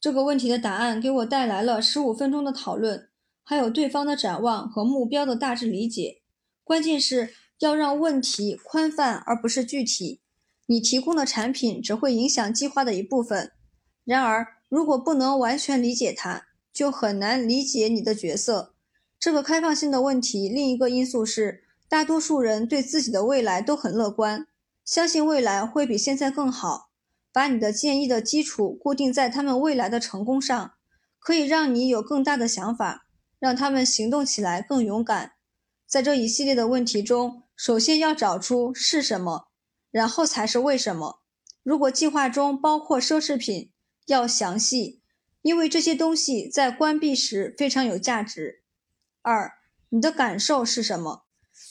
这个问题的答案给我带来了十五分钟的讨论，还有对方的展望和目标的大致理解。关键是要让问题宽泛而不是具体。你提供的产品只会影响计划的一部分。然而，如果不能完全理解它，就很难理解你的角色。这个开放性的问题另一个因素是，大多数人对自己的未来都很乐观，相信未来会比现在更好。把你的建议的基础固定在他们未来的成功上，可以让你有更大的想法，让他们行动起来更勇敢。在这一系列的问题中，首先要找出是什么，然后才是为什么。如果计划中包括奢侈品，要详细，因为这些东西在关闭时非常有价值。二，你的感受是什么？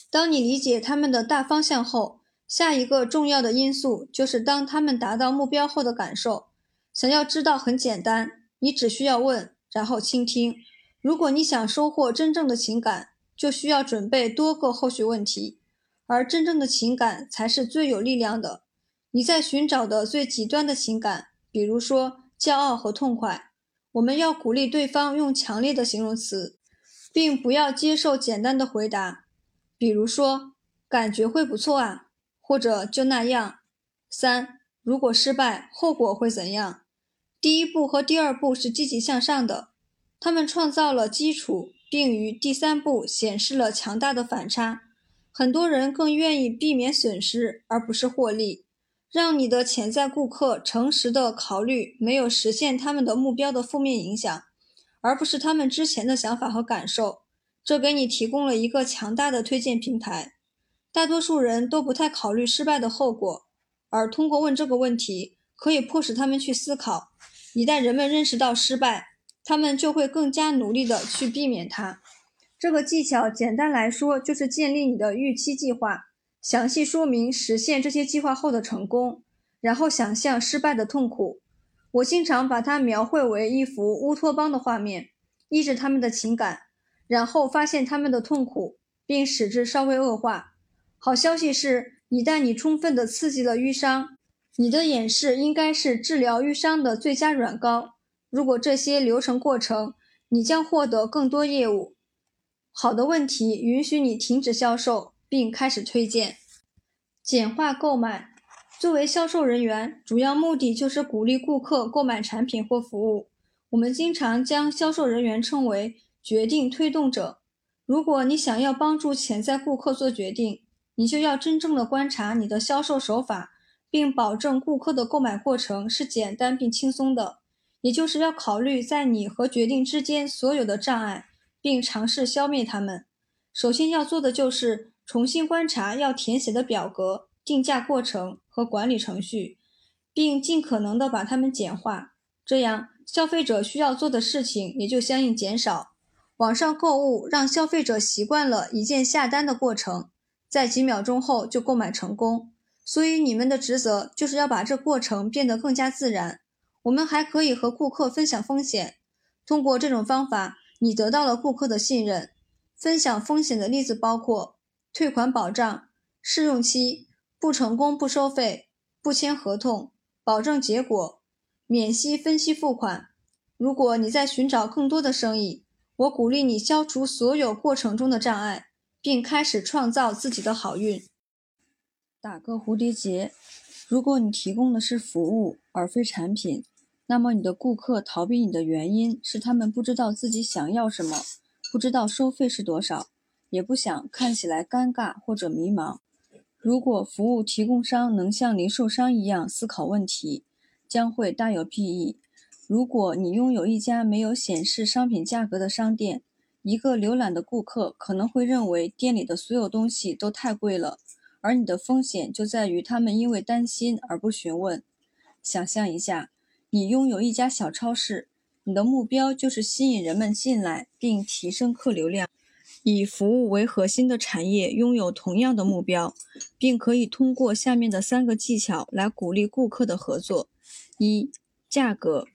当你理解他们的大方向后。下一个重要的因素就是当他们达到目标后的感受。想要知道很简单，你只需要问，然后倾听。如果你想收获真正的情感，就需要准备多个后续问题，而真正的情感才是最有力量的。你在寻找的最极端的情感，比如说骄傲和痛快，我们要鼓励对方用强烈的形容词，并不要接受简单的回答，比如说感觉会不错啊。或者就那样。三，如果失败，后果会怎样？第一步和第二步是积极向上的，他们创造了基础，并于第三步显示了强大的反差。很多人更愿意避免损失而不是获利。让你的潜在顾客诚实的考虑没有实现他们的目标的负面影响，而不是他们之前的想法和感受。这给你提供了一个强大的推荐平台。大多数人都不太考虑失败的后果，而通过问这个问题，可以迫使他们去思考。一旦人们认识到失败，他们就会更加努力地去避免它。这个技巧简单来说，就是建立你的预期计划，详细说明实现这些计划后的成功，然后想象失败的痛苦。我经常把它描绘为一幅乌托邦的画面，抑制他们的情感，然后发现他们的痛苦，并使之稍微恶化。好消息是，一旦你充分的刺激了淤伤，你的演示应该是治疗淤伤的最佳软膏。如果这些流程过程，你将获得更多业务。好的问题允许你停止销售并开始推荐。简化购买。作为销售人员，主要目的就是鼓励顾客购买产品或服务。我们经常将销售人员称为决定推动者。如果你想要帮助潜在顾客做决定，你就要真正的观察你的销售手法，并保证顾客的购买过程是简单并轻松的。也就是要考虑在你和决定之间所有的障碍，并尝试消灭它们。首先要做的就是重新观察要填写的表格。定价过程和管理程序，并尽可能的把它们简化，这样消费者需要做的事情也就相应减少。网上购物让消费者习惯了一键下单的过程，在几秒钟后就购买成功。所以你们的职责就是要把这过程变得更加自然。我们还可以和顾客分享风险，通过这种方法，你得到了顾客的信任。分享风险的例子包括退款保障、试用期。不成功不收费，不签合同，保证结果，免息分期付款。如果你在寻找更多的生意，我鼓励你消除所有过程中的障碍，并开始创造自己的好运。打个蝴蝶结。如果你提供的是服务而非产品，那么你的顾客逃避你的原因是他们不知道自己想要什么，不知道收费是多少，也不想看起来尴尬或者迷茫。如果服务提供商能像零售商一样思考问题，将会大有裨益。如果你拥有一家没有显示商品价格的商店，一个浏览的顾客可能会认为店里的所有东西都太贵了，而你的风险就在于他们因为担心而不询问。想象一下，你拥有一家小超市，你的目标就是吸引人们进来并提升客流量。以服务为核心的产业拥有同样的目标，并可以通过下面的三个技巧来鼓励顾客的合作：一、价格，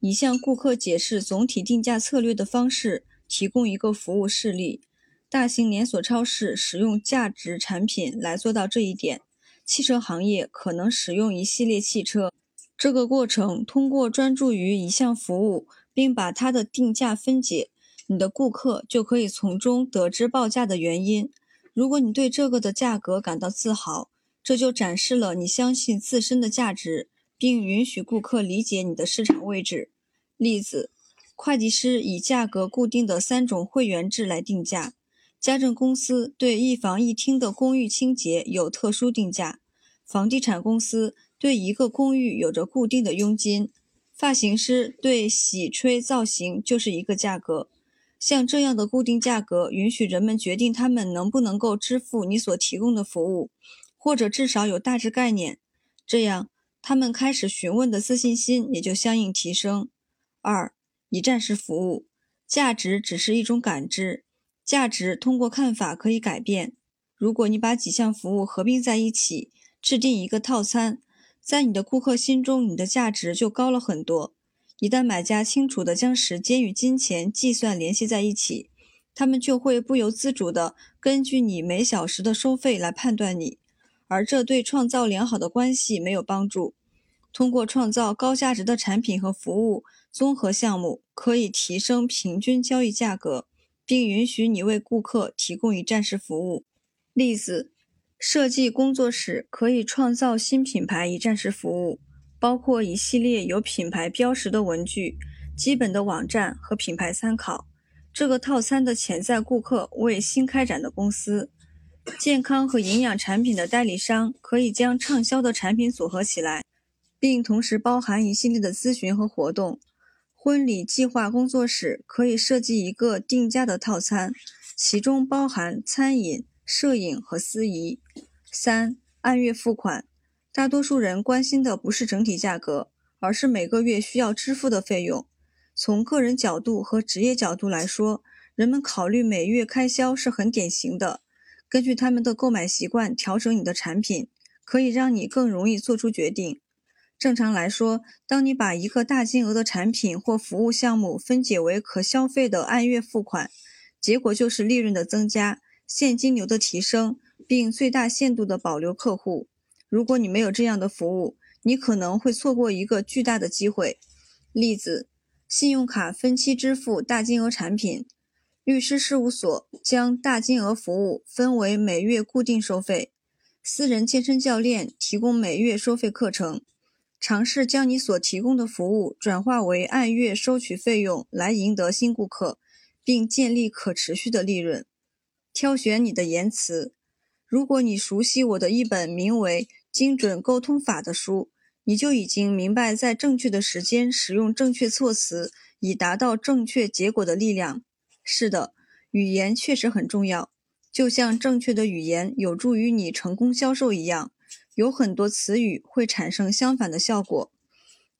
以向顾客解释总体定价策略的方式提供一个服务事例。大型连锁超市使用价值产品来做到这一点。汽车行业可能使用一系列汽车。这个过程通过专注于一项服务，并把它的定价分解。你的顾客就可以从中得知报价的原因。如果你对这个的价格感到自豪，这就展示了你相信自身的价值，并允许顾客理解你的市场位置。例子：会计师以价格固定的三种会员制来定价；家政公司对一房一厅的公寓清洁有特殊定价；房地产公司对一个公寓有着固定的佣金；发型师对洗吹造型就是一个价格。像这样的固定价格，允许人们决定他们能不能够支付你所提供的服务，或者至少有大致概念。这样，他们开始询问的自信心也就相应提升。二、一站式服务，价值只是一种感知，价值通过看法可以改变。如果你把几项服务合并在一起，制定一个套餐，在你的顾客心中，你的价值就高了很多。一旦买家清楚地将时间与金钱计算联系在一起，他们就会不由自主地根据你每小时的收费来判断你，而这对创造良好的关系没有帮助。通过创造高价值的产品和服务综合项目，可以提升平均交易价格，并允许你为顾客提供一站式服务。例子：设计工作室可以创造新品牌一站式服务。包括一系列有品牌标识的文具、基本的网站和品牌参考。这个套餐的潜在顾客为新开展的公司、健康和营养产品的代理商，可以将畅销的产品组合起来，并同时包含一系列的咨询和活动。婚礼计划工作室可以设计一个定价的套餐，其中包含餐饮、摄影和司仪。三、按月付款。大多数人关心的不是整体价格，而是每个月需要支付的费用。从个人角度和职业角度来说，人们考虑每月开销是很典型的。根据他们的购买习惯调整你的产品，可以让你更容易做出决定。正常来说，当你把一个大金额的产品或服务项目分解为可消费的按月付款，结果就是利润的增加、现金流的提升，并最大限度地保留客户。如果你没有这样的服务，你可能会错过一个巨大的机会。例子：信用卡分期支付大金额产品。律师事务所将大金额服务分为每月固定收费，私人健身教练提供每月收费课程。尝试将你所提供的服务转化为按月收取费用，来赢得新顾客，并建立可持续的利润。挑选你的言辞。如果你熟悉我的一本名为《精准沟通法》的书，你就已经明白在正确的时间使用正确措辞，以达到正确结果的力量。是的，语言确实很重要，就像正确的语言有助于你成功销售一样。有很多词语会产生相反的效果。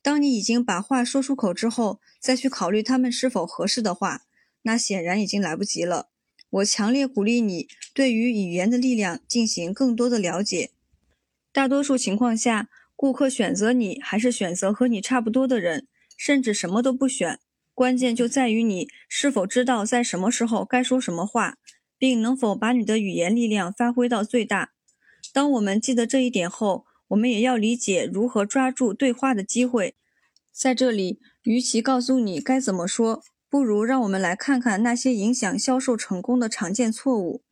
当你已经把话说出口之后，再去考虑它们是否合适的话，那显然已经来不及了。我强烈鼓励你对于语言的力量进行更多的了解。大多数情况下，顾客选择你还是选择和你差不多的人，甚至什么都不选。关键就在于你是否知道在什么时候该说什么话，并能否把你的语言力量发挥到最大。当我们记得这一点后，我们也要理解如何抓住对话的机会。在这里，与其告诉你该怎么说，不如让我们来看看那些影响销售成功的常见错误。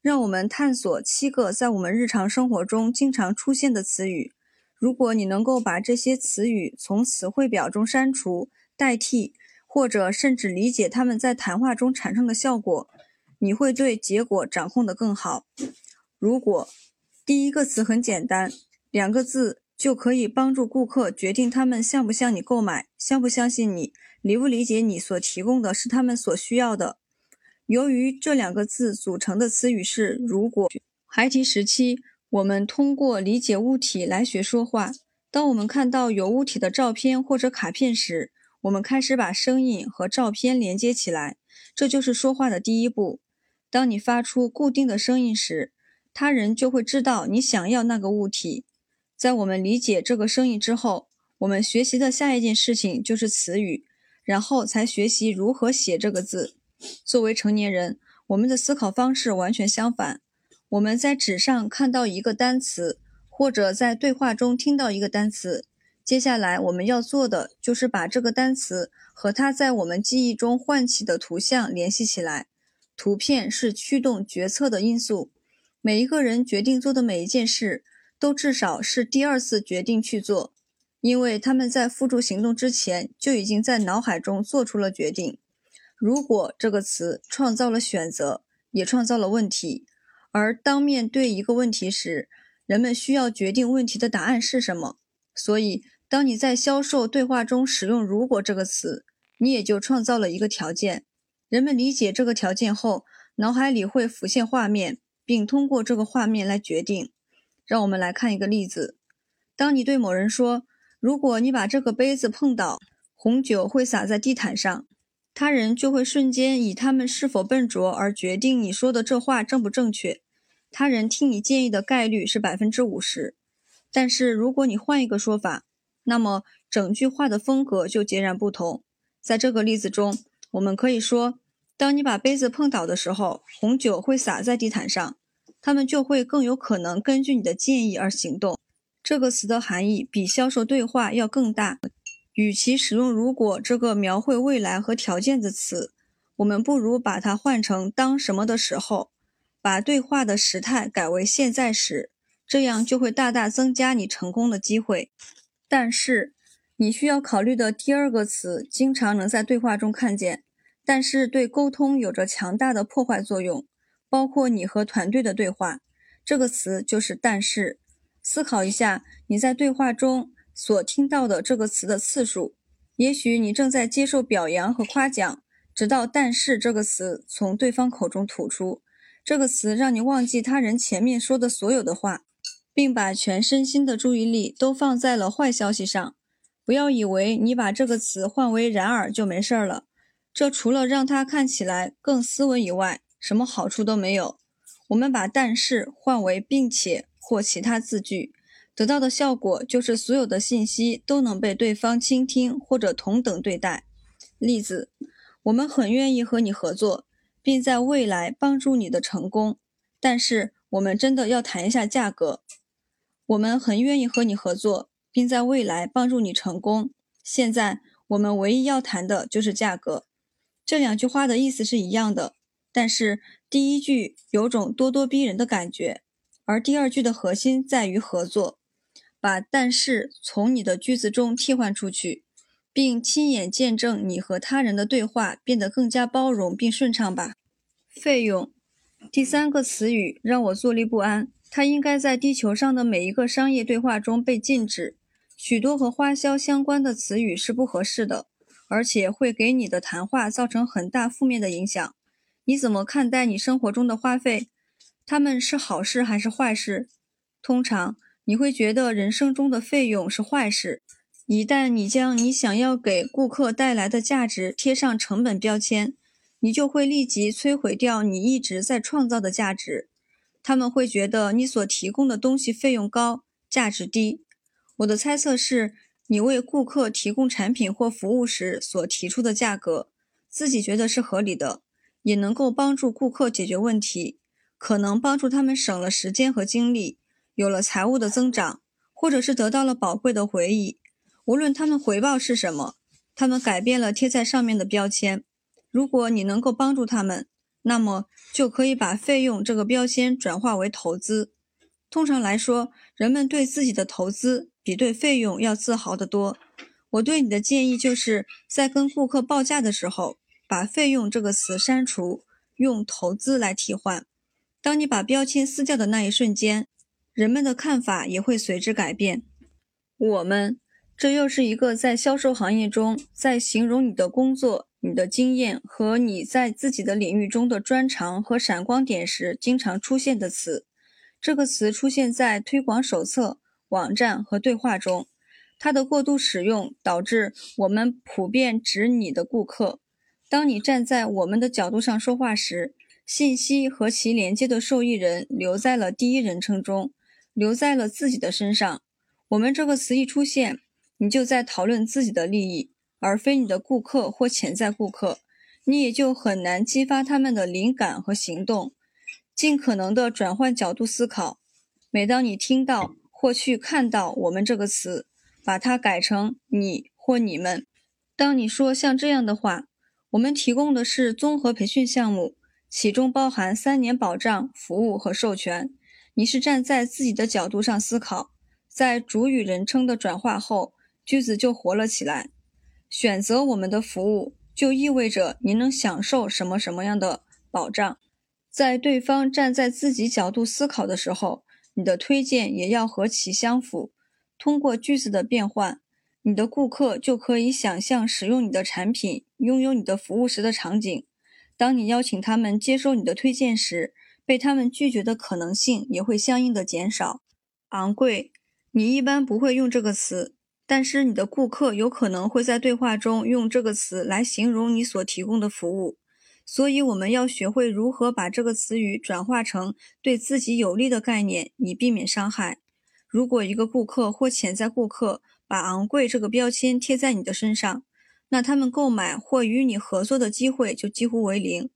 让我们探索七个在我们日常生活中经常出现的词语。如果你能够把这些词语从词汇表中删除、代替，或者甚至理解他们在谈话中产生的效果，你会对结果掌控得更好。如果第一个词很简单，两个字就可以帮助顾客决定他们向不向你购买，相不相信你，理不理解你所提供的是他们所需要的。由于这两个字组成的词语是“如果”。孩提时期，我们通过理解物体来学说话。当我们看到有物体的照片或者卡片时，我们开始把声音和照片连接起来，这就是说话的第一步。当你发出固定的声音时，他人就会知道你想要那个物体。在我们理解这个声音之后，我们学习的下一件事情就是词语，然后才学习如何写这个字。作为成年人，我们的思考方式完全相反。我们在纸上看到一个单词，或者在对话中听到一个单词，接下来我们要做的就是把这个单词和它在我们记忆中唤起的图像联系起来。图片是驱动决策的因素。每一个人决定做的每一件事，都至少是第二次决定去做，因为他们在付诸行动之前就已经在脑海中做出了决定。如果这个词创造了选择，也创造了问题，而当面对一个问题时，人们需要决定问题的答案是什么。所以，当你在销售对话中使用“如果”这个词，你也就创造了一个条件。人们理解这个条件后，脑海里会浮现画面。并通过这个画面来决定。让我们来看一个例子：当你对某人说“如果你把这个杯子碰倒，红酒会洒在地毯上”，他人就会瞬间以他们是否笨拙而决定你说的这话正不正确。他人听你建议的概率是百分之五十。但是如果你换一个说法，那么整句话的风格就截然不同。在这个例子中，我们可以说。当你把杯子碰倒的时候，红酒会洒在地毯上，他们就会更有可能根据你的建议而行动。这个词的含义比销售对话要更大。与其使用“如果”这个描绘未来和条件的词，我们不如把它换成“当什么的时候”，把对话的时态改为现在时，这样就会大大增加你成功的机会。但是，你需要考虑的第二个词，经常能在对话中看见。但是对沟通有着强大的破坏作用，包括你和团队的对话。这个词就是“但是”。思考一下你在对话中所听到的这个词的次数。也许你正在接受表扬和夸奖，直到“但是”这个词从对方口中吐出。这个词让你忘记他人前面说的所有的话，并把全身心的注意力都放在了坏消息上。不要以为你把这个词换为“然而”就没事了。这除了让它看起来更斯文以外，什么好处都没有。我们把“但是”换为“并且”或其他字句，得到的效果就是所有的信息都能被对方倾听或者同等对待。例子：我们很愿意和你合作，并在未来帮助你的成功，但是我们真的要谈一下价格。我们很愿意和你合作，并在未来帮助你成功，现在我们唯一要谈的就是价格。这两句话的意思是一样的，但是第一句有种咄咄逼人的感觉，而第二句的核心在于合作。把“但是”从你的句子中替换出去，并亲眼见证你和他人的对话变得更加包容并顺畅吧。费用，第三个词语让我坐立不安。它应该在地球上的每一个商业对话中被禁止。许多和花销相关的词语是不合适的，而且会给你的谈话造成很大负面的影响。你怎么看待你生活中的花费？他们是好事还是坏事？通常。你会觉得人生中的费用是坏事。一旦你将你想要给顾客带来的价值贴上成本标签，你就会立即摧毁掉你一直在创造的价值。他们会觉得你所提供的东西费用高，价值低。我的猜测是，你为顾客提供产品或服务时所提出的价格，自己觉得是合理的，也能够帮助顾客解决问题，可能帮助他们省了时间和精力。有了财务的增长，或者是得到了宝贵的回忆，无论他们回报是什么，他们改变了贴在上面的标签。如果你能够帮助他们，那么就可以把费用这个标签转化为投资。通常来说，人们对自己的投资比对费用要自豪得多。我对你的建议就是在跟顾客报价的时候，把“费用”这个词删除，用“投资”来替换。当你把标签撕掉的那一瞬间。人们的看法也会随之改变。我们，这又是一个在销售行业中，在形容你的工作、你的经验和你在自己的领域中的专长和闪光点时经常出现的词。这个词出现在推广手册、网站和对话中。它的过度使用导致我们普遍指你的顾客。当你站在我们的角度上说话时，信息和其连接的受益人留在了第一人称中。留在了自己的身上。我们这个词一出现，你就在讨论自己的利益，而非你的顾客或潜在顾客，你也就很难激发他们的灵感和行动。尽可能的转换角度思考。每当你听到或去看到“我们”这个词，把它改成“你”或“你们”。当你说像这样的话，我们提供的是综合培训项目，其中包含三年保障、服务和授权。你是站在自己的角度上思考，在主语人称的转化后，句子就活了起来。选择我们的服务，就意味着您能享受什么什么样的保障。在对方站在自己角度思考的时候，你的推荐也要和其相符。通过句子的变换，你的顾客就可以想象使用你的产品、拥有你的服务时的场景。当你邀请他们接收你的推荐时，被他们拒绝的可能性也会相应的减少。昂贵，你一般不会用这个词，但是你的顾客有可能会在对话中用这个词来形容你所提供的服务。所以，我们要学会如何把这个词语转化成对自己有利的概念，以避免伤害。如果一个顾客或潜在顾客把“昂贵”这个标签贴在你的身上，那他们购买或与你合作的机会就几乎为零。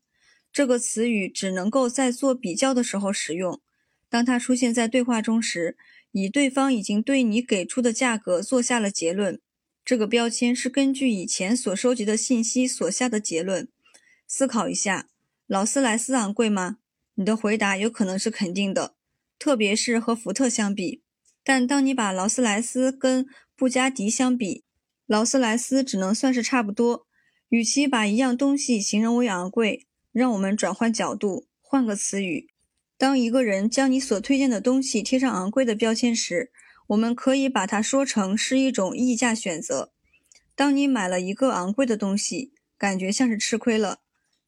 这个词语只能够在做比较的时候使用。当它出现在对话中时，以对方已经对你给出的价格做下了结论。这个标签是根据以前所收集的信息所下的结论。思考一下，劳斯莱斯昂贵吗？你的回答有可能是肯定的，特别是和福特相比。但当你把劳斯莱斯跟布加迪相比，劳斯莱斯只能算是差不多。与其把一样东西形容为昂贵，让我们转换角度，换个词语。当一个人将你所推荐的东西贴上昂贵的标签时，我们可以把它说成是一种溢价选择。当你买了一个昂贵的东西，感觉像是吃亏了；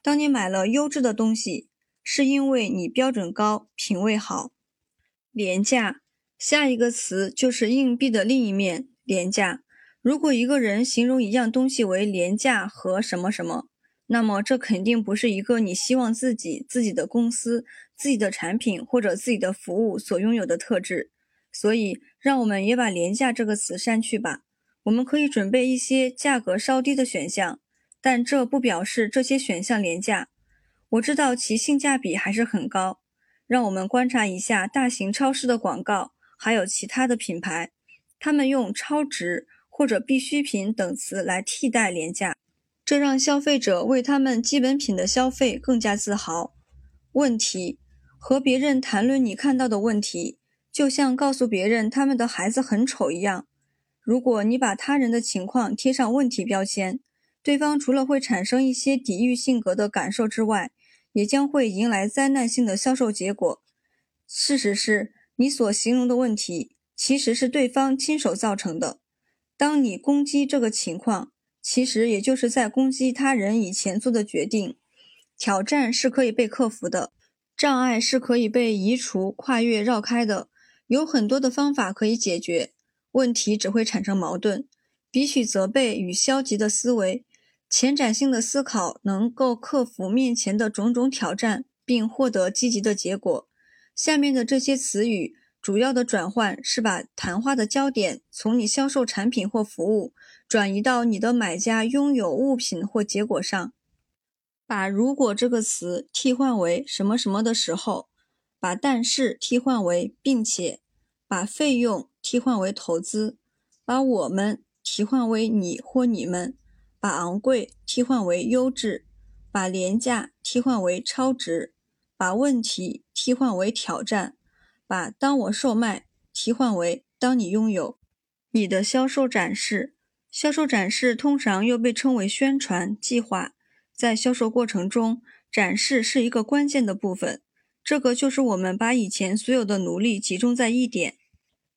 当你买了优质的东西，是因为你标准高、品味好。廉价，下一个词就是硬币的另一面——廉价。如果一个人形容一样东西为廉价和什么什么，那么，这肯定不是一个你希望自己、自己的公司、自己的产品或者自己的服务所拥有的特质。所以，让我们也把“廉价”这个词删去吧。我们可以准备一些价格稍低的选项，但这不表示这些选项廉价。我知道其性价比还是很高。让我们观察一下大型超市的广告，还有其他的品牌，他们用“超值”或者“必需品”等词来替代“廉价”。这让消费者为他们基本品的消费更加自豪。问题和别人谈论你看到的问题，就像告诉别人他们的孩子很丑一样。如果你把他人的情况贴上问题标签，对方除了会产生一些抵御性格的感受之外，也将会迎来灾难性的销售结果。事实是你所形容的问题，其实是对方亲手造成的。当你攻击这个情况，其实也就是在攻击他人以前做的决定。挑战是可以被克服的，障碍是可以被移除、跨越、绕开的，有很多的方法可以解决。问题只会产生矛盾。比起责备与消极的思维，前瞻性的思考能够克服面前的种种挑战，并获得积极的结果。下面的这些词语。主要的转换是把谈话的焦点从你销售产品或服务转移到你的买家拥有物品或结果上。把“如果”这个词替换为“什么什么”的时候，把“但是”替换为“并且”，把“费用”替换为“投资”，把“我们”替换为“你”或“你们”，把“昂贵”替换为“优质”，把“廉价”替换为“超值”，把“问题”替换为“挑战”。把“当我售卖”替换为“当你拥有”。你的销售展示，销售展示通常又被称为宣传计划。在销售过程中，展示是一个关键的部分。这个就是我们把以前所有的努力集中在一点，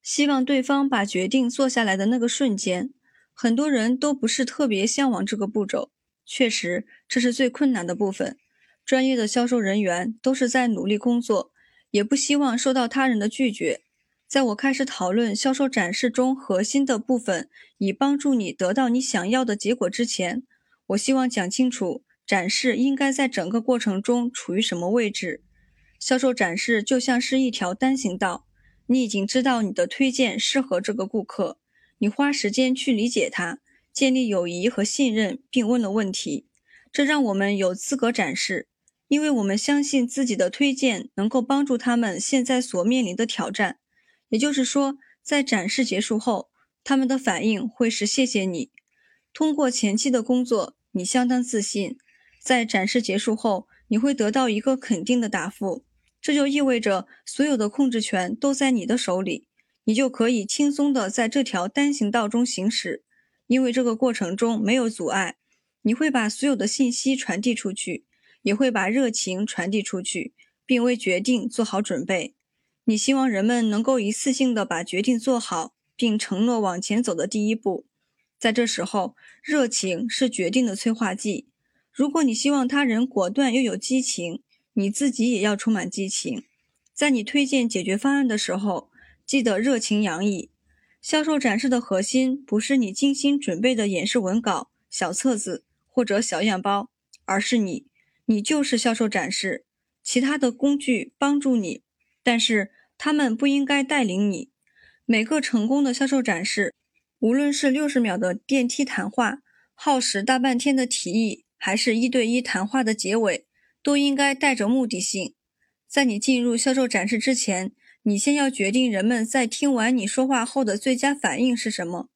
希望对方把决定做下来的那个瞬间。很多人都不是特别向往这个步骤。确实，这是最困难的部分。专业的销售人员都是在努力工作。也不希望受到他人的拒绝。在我开始讨论销售展示中核心的部分，以帮助你得到你想要的结果之前，我希望讲清楚展示应该在整个过程中处于什么位置。销售展示就像是一条单行道，你已经知道你的推荐适合这个顾客，你花时间去理解他，建立友谊和信任，并问了问题，这让我们有资格展示。因为我们相信自己的推荐能够帮助他们现在所面临的挑战，也就是说，在展示结束后，他们的反应会是谢谢你。通过前期的工作，你相当自信，在展示结束后，你会得到一个肯定的答复，这就意味着所有的控制权都在你的手里，你就可以轻松的在这条单行道中行驶，因为这个过程中没有阻碍，你会把所有的信息传递出去。也会把热情传递出去，并为决定做好准备。你希望人们能够一次性的把决定做好，并承诺往前走的第一步。在这时候，热情是决定的催化剂。如果你希望他人果断又有激情，你自己也要充满激情。在你推荐解决方案的时候，记得热情洋溢。销售展示的核心不是你精心准备的演示文稿、小册子或者小样包，而是你。你就是销售展示，其他的工具帮助你，但是他们不应该带领你。每个成功的销售展示，无论是六十秒的电梯谈话、耗时大半天的提议，还是一对一谈话的结尾，都应该带着目的性。在你进入销售展示之前，你先要决定人们在听完你说话后的最佳反应是什么。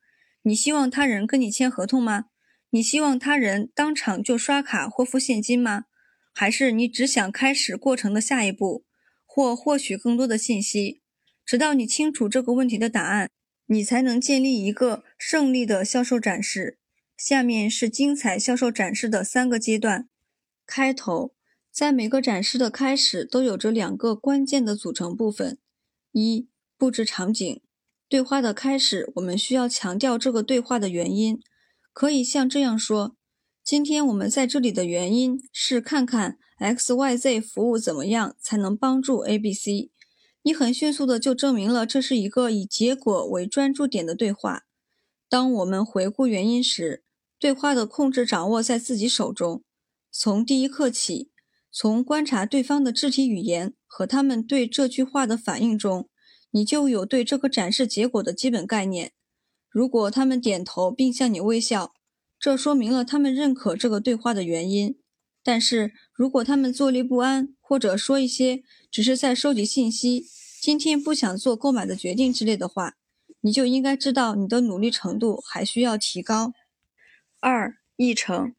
你希望他人跟你签合同吗？你希望他人当场就刷卡或付现金吗？还是你只想开始过程的下一步，或获取更多的信息，直到你清楚这个问题的答案，你才能建立一个胜利的销售展示。下面是精彩销售展示的三个阶段。开头，在每个展示的开始都有着两个关键的组成部分：一、布置场景。对话的开始，我们需要强调这个对话的原因，可以像这样说。今天我们在这里的原因是看看 X Y Z 服务怎么样才能帮助 A B C。你很迅速的就证明了这是一个以结果为专注点的对话。当我们回顾原因时，对话的控制掌握在自己手中。从第一刻起，从观察对方的肢体语言和他们对这句话的反应中，你就有对这个展示结果的基本概念。如果他们点头并向你微笑。这说明了他们认可这个对话的原因，但是如果他们坐立不安，或者说一些只是在收集信息、今天不想做购买的决定之类的话，你就应该知道你的努力程度还需要提高。二、议程，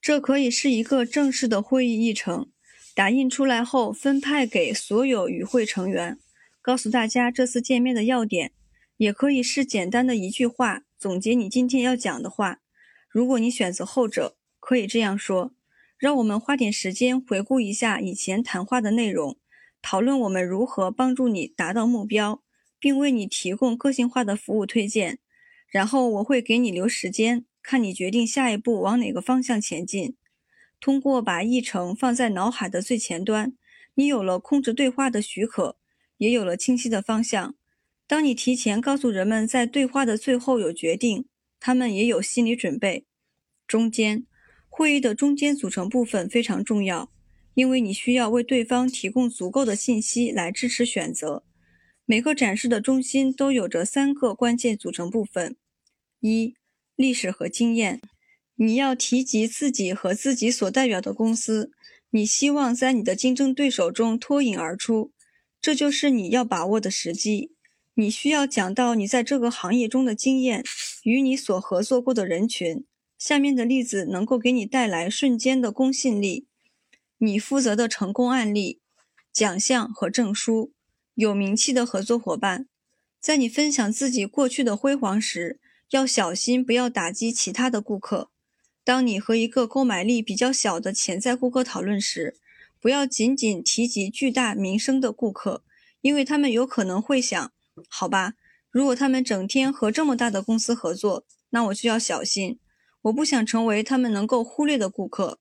这可以是一个正式的会议议程，打印出来后分派给所有与会成员，告诉大家这次见面的要点；也可以是简单的一句话总结你今天要讲的话。如果你选择后者，可以这样说：让我们花点时间回顾一下以前谈话的内容，讨论我们如何帮助你达到目标，并为你提供个性化的服务推荐。然后我会给你留时间。看你决定下一步往哪个方向前进。通过把议程放在脑海的最前端，你有了控制对话的许可，也有了清晰的方向。当你提前告诉人们在对话的最后有决定，他们也有心理准备。中间，会议的中间组成部分非常重要，因为你需要为对方提供足够的信息来支持选择。每个展示的中心都有着三个关键组成部分：一。历史和经验，你要提及自己和自己所代表的公司，你希望在你的竞争对手中脱颖而出，这就是你要把握的时机。你需要讲到你在这个行业中的经验与你所合作过的人群。下面的例子能够给你带来瞬间的公信力：你负责的成功案例、奖项和证书、有名气的合作伙伴。在你分享自己过去的辉煌时。要小心，不要打击其他的顾客。当你和一个购买力比较小的潜在顾客讨论时，不要仅仅提及巨大名声的顾客，因为他们有可能会想：好吧，如果他们整天和这么大的公司合作，那我就要小心。我不想成为他们能够忽略的顾客。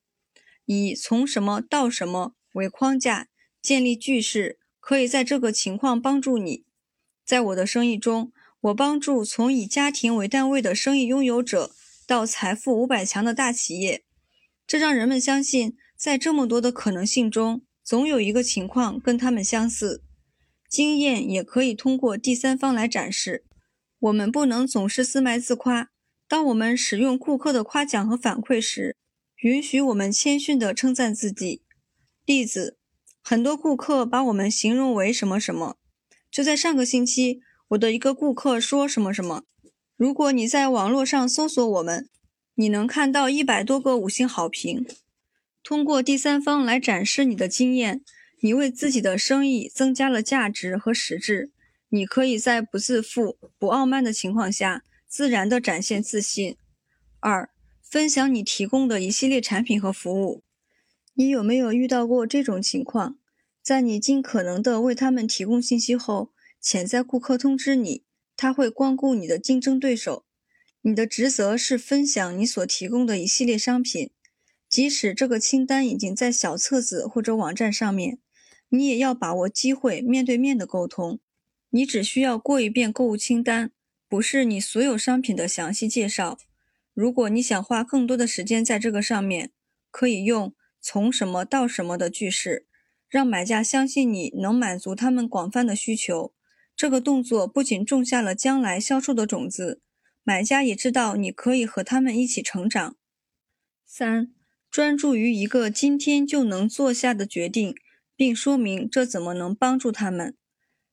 以从什么到什么为框架建立句式，可以在这个情况帮助你。在我的生意中。我帮助从以家庭为单位的生意拥有者到财富五百强的大企业，这让人们相信，在这么多的可能性中，总有一个情况跟他们相似。经验也可以通过第三方来展示。我们不能总是自卖自夸。当我们使用顾客的夸奖和反馈时，允许我们谦逊地称赞自己。例子：很多顾客把我们形容为什么什么。就在上个星期。我的一个顾客说什么什么。如果你在网络上搜索我们，你能看到一百多个五星好评。通过第三方来展示你的经验，你为自己的生意增加了价值和实质。你可以在不自负、不傲慢的情况下，自然地展现自信。二、分享你提供的一系列产品和服务。你有没有遇到过这种情况？在你尽可能地为他们提供信息后。潜在顾客通知你，他会光顾你的竞争对手。你的职责是分享你所提供的一系列商品，即使这个清单已经在小册子或者网站上面，你也要把握机会面对面的沟通。你只需要过一遍购物清单，不是你所有商品的详细介绍。如果你想花更多的时间在这个上面，可以用从什么到什么的句式，让买家相信你能满足他们广泛的需求。这个动作不仅种下了将来销售的种子，买家也知道你可以和他们一起成长。三、专注于一个今天就能做下的决定，并说明这怎么能帮助他们。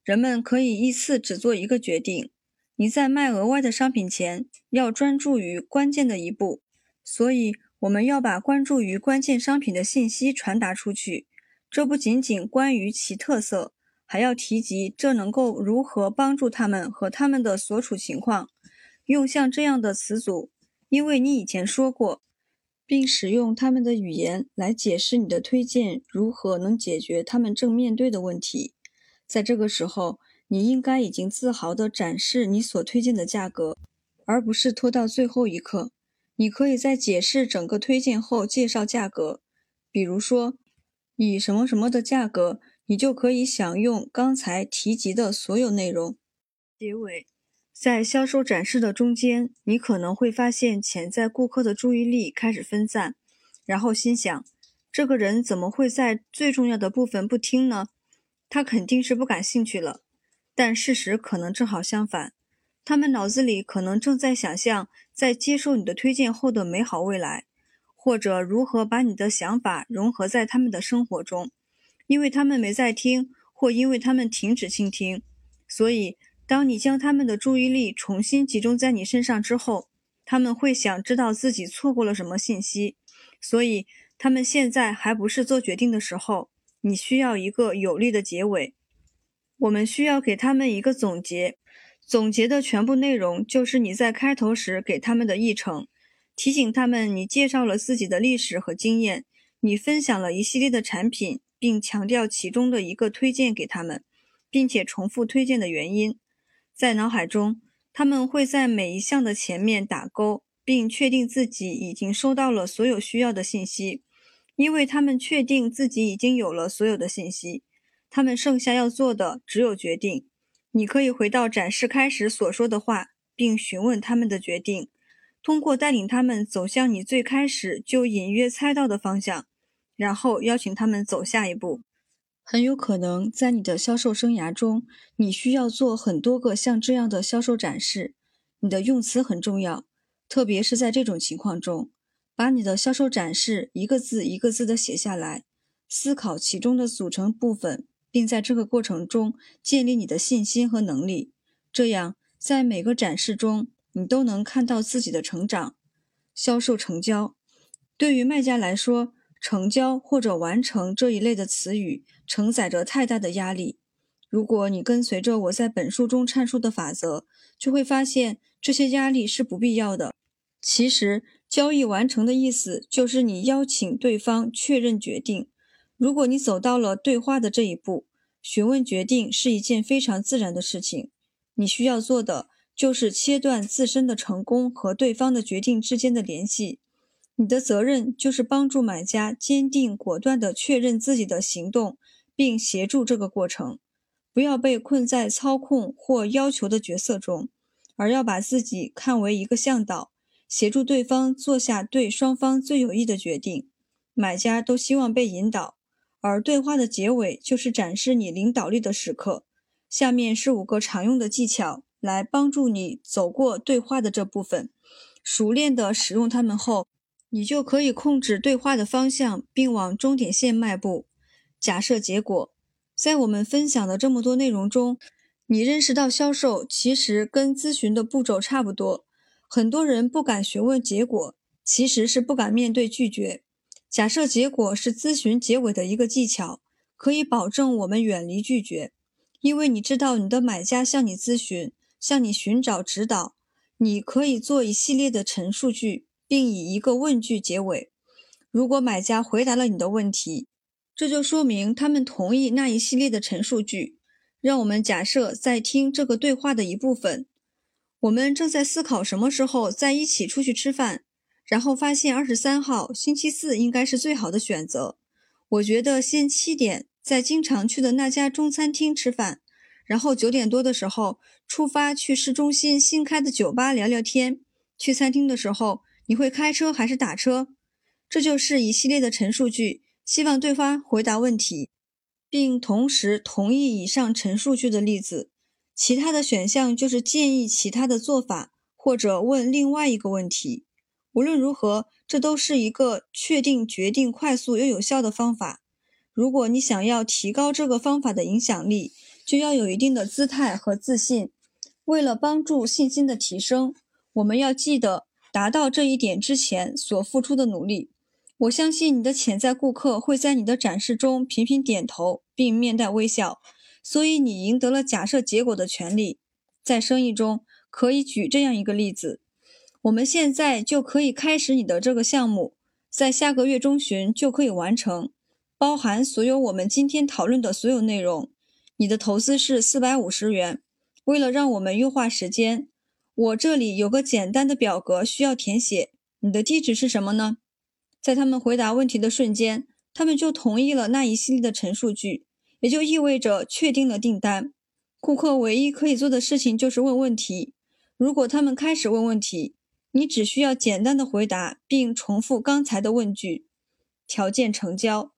人们可以一次只做一个决定。你在卖额外的商品前，要专注于关键的一步。所以，我们要把关注于关键商品的信息传达出去。这不仅仅关于其特色。还要提及这能够如何帮助他们和他们的所处情况，用像这样的词组，因为你以前说过，并使用他们的语言来解释你的推荐如何能解决他们正面对的问题。在这个时候，你应该已经自豪地展示你所推荐的价格，而不是拖到最后一刻。你可以在解释整个推荐后介绍价格，比如说以什么什么的价格。你就可以享用刚才提及的所有内容。结尾，在销售展示的中间，你可能会发现潜在顾客的注意力开始分散，然后心想：这个人怎么会在最重要的部分不听呢？他肯定是不感兴趣了。但事实可能正好相反，他们脑子里可能正在想象在接受你的推荐后的美好未来，或者如何把你的想法融合在他们的生活中。因为他们没在听，或因为他们停止倾听，所以当你将他们的注意力重新集中在你身上之后，他们会想知道自己错过了什么信息，所以他们现在还不是做决定的时候。你需要一个有力的结尾。我们需要给他们一个总结，总结的全部内容就是你在开头时给他们的议程，提醒他们你介绍了自己的历史和经验，你分享了一系列的产品，并强调其中的一个推荐给他们，并且重复推荐的原因。在脑海中，他们会在每一项的前面打勾，并确定自己已经收到了所有需要的信息，因为他们确定自己已经有了所有的信息。他们剩下要做的只有决定。你可以回到展示开始所说的话，并询问他们的决定，通过带领他们走向你最开始就隐约猜到的方向，然后邀请他们走下一步。很有可能在你的销售生涯中，你需要做很多个像这样的销售展示。你的用词很重要，特别是在这种情况中，把你的销售展示一个字一个字的写下来，思考其中的组成部分。并在这个过程中建立你的信心和能力，这样在每个展示中，你都能看到自己的成长。销售成交，对于卖家来说，成交或者完成这一类的词语承载着太大的压力。如果你跟随着我在本书中阐述的法则，就会发现这些压力是不必要的。其实，交易完成的意思就是你邀请对方确认决定。如果你走到了对话的这一步，询问决定是一件非常自然的事情。你需要做的就是切断自身的成功和对方的决定之间的联系。你的责任就是帮助买家坚定果断地确认自己的行动，并协助这个过程。不要被困在操控或要求的角色中，而要把自己看为一个向导，协助对方做下对双方最有益的决定。买家都希望被引导。而对话的结尾就是展示你领导力的时刻。下面是五个常用的技巧，来帮助你走过对话的这部分。熟练地使用它们后，你就可以控制对话的方向，并往终点线迈步。假设结果，在我们分享的这么多内容中，你认识到销售其实跟咨询的步骤差不多。很多人不敢询问结果，其实是不敢面对拒绝。假设结果是咨询结尾的一个技巧，可以保证我们远离拒绝，因为你知道你的买家向你咨询，向你寻找指导。你可以做一系列的陈述句，并以一个问句结尾。如果买家回答了你的问题，这就说明他们同意那一系列的陈述句。让我们假设在听这个对话的一部分，我们正在思考什么时候在一起出去吃饭。然后发现二十三号星期四应该是最好的选择。我觉得先七点在经常去的那家中餐厅吃饭，然后九点多的时候出发去市中心新开的酒吧聊聊天。去餐厅的时候你会开车还是打车？这就是一系列的陈述句，希望对方回答问题，并同时同意以上陈述句的例子。其他的选项就是建议其他的做法，或者问另外一个问题。无论如何，这都是一个确定决定快速又有效的方法。如果你想要提高这个方法的影响力，就要有一定的姿态和自信。为了帮助信心的提升，我们要记得达到这一点之前所付出的努力。我相信你的潜在顾客会在你的展示中频频点头并面带微笑，所以你赢得了假设结果的权利。在生意中，可以举这样一个例子。我们现在就可以开始你的这个项目，在下个月中旬就可以完成，包含所有我们今天讨论的所有内容。你的投资是四百五十元。为了让我们优化时间，我这里有个简单的表格需要填写。你的地址是什么呢？在他们回答问题的瞬间，他们就同意了那一系列的陈述句，也就意味着确定了订单。顾客唯一可以做的事情就是问问题。如果他们开始问问题，你只需要简单的回答，并重复刚才的问句。条件成交，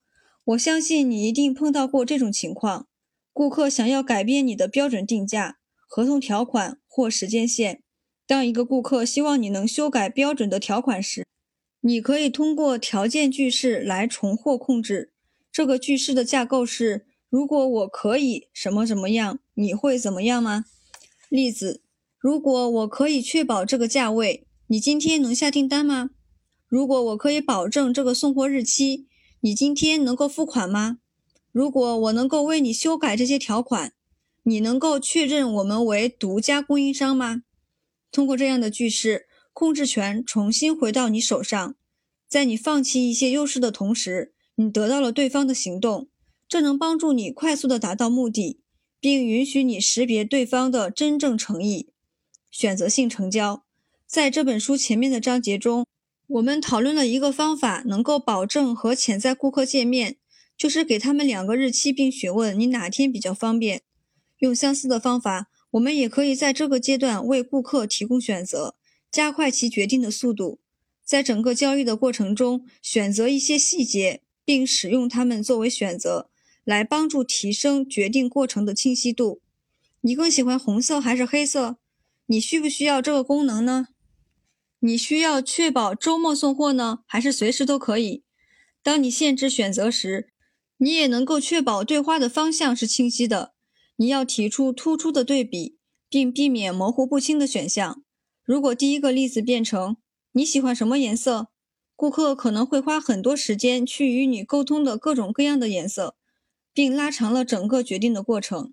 我相信你一定碰到过这种情况：顾客想要改变你的标准定价、合同条款或时间线。当一个顾客希望你能修改标准的条款时，你可以通过条件句式来重获控制。这个句式的架构是：如果我可以什么怎么样，你会怎么样吗？例子：如果我可以确保这个价位。你今天能下订单吗？如果我可以保证这个送货日期，你今天能够付款吗？如果我能够为你修改这些条款，你能够确认我们为独家供应商吗？通过这样的句式，控制权重新回到你手上，在你放弃一些优势的同时，你得到了对方的行动，这能帮助你快速的达到目的，并允许你识别对方的真正诚意。选择性成交，在这本书前面的章节中，我们讨论了一个方法，能够保证和潜在顾客见面，就是给他们两个日期，并询问你哪天比较方便。用相似的方法，我们也可以在这个阶段为顾客提供选择，加快其决定的速度。在整个交易的过程中，选择一些细节，并使用它们作为选择，来帮助提升决定过程的清晰度。你更喜欢红色还是黑色？你需不需要这个功能呢？你需要确保周末送货呢，还是随时都可以？当你限制选择时，你也能够确保对话的方向是清晰的。你要提出突出的对比，并避免模糊不清的选项。如果第一个例子变成“你喜欢什么颜色”，顾客可能会花很多时间去与你沟通的各种各样的颜色，并拉长了整个决定的过程。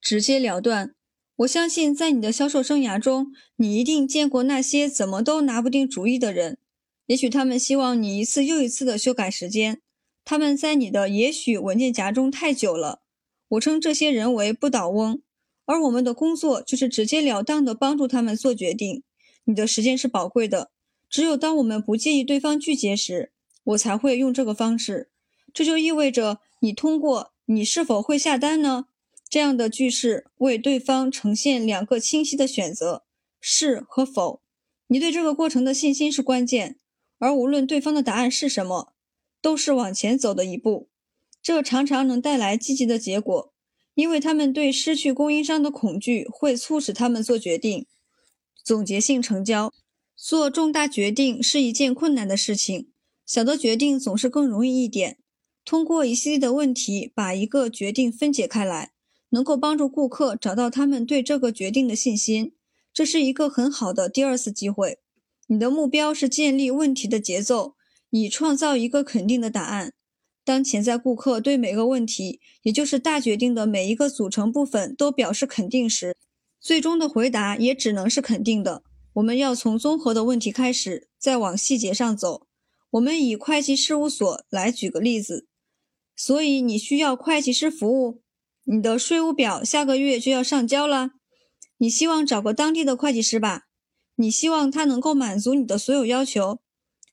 直截了断。我相信，在你的销售生涯中，你一定见过那些怎么都拿不定主意的人。也许他们希望你一次又一次的修改时间，他们在你的“也许”文件夹中太久了。我称这些人为不倒翁，而我们的工作就是直截了当地帮助他们做决定。你的时间是宝贵的，只有当我们不介意对方拒绝时，我才会用这个方式。这就意味着你通过“你是否会下单呢”这样的句式为对方呈现两个清晰的选择：是和否。你对这个过程的信心是关键，而无论对方的答案是什么，都是往前走的一步。这常常能带来积极的结果，因为他们对失去供应商的恐惧会促使他们做决定。总结性成交，做重大决定是一件困难的事情，小的决定总是更容易一点。通过一系列的问题把一个决定分解开来，能够帮助顾客找到他们对这个决定的信心。这是一个很好的第二次机会。你的目标是建立问题的节奏，以创造一个肯定的答案。当潜在顾客对每个问题，也就是大决定的每一个组成部分都表示肯定时，最终的回答也只能是肯定的。我们要从综合的问题开始，再往细节上走。我们以会计事务所来举个例子。所以你需要会计师服务，你的税务表下个月就要上交了。你希望找个当地的会计师吧？你希望他能够满足你的所有要求。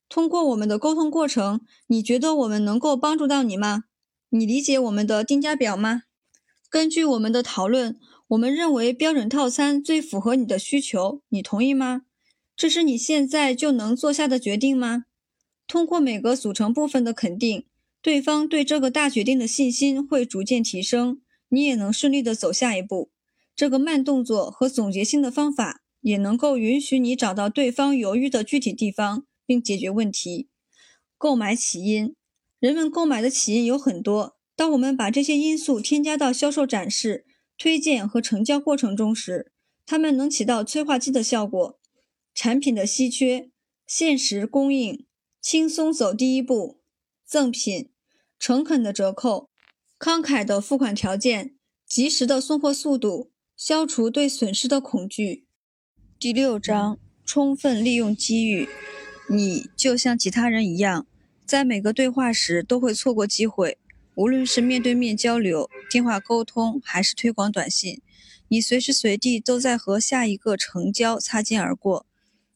通过我们的沟通过程，你觉得我们能够帮助到你吗？你理解我们的定价表吗？根据我们的讨论，我们认为标准套餐最符合你的需求，你同意吗？这是你现在就能做下的决定吗？通过每个组成部分的肯定，对方对这个大决定的信心会逐渐提升，你也能顺利的走下一步。这个慢动作和总结性的方法也能够允许你找到对方犹豫的具体地方。并解决问题。购买起因，人们购买的起因有很多。当我们把这些因素添加到销售展示、推荐和成交过程中时，它们能起到催化剂的效果。产品的稀缺、限时供应、轻松走第一步、赠品、诚恳的折扣、慷慨的付款条件、及时的送货速度、消除对损失的恐惧。第六章：充分利用机遇。你就像其他人一样，在每个对话时都会错过机会。无论是面对面交流、电话沟通，还是推广短信，你随时随地都在和下一个成交擦肩而过。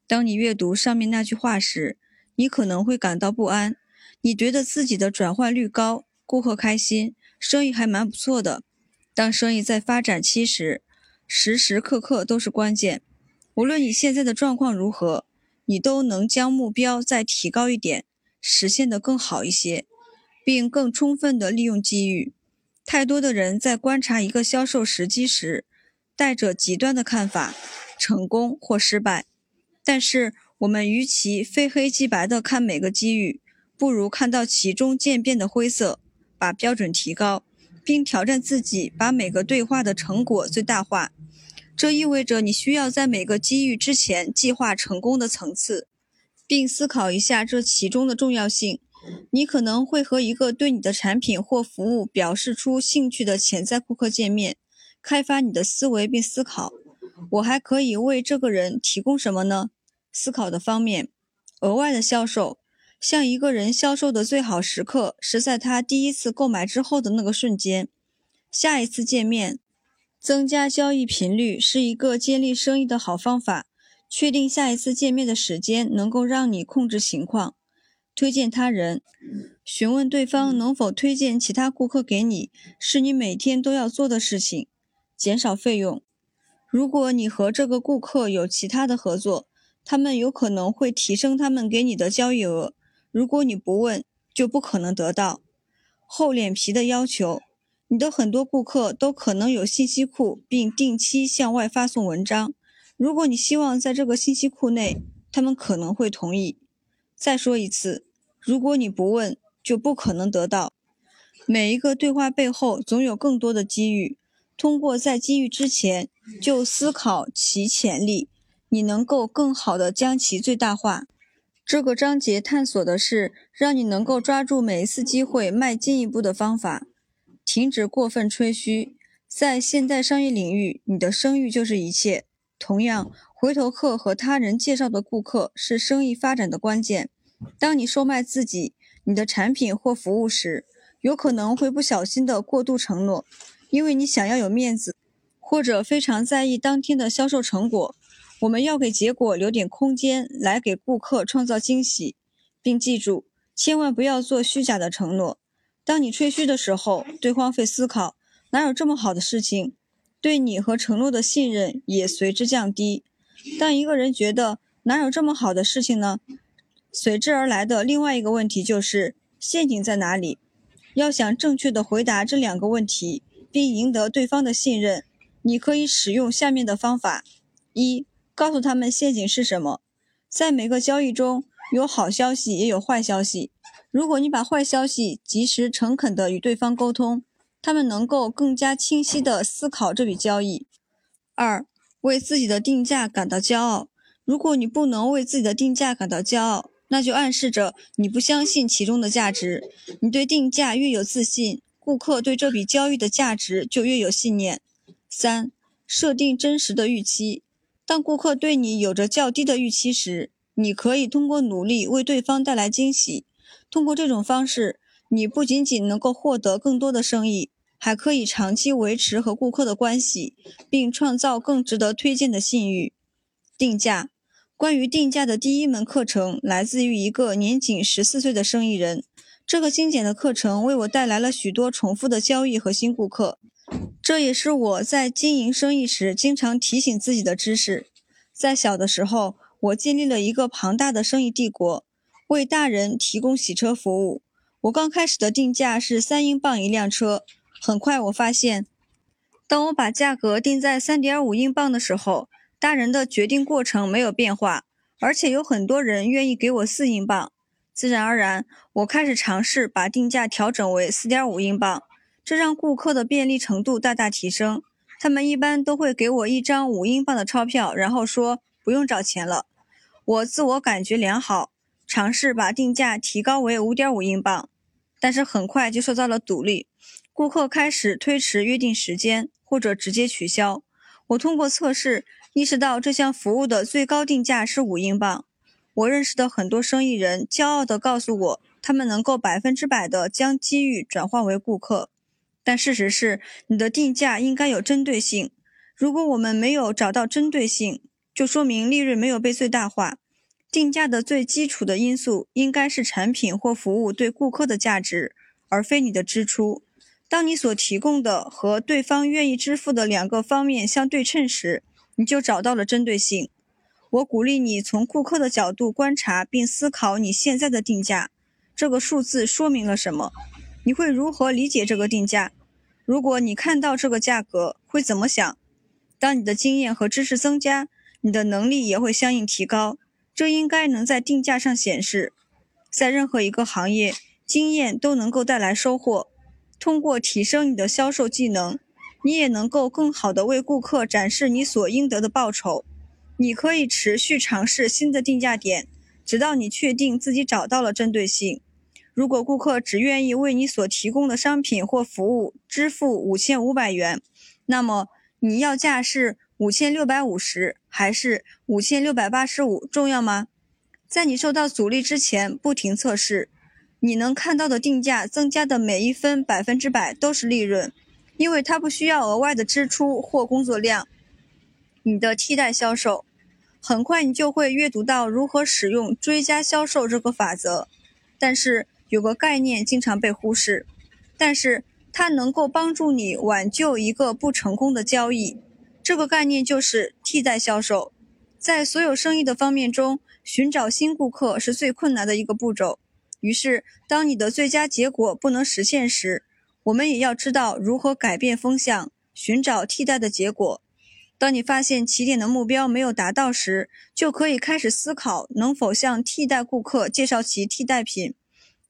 当你阅读上面那句话时，你可能会感到不安。你觉得自己的转换率高，顾客开心，生意还蛮不错的。当生意在发展期时，时时刻刻都是关键。无论你现在的状况如何。你都能将目标再提高一点，实现得更好一些，并更充分地利用机遇。太多的人在观察一个销售时机时，带着极端的看法，成功或失败。但是，我们与其非黑即白地看每个机遇，不如看到其中渐变的灰色，把标准提高，并挑战自己，把每个对话的成果最大化。这意味着你需要在每个机遇之前计划成功的层次，并思考一下这其中的重要性。你可能会和一个对你的产品或服务表示出兴趣的潜在顾客见面，开发你的思维并思考：我还可以为这个人提供什么呢？思考的方面，额外的销售。向一个人销售的最好时刻是在他第一次购买之后的那个瞬间。下一次见面，增加交易频率是一个建立生意的好方法。确定下一次见面的时间，能够让你控制情况。推荐他人，询问对方能否推荐其他顾客给你，是你每天都要做的事情。减少费用，如果你和这个顾客有其他的合作，他们有可能会提升他们给你的交易额。如果你不问，就不可能得到。厚脸皮的要求，你的很多顾客都可能有信息库，并定期向外发送文章。如果你希望在这个信息库内，他们可能会同意。再说一次，如果你不问，就不可能得到。每一个对话背后总有更多的机遇。通过在机遇之前就思考其潜力，你能够更好地将其最大化。这个章节探索的是让你能够抓住每一次机会迈进一步的方法。停止过分吹嘘。在现代商业领域，你的声誉就是一切。同样，回头客和他人介绍的顾客是生意发展的关键。当你售卖自己、你的产品或服务时，有可能会不小心的过度承诺，因为你想要有面子，或者非常在意当天的销售成果。我们要给结果留点空间，来给顾客创造惊喜，并记住，千万不要做虚假的承诺。当你吹嘘的时候，对方会思考：哪有这么好的事情？对你和承诺的信任也随之降低。当一个人觉得哪有这么好的事情呢？随之而来的另外一个问题就是陷阱在哪里？要想正确的回答这两个问题，并赢得对方的信任，你可以使用下面的方法：一。告诉他们陷阱是什么。在每个交易中有好消息，也有坏消息。如果你把坏消息及时、诚恳地与对方沟通，他们能够更加清晰地思考这笔交易。二、为自己的定价感到骄傲。如果你不能为自己的定价感到骄傲，那就暗示着你不相信其中的价值。你对定价越有自信，顾客对这笔交易的价值就越有信念。三、设定真实的预期。当顾客对你有着较低的预期时，你可以通过努力为对方带来惊喜。通过这种方式，你不仅仅能够获得更多的生意，还可以长期维持和顾客的关系，并创造更值得推荐的信誉。定价，关于定价的第一门课程来自于一个年仅十四岁的生意人。这个精简的课程为我带来了许多重复的交易和新顾客。这也是我在经营生意时经常提醒自己的知识。在小的时候，我建立了一个庞大的生意帝国，为大人提供洗车服务。我刚开始的定价是三英镑一辆车。很快，我发现，当我把价格定在三点五英镑的时候，大人的决定过程没有变化，而且有很多人愿意给我四英镑。自然而然，我开始尝试把定价调整为四点五英镑。这让顾客的便利程度大大提升。他们一般都会给我一张五英镑的钞票，然后说不用找钱了。我自我感觉良好，尝试把定价提高为五点五英镑，但是很快就受到了阻力。顾客开始推迟约定时间，或者直接取消。我通过测试意识到这项服务的最高定价是五英镑。我认识的很多生意人骄傲地告诉我，他们能够百分之百地将机遇转化为顾客。但事实是，你的定价应该有针对性。如果我们没有找到针对性，就说明利润没有被最大化。定价的最基础的因素应该是产品或服务对顾客的价值，而非你的支出。当你所提供的和对方愿意支付的两个方面相对称时，你就找到了针对性。我鼓励你从顾客的角度观察并思考你现在的定价，这个数字说明了什么？你会如何理解这个定价？如果你看到这个价格，会怎么想？当你的经验和知识增加，你的能力也会相应提高。这应该能在定价上显示。在任何一个行业，经验都能够带来收获。通过提升你的销售技能，你也能够更好地为顾客展示你所应得的报酬。你可以持续尝试新的定价点，直到你确定自己找到了针对性。如果顾客只愿意为你所提供的商品或服务支付五千五百元，那么你要价是五千六百五十还是五千六百八十五重要吗？在你受到阻力之前，不停测试，你能看到的定价增加的每一分百分之百都是利润，因为它不需要额外的支出或工作量。你的替代销售，很快你就会阅读到如何使用追加销售这个法则，但是。有个概念经常被忽视，但是它能够帮助你挽救一个不成功的交易。这个概念就是替代销售。在所有生意的方面中，寻找新顾客是最困难的一个步骤。于是，当你的最佳结果不能实现时，我们也要知道如何改变风向，寻找替代的结果。当你发现起点的目标没有达到时，就可以开始思考能否向替代顾客介绍其替代品。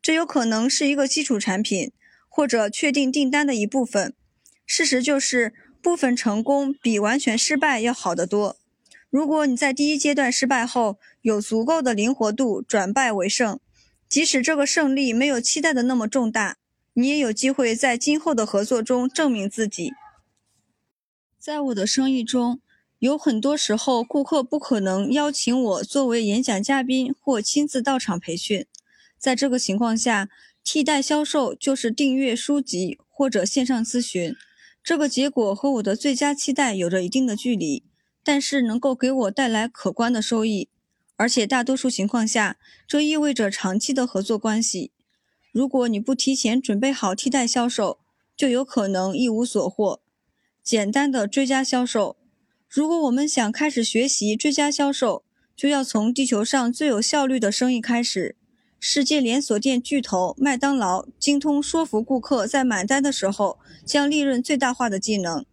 这有可能是一个基础产品，或者确定订单的一部分。事实就是，部分成功比完全失败要好得多。如果你在第一阶段失败后有足够的灵活度转败为胜，即使这个胜利没有期待的那么重大，你也有机会在今后的合作中证明自己。在我的生意中，有很多时候顾客不可能邀请我作为演讲嘉宾或亲自到场培训。在这个情况下，替代销售就是订阅书籍或者线上咨询。这个结果和我的最佳期待有着一定的距离，但是能够给我带来可观的收益，而且大多数情况下，这意味着长期的合作关系。如果你不提前准备好替代销售，就有可能一无所获。简单的追加销售，如果我们想开始学习追加销售，就要从地球上最有效率的生意开始。世界连锁店巨头麦当劳精通说服顾客在买单的时候将利润最大化的技能，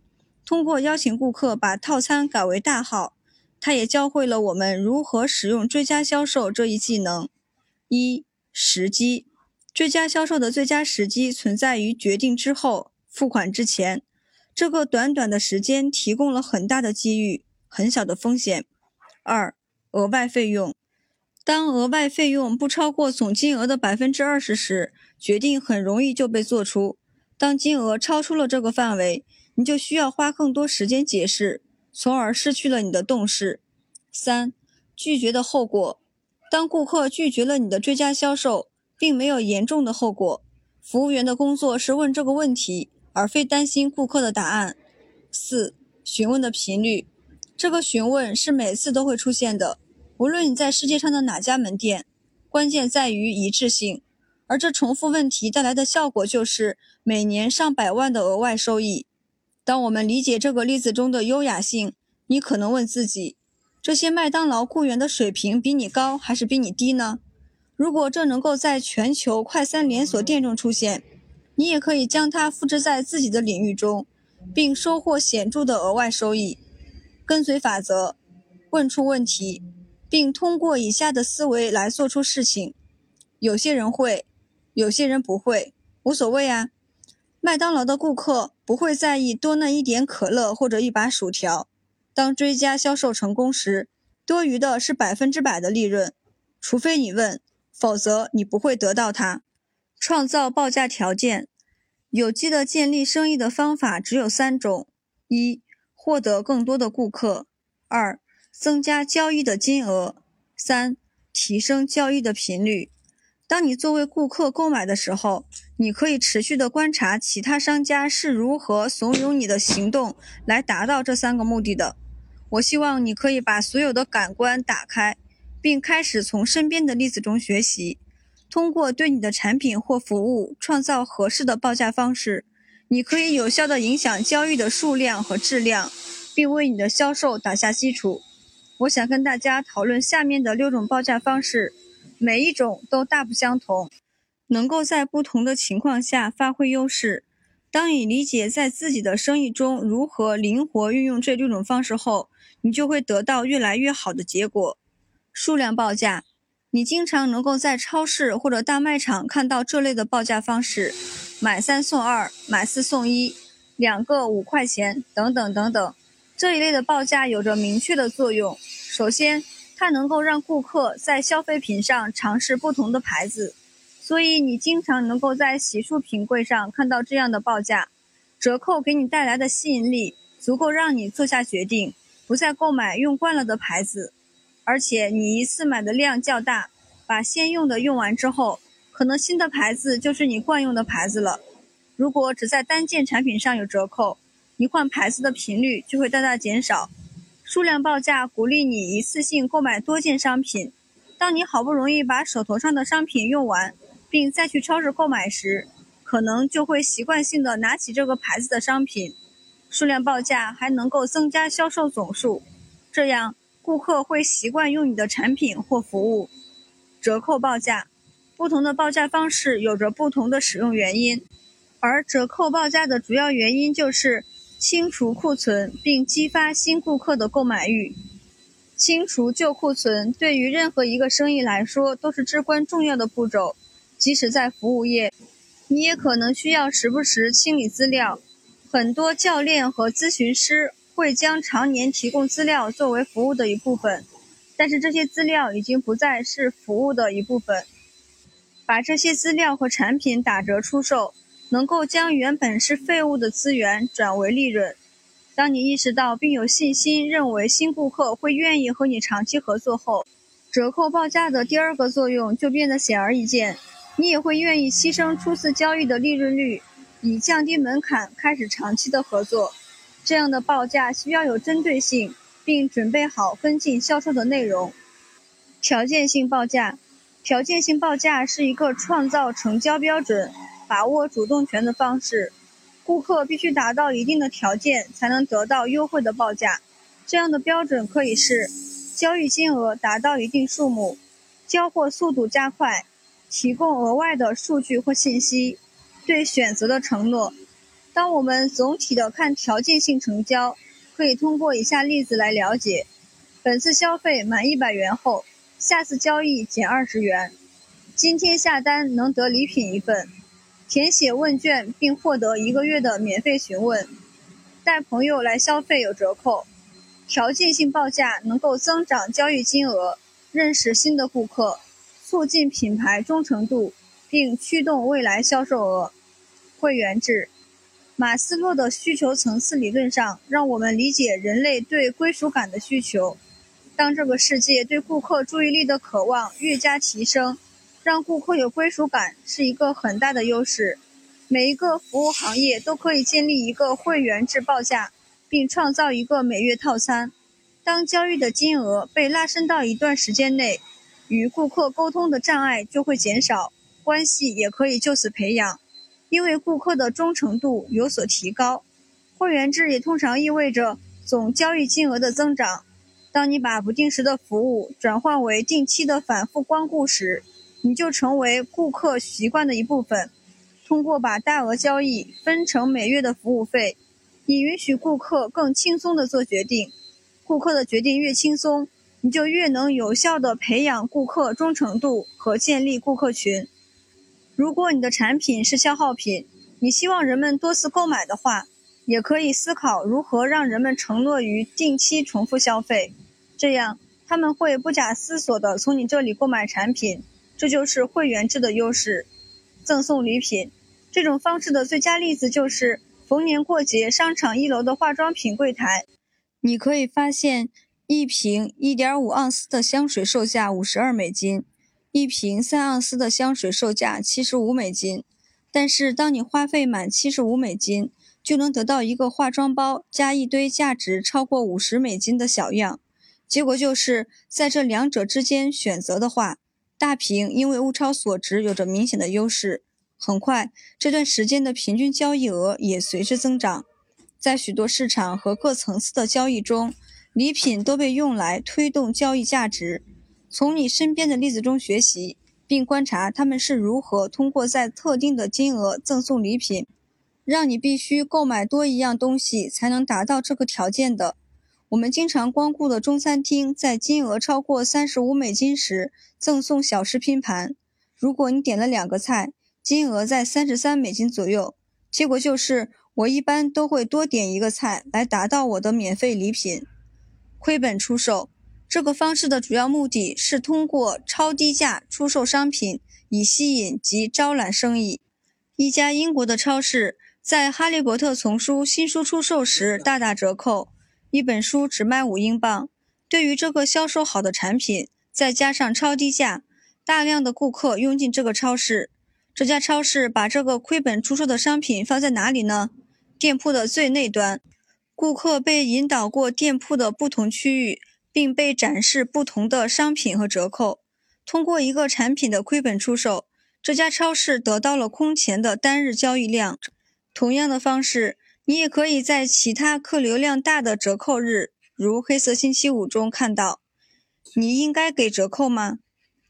通过邀请顾客把套餐改为大号，他也教会了我们如何使用追加销售这一技能。一、时机，追加销售的最佳时机存在于决定之后、付款之前，这个短短的时间提供了很大的机遇，很小的风险。二、额外费用。当额外费用不超过总金额的百分之二十时，决定很容易就被做出。当金额超出了这个范围，你就需要花更多时间解释，从而失去了你的动势。三、拒绝的后果。当顾客拒绝了你的追加销售，并没有严重的后果，服务员的工作是问这个问题，而非担心顾客的答案。四、询问的频率。这个询问是每次都会出现的。无论你在世界上的哪家门店，关键在于一致性，而这重复问题带来的效果就是每年上百万的额外收益。当我们理解这个例子中的优雅性，你可能问自己：这些麦当劳雇员的水平比你高还是比你低呢？如果这能够在全球快餐连锁店中出现，你也可以将它复制在自己的领域中，并收获显著的额外收益。跟随法则，问出问题。并通过以下的思维来做出事情：有些人会，有些人不会，无所谓啊。麦当劳的顾客不会在意多那一点可乐或者一把薯条。当追加销售成功时，多余的是百分之百的利润，除非你问，否则你不会得到它。创造报价条件，有机的建立生意的方法只有三种：一、获得更多的顾客；二、增加交易的金额，三、提升交易的频率。当你作为顾客购买的时候，你可以持续的观察其他商家是如何怂恿你的行动来达到这三个目的的。我希望你可以把所有的感官打开，并开始从身边的例子中学习。通过对你的产品或服务创造合适的报价方式，你可以有效的影响交易的数量和质量，并为你的销售打下基础。我想跟大家讨论下面的六种报价方式，每一种都大不相同，能够在不同的情况下发挥优势。当你理解在自己的生意中如何灵活运用这六种方式后，你就会得到越来越好的结果。数量报价，你经常能够在超市或者大卖场看到这类的报价方式：买三送二、买四送一、两个五块钱等等等等。这一类的报价有着明确的作用。首先，它能够让顾客在消费品上尝试不同的牌子，所以你经常能够在洗漱品柜上看到这样的报价。折扣给你带来的吸引力足够让你做下决定，不再购买用惯了的牌子，而且你一次买的量较大，把先用的用完之后，可能新的牌子就是你惯用的牌子了。如果只在单件产品上有折扣，你换牌子的频率就会大大减少。数量报价鼓励你一次性购买多件商品。当你好不容易把手头上的商品用完，并再去超市购买时，可能就会习惯性的拿起这个牌子的商品。数量报价还能够增加销售总数，这样顾客会习惯用你的产品或服务。折扣报价，不同的报价方式有着不同的使用原因。而折扣报价的主要原因就是清除库存，并激发新顾客的购买欲。清除旧库存对于任何一个生意来说都是至关重要的步骤。即使在服务业，你也可能需要时不时清理资料。很多教练和咨询师会将常年提供资料作为服务的一部分，但是这些资料已经不再是服务的一部分。把这些资料和产品打折出售。能够将原本是废物的资源转为利润。当你意识到并有信心认为新顾客会愿意和你长期合作后，折扣报价的第二个作用就变得显而易见。你也会愿意牺牲初次交易的利润率，以降低门槛开始长期的合作。这样的报价需要有针对性，并准备好跟进销售的内容。条件性报价，条件性报价是一个创造成交标准。把握主动权的方式，顾客必须达到一定的条件才能得到优惠的报价。这样的标准可以是：交易金额达到一定数目，交货速度加快，提供额外的数据或信息，对选择的承诺。当我们总体的看条件性成交，可以通过以下例子来了解：本次消费满一百元后，下次交易减二十元；今天下单能得礼品一份。填写问卷并获得一个月的免费询问，带朋友来消费有折扣，条件性报价能够增长交易金额，认识新的顾客，促进品牌忠诚度，并驱动未来销售额。会员制，马斯洛的需求层次理论上，让我们理解人类对归属感的需求。当这个世界对顾客注意力的渴望越加提升。让顾客有归属感是一个很大的优势。每一个服务行业都可以建立一个会员制报价，并创造一个每月套餐。当交易的金额被拉伸到一段时间内，与顾客沟通的障碍就会减少，关系也可以就此培养，因为顾客的忠诚度有所提高。会员制也通常意味着总交易金额的增长。当你把不定时的服务转换为定期的反复光顾时，你就成为顾客习惯的一部分。通过把大额交易分成每月的服务费，你允许顾客更轻松地做决定。顾客的决定越轻松，你就越能有效地培养顾客忠诚度和建立顾客群。如果你的产品是消耗品，你希望人们多次购买的话，也可以思考如何让人们承诺于定期重复消费，这样他们会不假思索地从你这里购买产品。这就是会员制的优势，赠送礼品。这种方式的最佳例子就是逢年过节，商场一楼的化妆品柜台，你可以发现一瓶1.5盎司的香水售价52美金，一瓶3盎司的香水售价75美金。但是，当你花费满75美金，就能得到一个化妆包加一堆价值超过50美金的小样。结果就是在这两者之间选择的话。大屏因为物超所值有着明显的优势，很快这段时间的平均交易额也随之增长。在许多市场和各层次的交易中，礼品都被用来推动交易价值。从你身边的例子中学习，并观察他们是如何通过在特定的金额赠送礼品，让你必须购买多一样东西才能达到这个条件的。我们经常光顾的中餐厅，在金额超过三十五美金时赠送小食拼盘。如果你点了两个菜，金额在三十三美金左右，结果就是我一般都会多点一个菜来达到我的免费礼品。亏本出售，这个方式的主要目的是通过超低价出售商品，以吸引及招揽生意。一家英国的超市在《哈利波特》丛书新书出售时大打折扣，一本书只卖五英镑。对于这个销售好的产品，再加上超低价，大量的顾客涌进这个超市。这家超市把这个亏本出售的商品放在哪里呢？店铺的最内端。顾客被引导过店铺的不同区域。并被展示不同的商品和折扣。通过一个产品的亏本出售，这家超市得到了空前的单日交易量。同样的方式，你也可以在其他客流量大的折扣日，如黑色星期五中看到。你应该给折扣吗？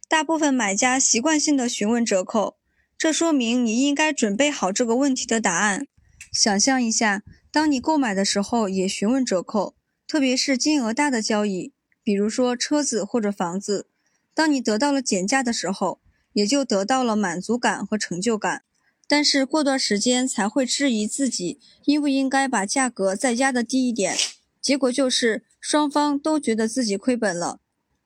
大部分买家习惯性的询问折扣，这说明你应该准备好这个问题的答案。想象一下，当你购买的时候也询问折扣。特别是金额大的交易，比如说车子或者房子，当你得到了减价的时候，也就得到了满足感和成就感。但是过段时间才会质疑自己应不应该把价格再压得低一点，结果就是双方都觉得自己亏本了。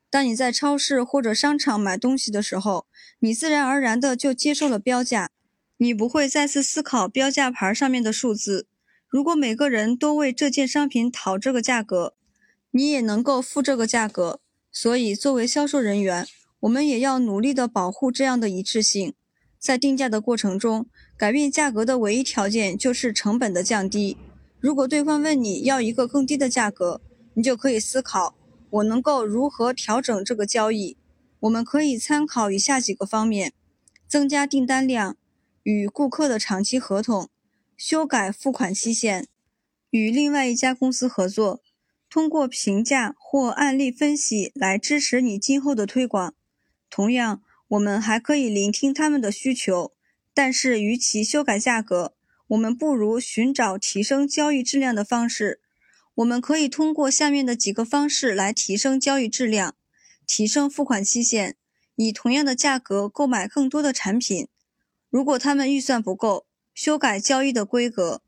当你在超市或者商场买东西的时候，你自然而然的就接受了标价，你不会再次思考标价牌上面的数字。如果每个人都为这件商品讨这个价格，你也能够付这个价格。所以，作为销售人员，我们也要努力的保护这样的一致性。在定价的过程中，改变价格的唯一条件就是成本的降低。如果对方问你要一个更低的价格，你就可以思考：我能够如何调整这个交易？我们可以参考以下几个方面：增加订单量，与顾客的长期合同。修改付款期限，与另外一家公司合作，通过评价或案例分析来支持你今后的推广。同样，我们还可以聆听他们的需求，但是与其修改价格，我们不如寻找提升交易质量的方式。我们可以通过下面的几个方式来提升交易质量：提升付款期限，以同样的价格购买更多的产品。如果他们预算不够。修改交易的规格，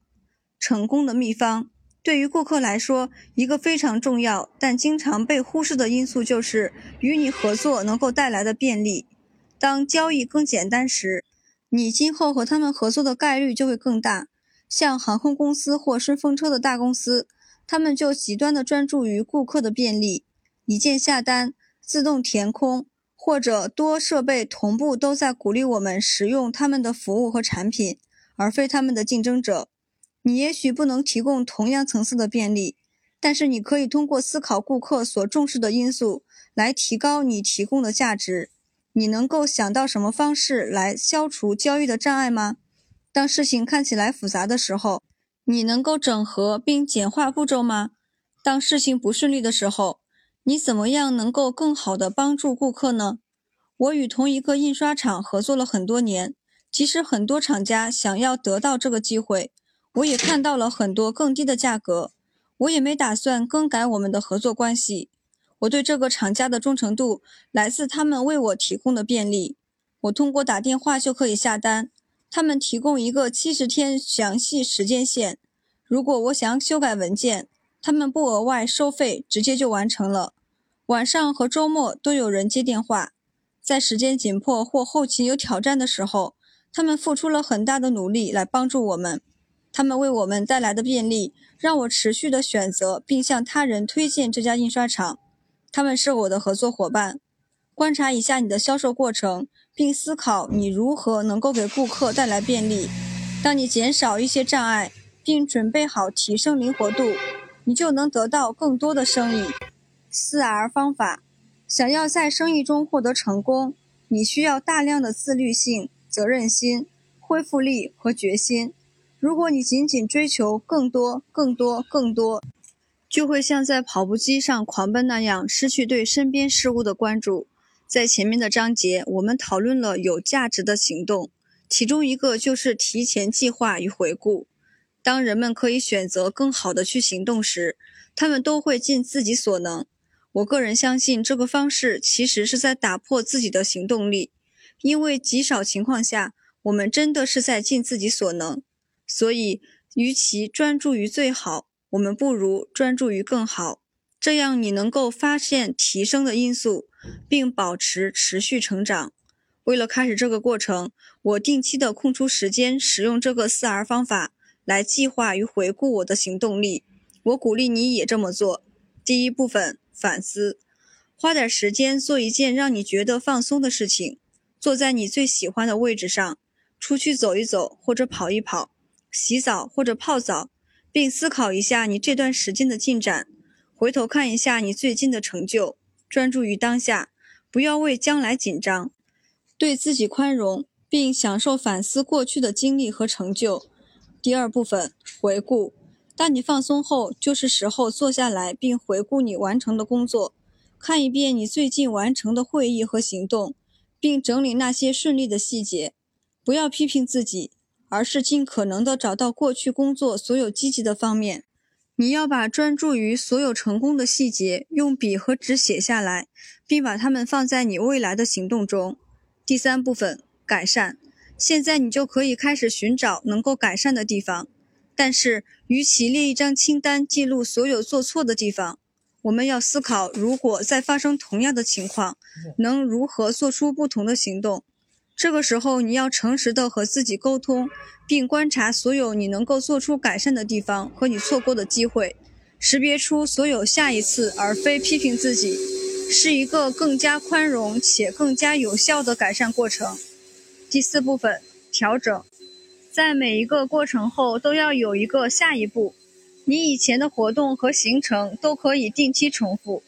成功的秘方。对于顾客来说，一个非常重要但经常被忽视的因素就是与你合作能够带来的便利。当交易更简单时，你今后和他们合作的概率就会更大。像航空公司或顺风车的大公司，他们就极端的专注于顾客的便利，一键下单、自动填空或者多设备同步都在鼓励我们使用他们的服务和产品。而非他们的竞争者，你也许不能提供同样层次的便利，但是你可以通过思考顾客所重视的因素来提高你提供的价值。你能够想到什么方式来消除交易的障碍吗？当事情看起来复杂的时候，你能够整合并简化步骤吗？当事情不顺利的时候，你怎么样能够更好的帮助顾客呢？我与同一个印刷厂合作了很多年。即使很多厂家想要得到这个机会，我也看到了很多更低的价格。我也没打算更改我们的合作关系。我对这个厂家的忠诚度来自他们为我提供的便利。我通过打电话就可以下单，他们提供一个七十天详细时间线。如果我想修改文件，他们不额外收费，直接就完成了。晚上和周末都有人接电话。在时间紧迫或后勤有挑战的时候。他们付出了很大的努力来帮助我们，他们为我们带来的便利让我持续的选择并向他人推荐这家印刷厂。他们是我的合作伙伴。观察一下你的销售过程，并思考你如何能够给顾客带来便利。当你减少一些障碍，并准备好提升灵活度，你就能得到更多的生意。四 R 方法，想要在生意中获得成功，你需要大量的自律性。责任心、恢复力和决心。如果你仅仅追求更多、更多、更多，就会像在跑步机上狂奔那样，失去对身边事物的关注。在前面的章节，我们讨论了有价值的行动，其中一个就是提前计划与回顾。当人们可以选择更好的去行动时，他们都会尽自己所能。我个人相信，这个方式其实是在打破自己的行动力。因为极少情况下，我们真的是在尽自己所能，所以与其专注于最好，我们不如专注于更好。这样你能够发现提升的因素，并保持持续成长。为了开始这个过程，我定期的空出时间，使用这个四 R 方法来计划与回顾我的行动力。我鼓励你也这么做。第一部分反思，花点时间做一件让你觉得放松的事情，坐在你最喜欢的位置上，出去走一走或者跑一跑，洗澡或者泡澡，并思考一下你这段时间的进展。回头看一下你最近的成就，专注于当下，不要为将来紧张，对自己宽容，并享受反思过去的经历和成就。第二部分回顾。当你放松后，就是时候坐下来并回顾你完成的工作，看一遍你最近完成的会议和行动，并整理那些顺利的细节。不要批评自己，而是尽可能的找到过去工作所有积极的方面。你要把专注于所有成功的细节用笔和纸写下来，并把它们放在你未来的行动中。第三部分改善，现在你就可以开始寻找能够改善的地方。但是，与其列一张清单记录所有做错的地方，我们要思考，如果再发生同样的情况，能如何做出不同的行动。这个时候，你要诚实的和自己沟通，并观察所有你能够做出改善的地方和你错过的机会，识别出所有下一次，而非批评自己，是一个更加宽容且更加有效的改善过程。第四部分，调整。在每一个过程后都要有一个下一步。你以前的活动和行程都可以定期重复。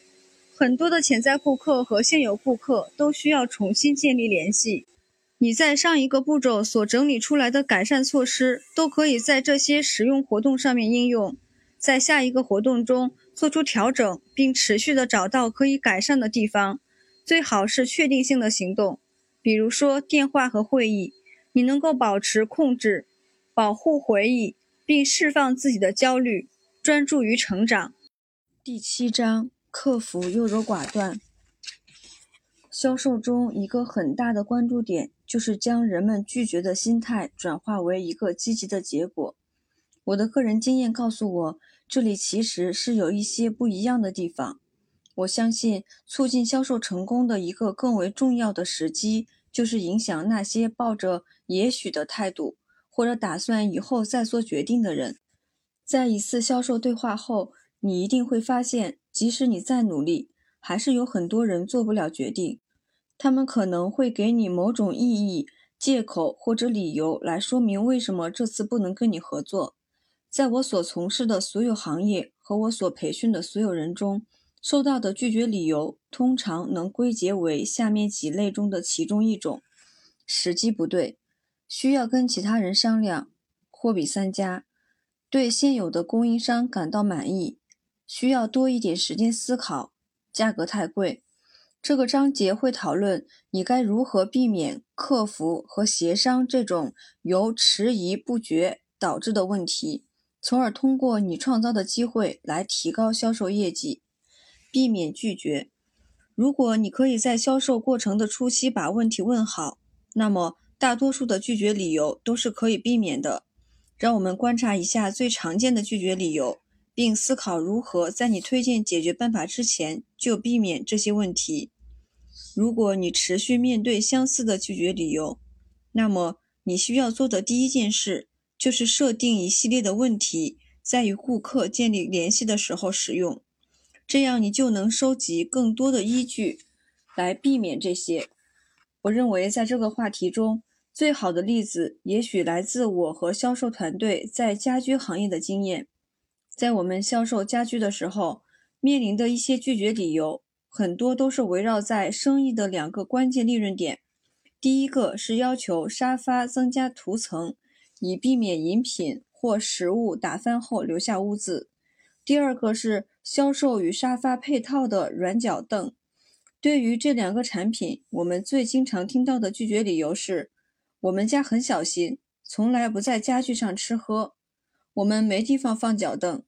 很多的潜在顾客和现有顾客都需要重新建立联系。你在上一个步骤所整理出来的改善措施都可以在这些实用活动上面应用。在下一个活动中做出调整，并持续的找到可以改善的地方，最好是确定性的行动，比如说电话和会议。你能够保持控制，保护回忆，并释放自己的焦虑，专注于成长。第七章：克服优柔寡断。销售中一个很大的关注点就是将人们拒绝的心态转化为一个积极的结果。我的个人经验告诉我，这里其实是有一些不一样的地方。我相信，促进销售成功的一个更为重要的时机。就是影响那些抱着也许的态度，或者打算以后再做决定的人。在一次销售对话后，你一定会发现，即使你再努力，还是有很多人做不了决定。他们可能会给你某种意义、借口或者理由来说明为什么这次不能跟你合作。在我所从事的所有行业和我所培训的所有人中，受到的拒绝理由通常能归结为下面几类中的其中一种：时机不对，需要跟其他人商量；货比三家，对现有的供应商感到满意，需要多一点时间思考；价格太贵。这个章节会讨论你该如何避免、克服和协商这种由迟疑不决导致的问题，从而通过你创造的机会来提高销售业绩。避免拒绝。如果你可以在销售过程的初期把问题问好，那么大多数的拒绝理由都是可以避免的。让我们观察一下最常见的拒绝理由，并思考如何在你推荐解决办法之前就避免这些问题。如果你持续面对相似的拒绝理由，那么你需要做的第一件事就是设定一系列的问题，在与顾客建立联系的时候使用。这样你就能收集更多的依据，来避免这些。我认为在这个话题中，最好的例子也许来自我和销售团队在家居行业的经验。在我们销售家居的时候，面临的一些拒绝理由，很多都是围绕在生意的两个关键利润点。第一个是要求沙发增加涂层，以避免饮品或食物打翻后留下污渍。第二个是。销售与沙发配套的软脚凳，对于这两个产品，我们最经常听到的拒绝理由是：我们家很小心，从来不在家具上吃喝，我们没地方放脚凳。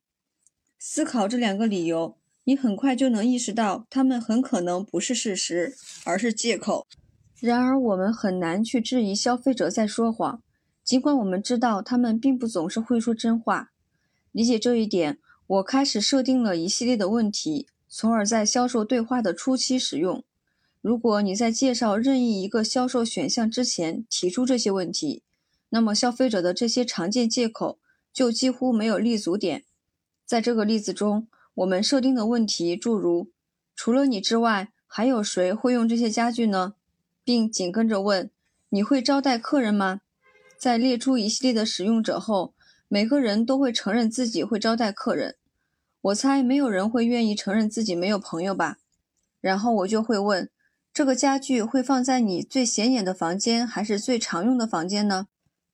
思考这两个理由，你很快就能意识到，他们很可能不是事实，而是借口。然而，我们很难去质疑消费者在说谎，尽管我们知道他们并不总是会说真话。理解这一点。我开始设定了一系列的问题，从而在销售对话的初期使用。如果你在介绍任意一个销售选项之前提出这些问题，那么消费者的这些常见借口就几乎没有立足点。在这个例子中，我们设定的问题诸如：除了你之外，还有谁会用这些家具呢？并紧跟着问：你会招待客人吗？在列出一系列的使用者后，每个人都会承认自己会招待客人。我猜没有人会愿意承认自己没有朋友吧。然后我就会问：这个家具会放在你最显眼的房间，还是最常用的房间呢？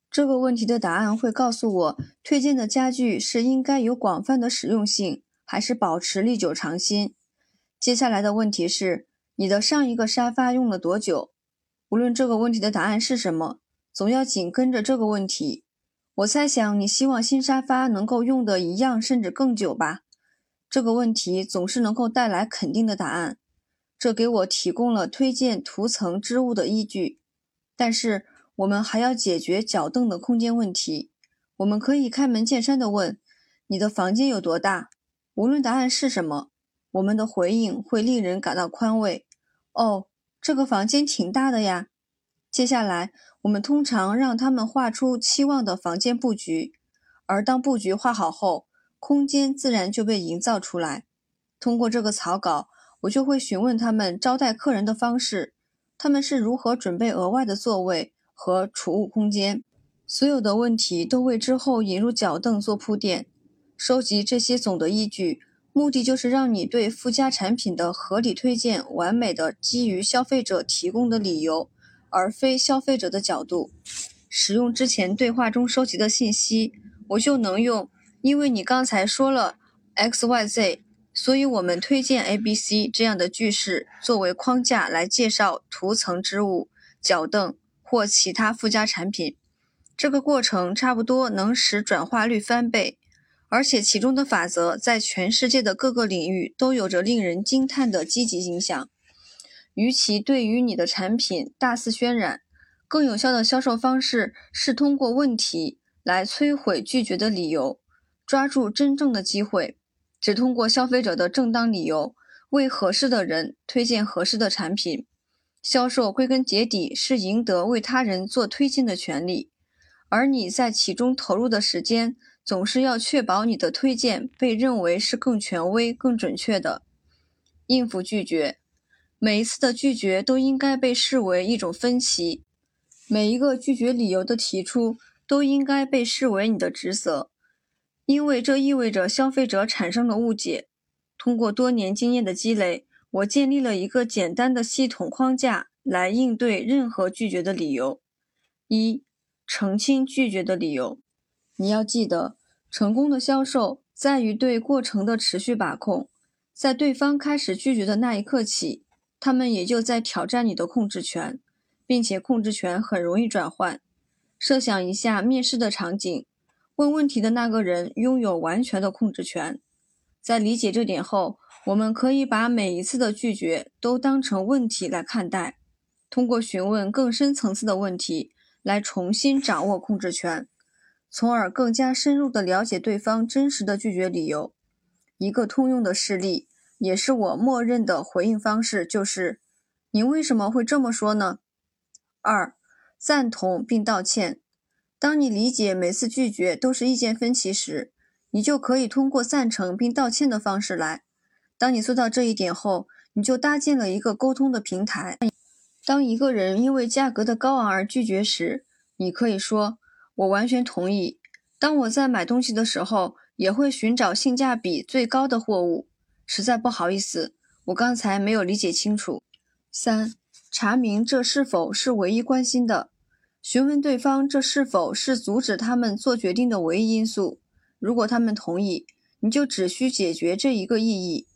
这个问题的答案会告诉我，推荐的家具是应该有广泛的实用性，还是保持历久常新。接下来的问题是：你的上一个沙发用了多久？无论这个问题的答案是什么，总要紧跟着这个问题。我猜想你希望新沙发能够用的一样，甚至更久吧。这个问题总是能够带来肯定的答案，这给我提供了推荐涂层织物的依据。但是我们还要解决脚凳的空间问题。我们可以开门见山地问：“你的房间有多大？”无论答案是什么，我们的回应会令人感到宽慰。哦，这个房间挺大的呀。接下来，我们通常让他们画出期望的房间布局，而当布局画好后，空间自然就被营造出来。通过这个草稿，我就会询问他们招待客人的方式，他们是如何准备额外的座位和储物空间。所有的问题都为之后引入脚凳做铺垫。收集这些总的依据，目的就是让你对附加产品的合理推荐完美的基于消费者提供的理由，而非消费者的角度。使用之前对话中收集的信息，我就能用。因为你刚才说了 X Y Z，所以我们推荐 A B C 这样的句式作为框架来介绍涂层织物、脚凳或其他附加产品。这个过程差不多能使转化率翻倍，而且其中的法则在全世界的各个领域都有着令人惊叹的积极影响。与其对于你的产品大肆渲染，更有效的销售方式是通过问题来摧毁拒绝的理由。抓住真正的机会，只通过消费者的正当理由，为合适的人推荐合适的产品。销售归根结底是赢得为他人做推荐的权利，而你在其中投入的时间，总是要确保你的推荐被认为是更权威、更准确的。应付拒绝，每一次的拒绝都应该被视为一种分歧，每一个拒绝理由的提出都应该被视为你的职责。因为这意味着消费者产生了误解。通过多年经验的积累，我建立了一个简单的系统框架来应对任何拒绝的理由。一、澄清拒绝的理由。你要记得，成功的销售在于对过程的持续把控。在对方开始拒绝的那一刻起，他们也就在挑战你的控制权，并且控制权很容易转换。设想一下面试的场景。问问题的那个人拥有完全的控制权。在理解这点后，我们可以把每一次的拒绝都当成问题来看待，通过询问更深层次的问题来重新掌握控制权，从而更加深入地了解对方真实的拒绝理由。一个通用的事例，也是我默认的回应方式，就是“您为什么会这么说呢？”二、赞同并道歉。当你理解每次拒绝都是意见分歧时，你就可以通过赞成并道歉的方式来。当你做到这一点后，你就搭建了一个沟通的平台。当一个人因为价格的高昂而拒绝时，你可以说：“我完全同意。当我在买东西的时候，也会寻找性价比最高的货物。实在不好意思，我刚才没有理解清楚。”三、查明这是否是唯一关心的。询问对方这是否是阻止他们做决定的唯一因素。如果他们同意，你就只需解决这一个异议。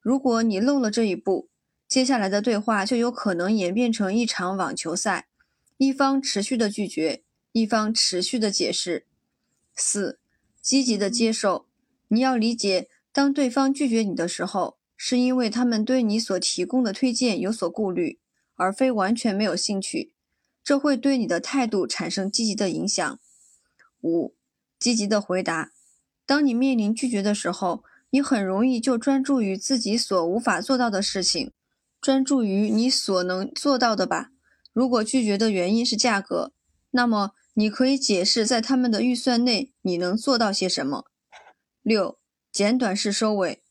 如果你漏了这一步，接下来的对话就有可能演变成一场网球赛：一方持续的拒绝，一方持续的解释。四、积极的接受。你要理解，当对方拒绝你的时候，是因为他们对你所提供的推荐有所顾虑，而非完全没有兴趣。这会对你的态度产生积极的影响。五、积极的回答。当你面临拒绝的时候，你很容易就专注于自己所无法做到的事情，专注于你所能做到的吧。如果拒绝的原因是价格，那么你可以解释在他们的预算内你能做到些什么。六、简短式收尾。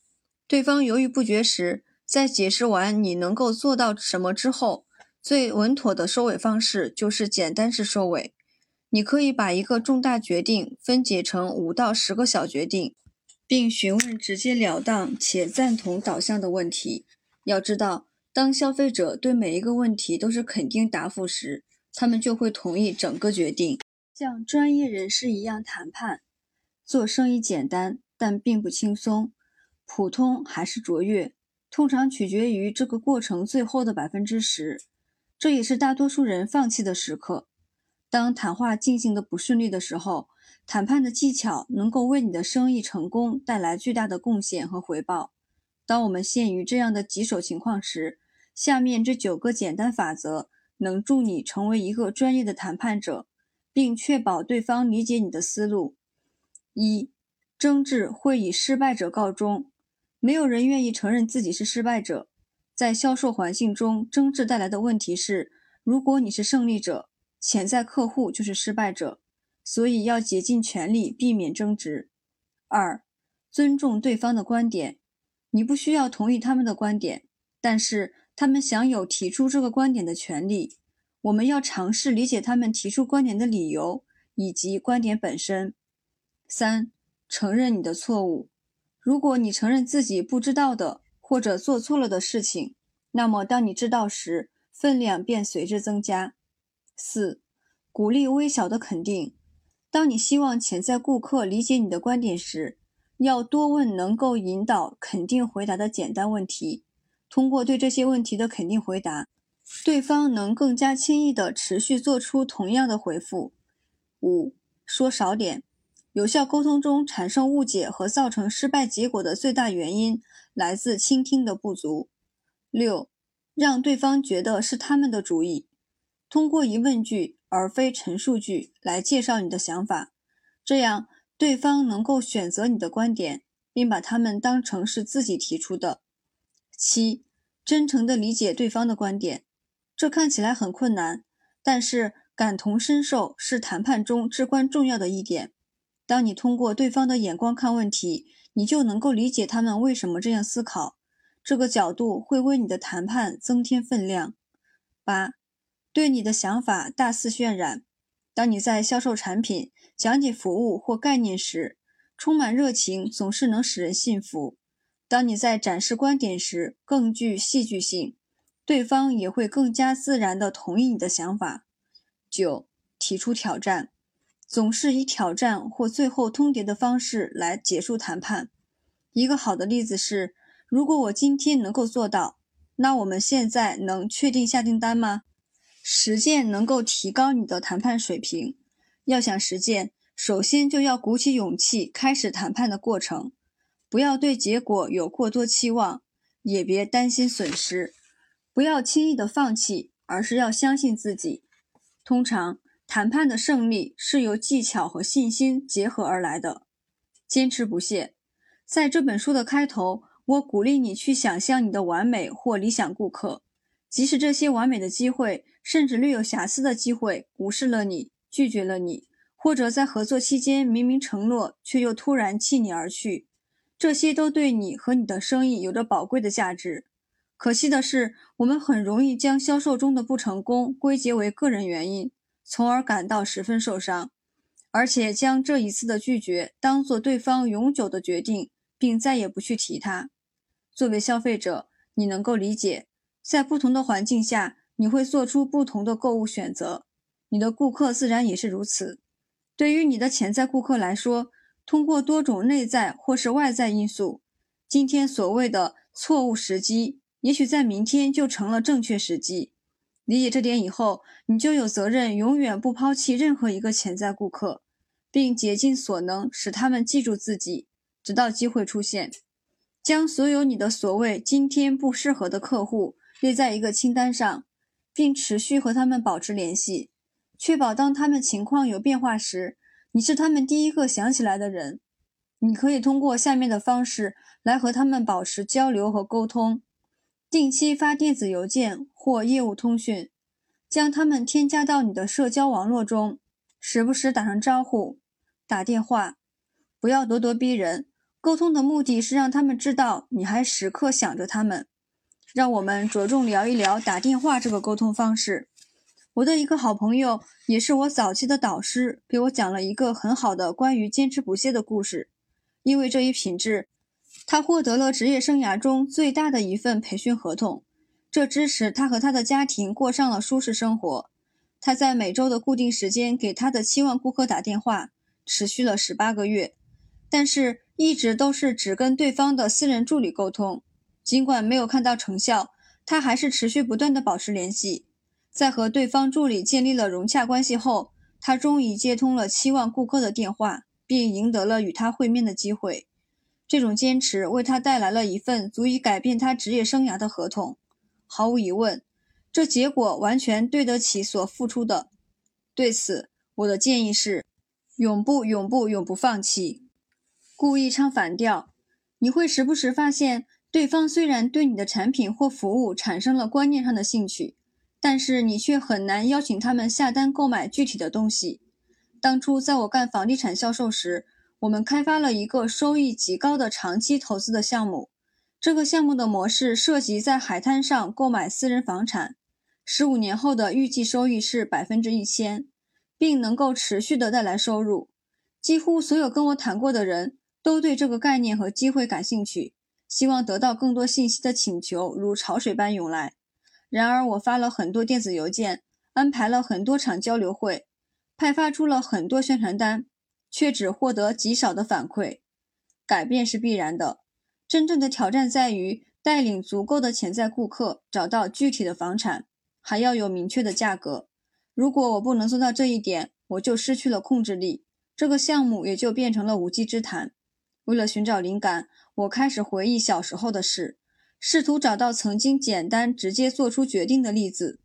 对方犹豫不决时，在解释完你能够做到什么之后，最稳妥的收尾方式就是简单式收尾。你可以把一个重大决定分解成五到十个小决定，并询问直截了当且赞同导向的问题。要知道，当消费者对每一个问题都是肯定答复时，他们就会同意整个决定。像专业人士一样谈判，做生意简单，但并不轻松。普通还是卓越，通常取决于这个过程最后的百分之十。这也是大多数人放弃的时刻。当谈话进行的不顺利的时候，谈判的技巧能够为你的生意成功带来巨大的贡献和回报。当我们陷于这样的棘手情况时，下面这九个简单法则能助你成为一个专业的谈判者，并确保对方理解你的思路。一，争执会以失败者告终。没有人愿意承认自己是失败者。在销售环境中，争执带来的问题是：如果你是胜利者，潜在客户就是失败者。所以要竭尽全力避免争执。二、尊重对方的观点。你不需要同意他们的观点，但是他们享有提出这个观点的权利。我们要尝试理解他们提出观点的理由以及观点本身。三、承认你的错误。如果你承认自己不知道的或者做错了的事情，那么当你知道时，分量便随之增加。四、鼓励微小的肯定。当你希望潜在顾客理解你的观点时，要多问能够引导肯定回答的简单问题。通过对这些问题的肯定回答，对方能更加轻易地持续做出同样的回复。五、说少点。有效沟通中产生误解和造成失败结果的最大原因来自倾听的不足。六，让对方觉得是他们的主意，通过疑问句而非陈述句来介绍你的想法，这样对方能够选择你的观点，并把他们当成是自己提出的。七，真诚地理解对方的观点，这看起来很困难，但是感同身受是谈判中至关重要的一点。当你通过对方的眼光看问题，你就能够理解他们为什么这样思考。这个角度会为你的谈判增添分量。八，对你的想法大肆渲染。当你在销售产品、讲解服务或概念时，充满热情总是能使人信服。当你在展示观点时，更具戏剧性，对方也会更加自然地同意你的想法。九，提出挑战。总是以挑战或最后通牒的方式来结束谈判。一个好的例子是：如果我今天能够做到，那我们现在能确定下订单吗？实践能够提高你的谈判水平。要想实践，首先就要鼓起勇气开始谈判的过程。不要对结果有过多期望，也别担心损失。不要轻易的放弃，而是要相信自己。通常。谈判的胜利是由技巧和信心结合而来的。坚持不懈。在这本书的开头，我鼓励你去想象你的完美或理想顾客，即使这些完美的机会，甚至略有瑕疵的机会，无视了你，拒绝了你，或者在合作期间明明承诺，却又突然弃你而去，这些都对你和你的生意有着宝贵的价值。可惜的是，我们很容易将销售中的不成功归结为个人原因。从而感到十分受伤，而且将这一次的拒绝当做对方永久的决定，并再也不去提它。作为消费者，你能够理解，在不同的环境下，你会做出不同的购物选择。你的顾客自然也是如此。对于你的潜在顾客来说，通过多种内在或是外在因素，今天所谓的错误时机，也许在明天就成了正确时机。理解这点以后，你就有责任永远不抛弃任何一个潜在顾客，并竭尽所能使他们记住自己，直到机会出现。将所有你的所谓今天不适合的客户列在一个清单上，并持续和他们保持联系，确保当他们情况有变化时，你是他们第一个想起来的人。你可以通过下面的方式来和他们保持交流和沟通：定期发电子邮件或业务通讯，将他们添加到你的社交网络中，时不时打声招呼，打电话，不要咄咄逼人。沟通的目的是让他们知道你还时刻想着他们。让我们着重聊一聊打电话这个沟通方式。我的一个好朋友，也是我早期的导师，给我讲了一个很好的关于坚持不懈的故事。因为这一品质，他获得了职业生涯中最大的一份培训合同，这支持他和他的家庭过上了舒适生活。他在每周的固定时间给他的七万顾客打电话，持续了十八个月，但是一直都是只跟对方的私人助理沟通。尽管没有看到成效，他还是持续不断的保持联系。在和对方助理建立了融洽关系后，他终于接通了七万顾客的电话，并赢得了与他会面的机会。这种坚持为他带来了一份足以改变他职业生涯的合同。毫无疑问，这结果完全对得起所付出的。对此，我的建议是：永不、永不、永不放弃。故意唱反调，你会时不时发现。对方虽然对你的产品或服务产生了观念上的兴趣，但是你却很难邀请他们下单购买具体的东西。当初在我干房地产销售时，我们开发了一个收益极高的长期投资的项目。这个项目的模式涉及在海滩上购买私人房产，十五年后的预计收益是百分之一千，并能够持续的带来收入。几乎所有跟我谈过的人都对这个概念和机会感兴趣。希望得到更多信息的请求如潮水般涌来。然而，我发了很多电子邮件，安排了很多场交流会，派发出了很多宣传单，却只获得极少的反馈。改变是必然的，真正的挑战在于带领足够的潜在顾客找到具体的房产，还要有明确的价格。如果我不能做到这一点，我就失去了控制力，这个项目也就变成了无稽之谈。为了寻找灵感。我开始回忆小时候的事，试图找到曾经简单直接做出决定的例子。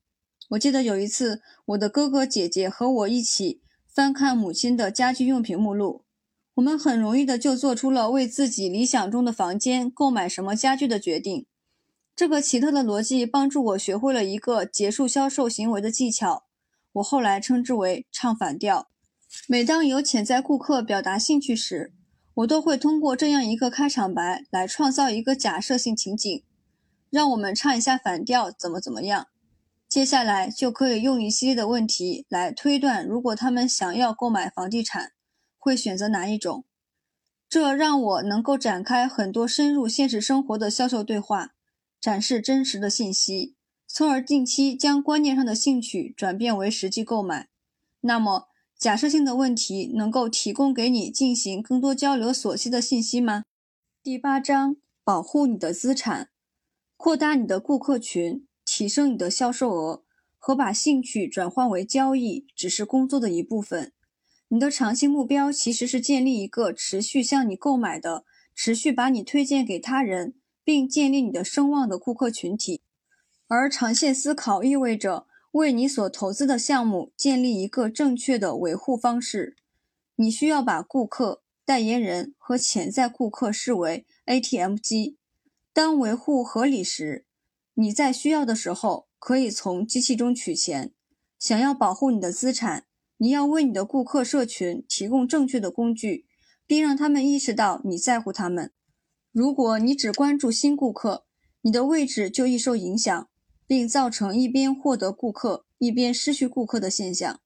我记得有一次，我的哥哥姐姐和我一起翻看母亲的家居用品目录，我们很容易的就做出了为自己理想中的房间购买什么家具的决定。这个奇特的逻辑帮助我学会了一个结束销售行为的技巧，我后来称之为唱反调。每当有潜在顾客表达兴趣时，我都会通过这样一个开场白来创造一个假设性情景，让我们唱一下反调，怎么怎么样。接下来就可以用一系列的问题来推断，如果他们想要购买房地产，会选择哪一种。这让我能够展开很多深入现实生活的销售对话，展示真实的信息，从而定期将观念上的兴趣转变为实际购买。那么。假设性的问题能够提供给你进行更多交流所需的信息吗？第八章：保护你的资产，扩大你的顾客群，提升你的销售额和把兴趣转换为交易，只是工作的一部分。你的长期目标其实是建立一个持续向你购买的、持续把你推荐给他人，并建立你的声望的顾客群体。而长线思考意味着。为你所投资的项目建立一个正确的维护方式，你需要把顾客、代言人和潜在顾客视为 ATM 机。当维护合理时，你在需要的时候可以从机器中取钱。想要保护你的资产，你要为你的顾客社群提供正确的工具，并让他们意识到你在乎他们。如果你只关注新顾客，你的位置就易受影响。并造成一边获得顾客一边失去顾客的现象。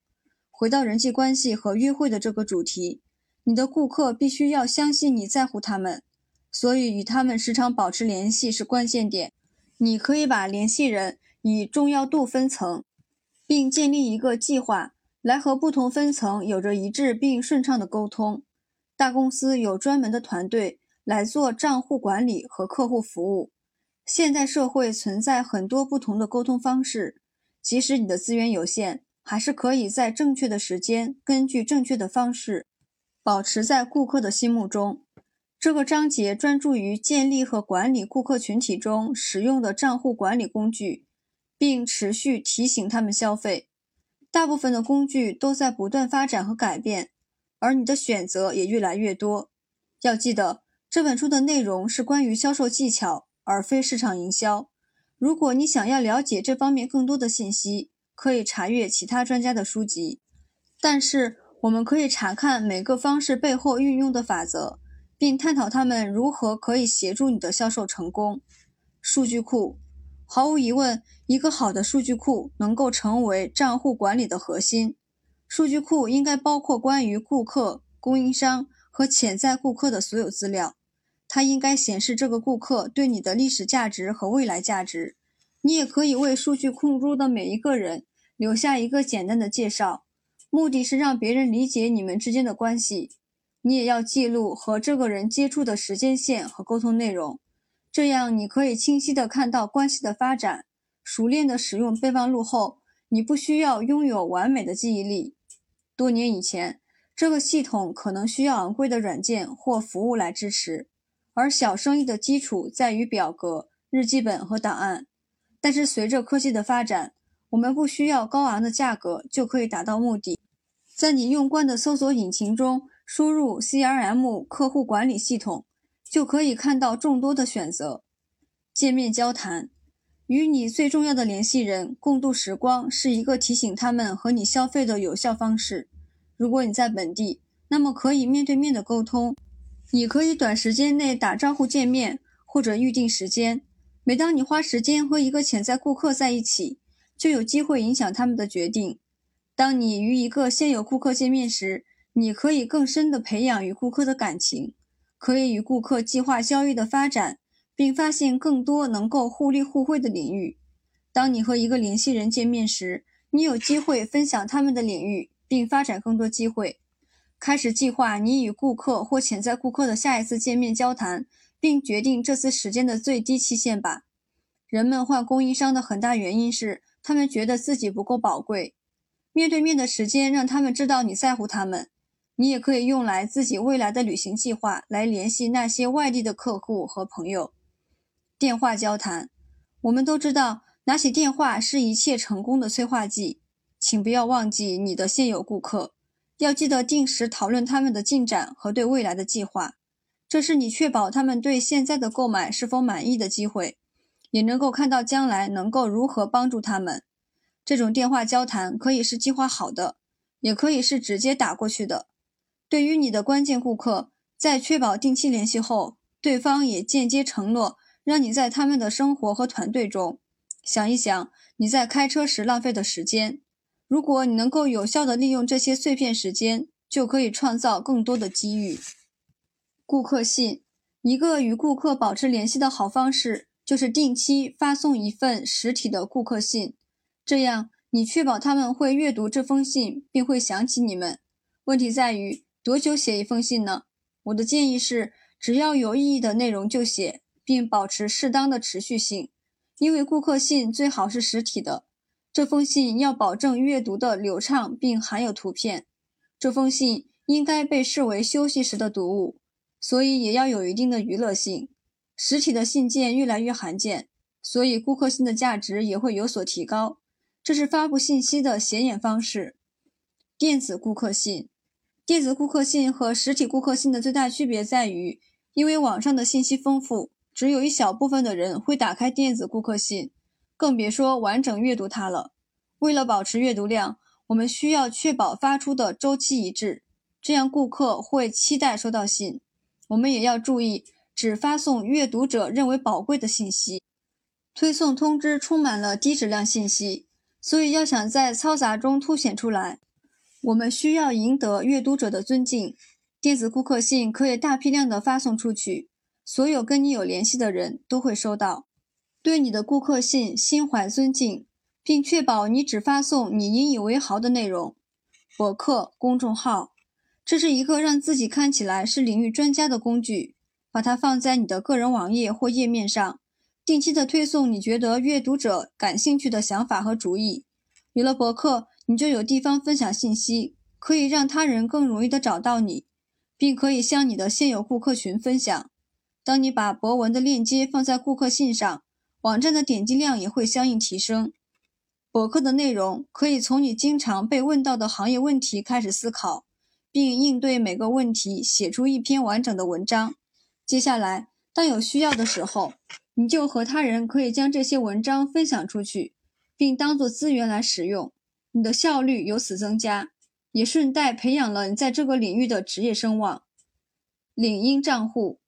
回到人际关系和约会的这个主题，你的顾客必须要相信你在乎他们，所以与他们时常保持联系是关键点。你可以把联系人以重要度分层，并建立一个计划来和不同分层有着一致并顺畅的沟通。大公司有专门的团队来做账户管理和客户服务。现代社会存在很多不同的沟通方式，即使你的资源有限，还是可以在正确的时间，根据正确的方式，保持在顾客的心目中。这个章节专注于建立和管理顾客群体中使用的账户管理工具，并持续提醒他们消费。大部分的工具都在不断发展和改变，而你的选择也越来越多。要记得，这本书的内容是关于销售技巧，而非市场营销。如果你想要了解这方面更多的信息，可以查阅其他专家的书籍。但是，我们可以查看每个方式背后运用的法则，并探讨它们如何可以协助你的销售成功。数据库，毫无疑问，一个好的数据库能够成为账户管理的核心。数据库应该包括关于顾客、供应商和潜在顾客的所有资料。它应该显示这个顾客对你的历史价值和未来价值。你也可以为数据库中的每一个人留下一个简单的介绍。目的是让别人理解你们之间的关系。你也要记录和这个人接触的时间线和沟通内容，这样你可以清晰地看到关系的发展。熟练地使用备忘录后，你不需要拥有完美的记忆力。多年以前，这个系统可能需要昂贵的软件或服务来支持，而小生意的基础在于表格、日记本和档案。但是随着科技的发展，我们不需要高昂的价格就可以达到目的。在你用惯的搜索引擎中输入 CRM 客户管理系统，就可以看到众多的选择。见面交谈，与你最重要的联系人共度时光是一个提醒他们和你消费的有效方式。如果你在本地，那么可以面对面的沟通。你可以短时间内打招呼见面，或者预定时间。每当你花时间和一个潜在顾客在一起，就有机会影响他们的决定。当你与一个现有顾客见面时，你可以更深地培养与顾客的感情，可以与顾客计划交易的发展，并发现更多能够互利互惠的领域。当你和一个联系人见面时，你有机会分享他们的领域，并发展更多机会。开始计划你与顾客或潜在顾客的下一次见面交谈，并决定这次时间的最低期限吧。人们换供应商的很大原因是。他们觉得自己不够宝贵，面对面的时间让他们知道你在乎他们。你也可以用来自己未来的旅行计划，来联系那些外地的客户和朋友。电话交谈，我们都知道，拿起电话是一切成功的催化剂。请不要忘记你的现有顾客，要记得定时讨论他们的进展和对未来的计划。这是你确保他们对现在的购买是否满意的机会。也能够看到将来能够如何帮助他们。这种电话交谈可以是计划好的，也可以是直接打过去的。对于你的关键顾客，在确保定期联系后，对方也间接承诺让你在他们的生活和团队中想一想你在开车时浪费的时间。如果你能够有效地利用这些碎片时间，就可以创造更多的机遇。顾客信，一个与顾客保持联系的好方式。就是定期发送一份实体的顾客信，这样你确保他们会阅读这封信，并会想起你们。问题在于多久写一封信呢？我的建议是，只要有意义的内容就写，并保持适当的持续性。因为顾客信最好是实体的，这封信要保证阅读的流畅并含有图片。这封信应该被视为休息时的读物，所以也要有一定的娱乐性。实体的信件越来越罕见，所以顾客信的价值也会有所提高。这是发布信息的显眼方式。电子顾客信，电子顾客信和实体顾客信的最大区别在于，因为网上的信息丰富，只有一小部分的人会打开电子顾客信，更别说完整阅读它了。为了保持阅读量，我们需要确保发出的周期一致，这样顾客会期待收到信。我们也要注意。只发送阅读者认为宝贵的信息，推送通知充满了低质量信息，所以要想在嘈杂中凸显出来，我们需要赢得阅读者的尊敬。电子顾客信可以大批量的发送出去，所有跟你有联系的人都会收到。对你的顾客信心怀尊敬，并确保你只发送你引以为豪的内容。博客公众号，这是一个让自己看起来是领域专家的工具。把它放在你的个人网页或页面上，定期的推送你觉得阅读者感兴趣的想法和主意。有了博客，你就有地方分享信息，可以让他人更容易的找到你，并可以向你的现有顾客群分享。当你把博文的链接放在顾客信上，网站的点击量也会相应提升。博客的内容可以从你经常被问到的行业问题开始思考，并应对每个问题写出一篇完整的文章。接下来，当有需要的时候，你就和他人可以将这些文章分享出去，并当作资源来使用。你的效率由此增加，也顺带培养了你在这个领域的职业声望。领英账户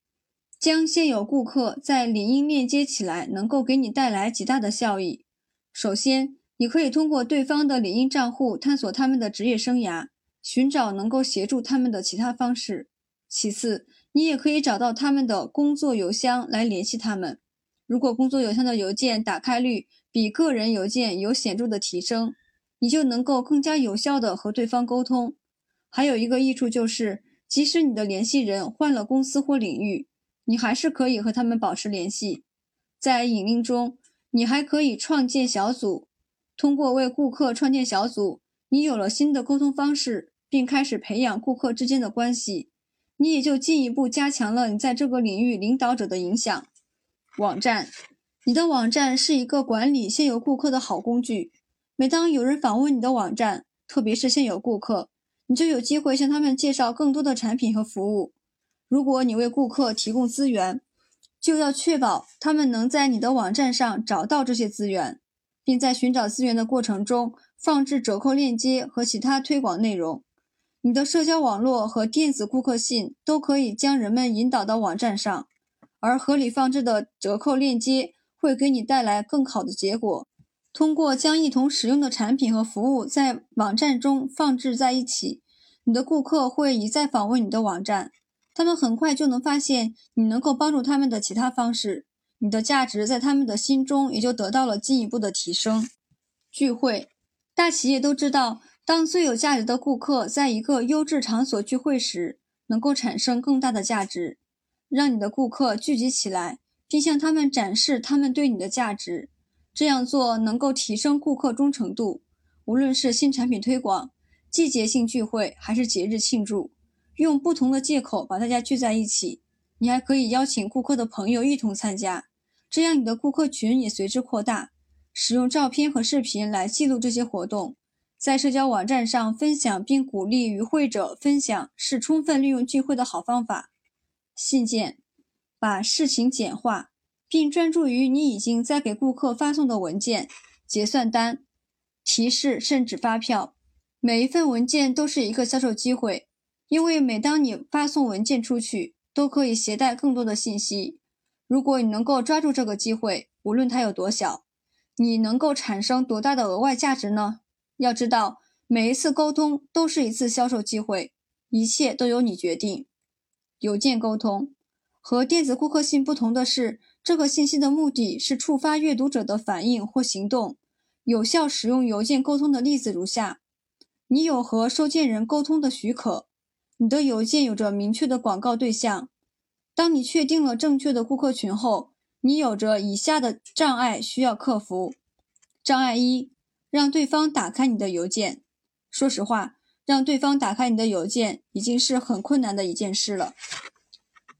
将现有顾客在领英链接起来，能够给你带来极大的效益。首先，你可以通过对方的领英账户探索他们的职业生涯，寻找能够协助他们的其他方式。其次，你也可以找到他们的工作邮箱来联系他们。如果工作邮箱的邮件打开率比个人邮件有显著的提升，你就能够更加有效地和对方沟通。还有一个益处就是，即使你的联系人换了公司或领域，你还是可以和他们保持联系。在引领中，你还可以创建小组。通过为顾客创建小组，你有了新的沟通方式，并开始培养顾客之间的关系。你也就进一步加强了你在这个领域领导者的影响。网站，你的网站是一个管理现有顾客的好工具。每当有人访问你的网站，特别是现有顾客，你就有机会向他们介绍更多的产品和服务。如果你为顾客提供资源，就要确保他们能在你的网站上找到这些资源，并在寻找资源的过程中放置折扣链接和其他推广内容。你的社交网络和电子顾客信都可以将人们引导到网站上，而合理放置的折扣链接会给你带来更好的结果。通过将一同使用的产品和服务在网站中放置在一起，你的顾客会一再访问你的网站。他们很快就能发现你能够帮助他们的其他方式，你的价值在他们的心中也就得到了进一步的提升。聚会，大企业都知道，当最有价值的顾客在一个优质场所聚会时，能够产生更大的价值。让你的顾客聚集起来，并向他们展示他们对你的价值。这样做能够提升顾客忠诚度。无论是新产品推广、季节性聚会还是节日庆祝，用不同的借口把大家聚在一起。你还可以邀请顾客的朋友一同参加，这样你的顾客群也随之扩大。使用照片和视频来记录这些活动，在社交网站上分享并鼓励与会者分享，是充分利用聚会的好方法。信件，把事情简化。并专注于你已经在给顾客发送的文件、结算单、提示甚至发票。每一份文件都是一个销售机会，因为每当你发送文件出去，都可以携带更多的信息。如果你能够抓住这个机会，无论它有多小，你能够产生多大的额外价值呢？要知道，每一次沟通都是一次销售机会，一切都由你决定。邮件沟通和电子顾客信不同的是。这个信息的目的是触发阅读者的反应或行动。有效使用邮件沟通的例子如下：你有和收件人沟通的许可，你的邮件有着明确的广告对象。当你确定了正确的顾客群后，你有着以下的障碍需要克服。障碍一：让对方打开你的邮件。说实话，让对方打开你的邮件已经是很困难的一件事了。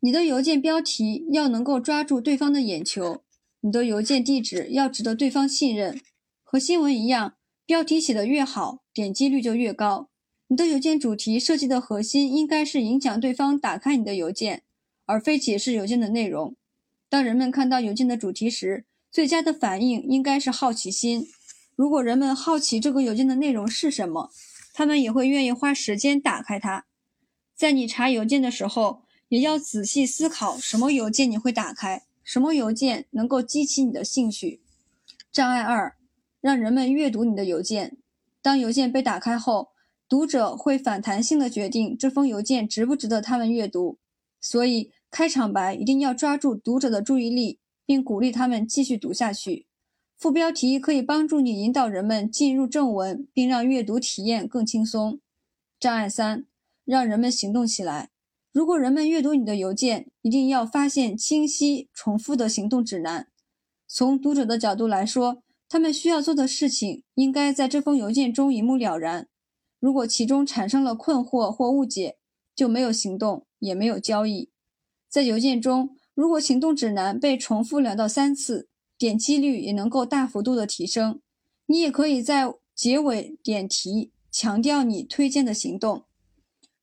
你的邮件标题要能够抓住对方的眼球，你的邮件地址要值得对方信任。和新闻一样，标题写得越好，点击率就越高。你的邮件主题设计的核心应该是影响对方打开你的邮件，而非解释邮件的内容。当人们看到邮件的主题时，最佳的反应应该是好奇心。如果人们好奇这个邮件的内容是什么，他们也会愿意花时间打开它。在你查邮件的时候。也要仔细思考什么邮件你会打开，什么邮件能够激起你的兴趣。障碍二，让人们阅读你的邮件。当邮件被打开后，读者会反弹性的决定这封邮件值不值得他们阅读。所以，开场白一定要抓住读者的注意力，并鼓励他们继续读下去。副标题可以帮助你引导人们进入正文，并让阅读体验更轻松。障碍三，让人们行动起来。如果人们阅读你的邮件，一定要发现清晰、重复的行动指南。从读者的角度来说，他们需要做的事情应该在这封邮件中一目了然。如果其中产生了困惑或误解，就没有行动，也没有交易。在邮件中，如果行动指南被重复两到三次，点击率也能够大幅度的提升。你也可以在结尾点题，强调你推荐的行动。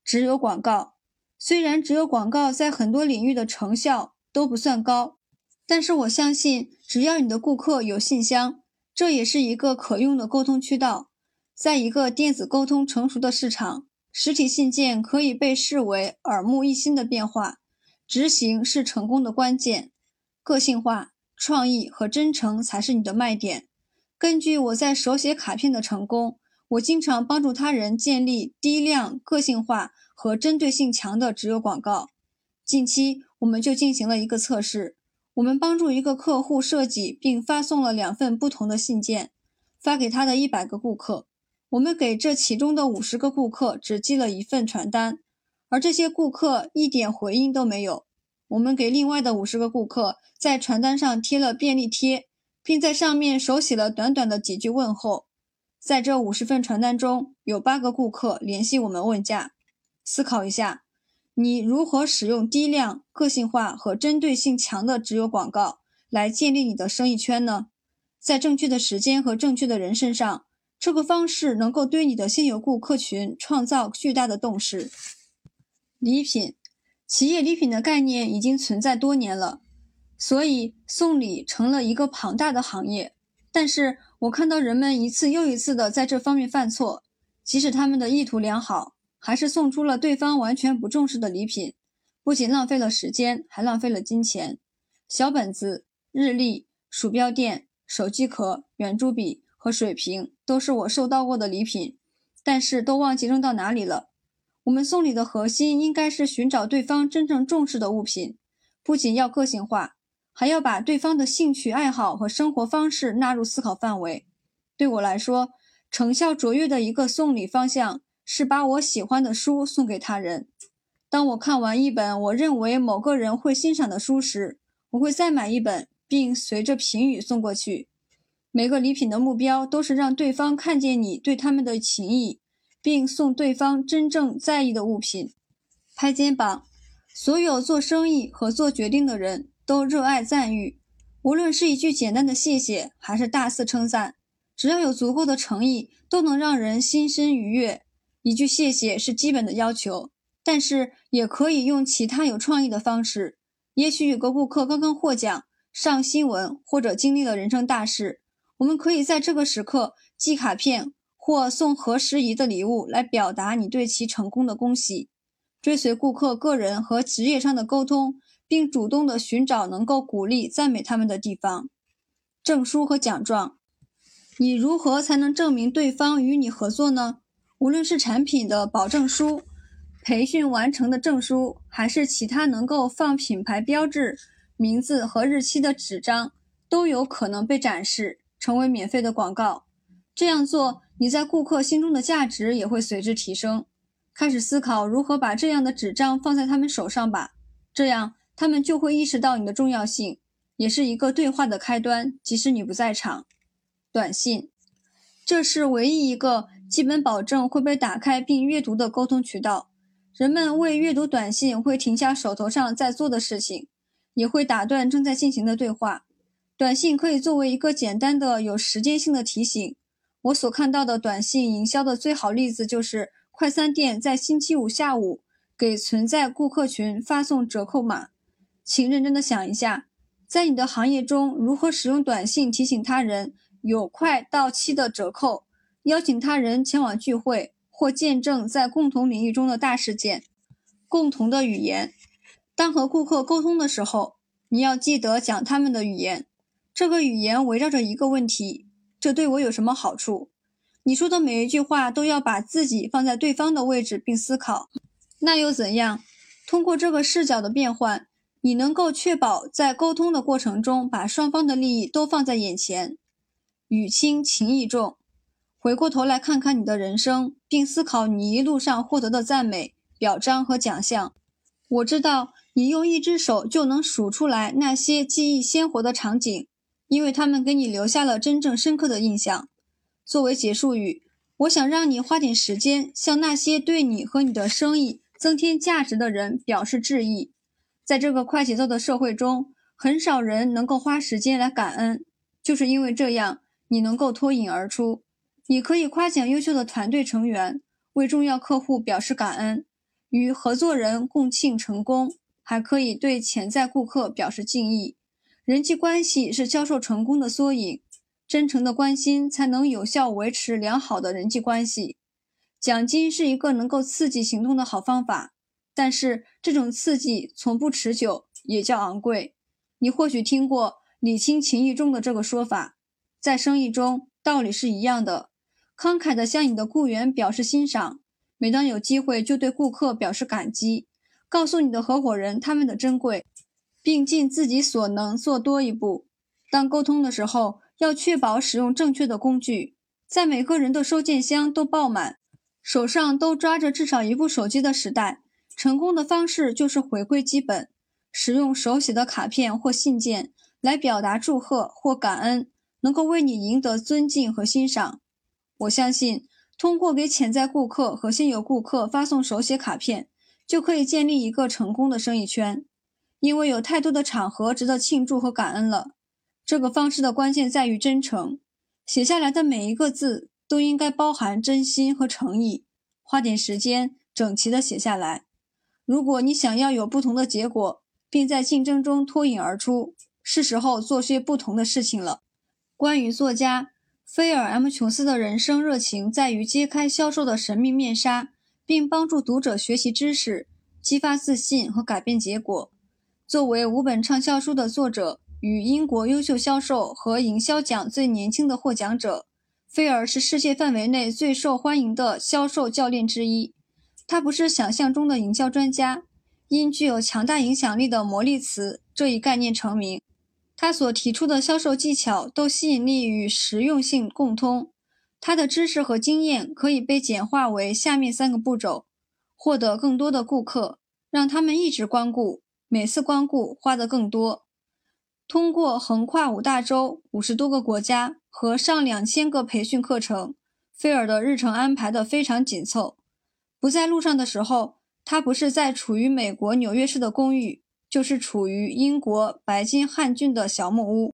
只有广告。虽然只有广告在很多领域的成效都不算高，但是我相信，只要你的顾客有信箱，这也是一个可用的沟通渠道。在一个电子沟通成熟的市场，实体信件可以被视为耳目一新的变化。执行是成功的关键，个性化、创意和真诚才是你的卖点。根据我在手写卡片的成功，我经常帮助他人建立低量、个性化和针对性强的直邮广告。近期，我们就进行了一个测试，我们帮助一个客户设计并发送了两份不同的信件，发给他的一百个顾客。我们给这其中的五十个顾客只寄了一份传单。而这些顾客一点回应都没有。我们给另外的五十个顾客在传单上贴了便利贴，并在上面手写了短短的几句问候。在这五十份传单中，有八个顾客联系我们问价。思考一下，你如何使用低量、个性化和针对性强的直邮广告来建立你的生意圈呢？在正确的时间和正确的人身上，这个方式能够对你的现有顾客群创造巨大的动势。礼品，企业礼品的概念已经存在多年了，所以送礼成了一个庞大的行业。但是我看到人们一次又一次的在这方面犯错，即使他们的意图良好，还是送出了对方完全不重视的礼品，不仅浪费了时间，还浪费了金钱。小本子、日历、鼠标垫、手机壳、圆珠笔和水瓶都是我收到过的礼品，但是都忘记扔到哪里了。我们送礼的核心应该是寻找对方真正重视的物品，不仅要个性化，还要把对方的兴趣爱好和生活方式纳入思考范围。对我来说，成效卓越的一个送礼方向是把我喜欢的书送给他人。当我看完一本我认为某个人会欣赏的书时，我会再买一本，并随着评语送过去。每个礼品的目标都是让对方看见你对他们的情谊。并送对方真正在意的物品。拍肩膀，所有做生意和做决定的人都热爱赞誉，无论是一句简单的谢谢，还是大肆称赞，只要有足够的诚意，都能让人心生愉悦。一句谢谢是基本的要求，但是也可以用其他有创意的方式。也许有个顾客刚刚获奖、上新闻，或者经历了人生大事，我们可以在这个时刻寄卡片。或送合时宜的礼物来表达你对其成功的恭喜，追随顾客个人和职业上的沟通，并主动的寻找能够鼓励赞美他们的地方。证书和奖状，你如何才能证明对方与你合作呢？无论是产品的保证书、培训完成的证书，还是其他能够放品牌标志、名字和日期的纸张，都有可能被展示，成为免费的广告。这样做。你在顾客心中的价值也会随之提升。开始思考如何把这样的纸张放在他们手上吧，这样他们就会意识到你的重要性，也是一个对话的开端，即使你不在场。短信，这是唯一一个基本保证会被打开并阅读的沟通渠道。人们为阅读短信会停下手头上在做的事情，也会打断正在进行的对话。短信可以作为一个简单的、有时间性的提醒。我所看到的短信营销的最好例子就是快餐店在星期五下午给存在顾客群发送折扣码。请认真的想一下，在你的行业中，如何使用短信提醒他人有快到期的折扣，邀请他人前往聚会或见证在共同领域中的大事件。共同的语言，当和顾客沟通的时候，你要记得讲他们的语言。这个语言围绕着一个问题。这对我有什么好处？你说的每一句话都要把自己放在对方的位置并思考，那又怎样？通过这个视角的变换，你能够确保在沟通的过程中把双方的利益都放在眼前。语轻情意重，回过头来看看你的人生，并思考你一路上获得的赞美、表彰和奖项。我知道你用一只手就能数出来那些记忆鲜活的场景。因为他们给你留下了真正深刻的印象。作为结束语，我想让你花点时间向那些对你和你的生意增添价值的人表示致意。在这个快节奏的社会中，很少人能够花时间来感恩。就是因为这样，你能够脱颖而出。你可以夸奖优秀的团队成员，为重要客户表示感恩，与合作人共庆成功，还可以对潜在顾客表示敬意。人际关系是销售成功的缩影，真诚的关心才能有效维持良好的人际关系。奖金是一个能够刺激行动的好方法，但是这种刺激从不持久，也较昂贵。你或许听过“礼轻情意重”的这个说法，在生意中道理是一样的。慷慨地向你的雇员表示欣赏，每当有机会就对顾客表示感激，告诉你的合伙人他们的珍贵，并尽自己所能做多一步。当沟通的时候，要确保使用正确的工具，在每个人的收件箱都爆满，手上都抓着至少一部手机的时代，成功的方式就是回归基本，使用手写的卡片或信件来表达祝贺或感恩，能够为你赢得尊敬和欣赏。我相信，通过给潜在顾客和现有顾客发送手写卡片，就可以建立一个成功的生意圈。因为有太多的场合值得庆祝和感恩了。这个方式的关键在于真诚，写下来的每一个字都应该包含真心和诚意。花点时间，整齐地写下来。如果你想要有不同的结果，并在竞争中脱颖而出，是时候做些不同的事情了。关于作家。菲尔 ·M· 琼斯的人生热情在于揭开销售的神秘面纱，并帮助读者学习知识、激发自信和改变结果。作为五本畅销书的作者与英国优秀销售和营销奖最年轻的获奖者，菲尔是世界范围内最受欢迎的销售教练之一。他不是想象中的营销专家，因具有强大影响力的魔力词这一概念成名。他所提出的销售技巧都吸引力与实用性共通。他的知识和经验可以被简化为下面三个步骤：获得更多的顾客，让他们一直光顾，每次光顾花的更多。通过横跨五大洲、五十多个国家和上两千个培训课程，菲尔的日程安排的非常紧凑。不在路上的时候，他不是在处于美国纽约市的公寓。就是处于英国白金汉郡的小木屋。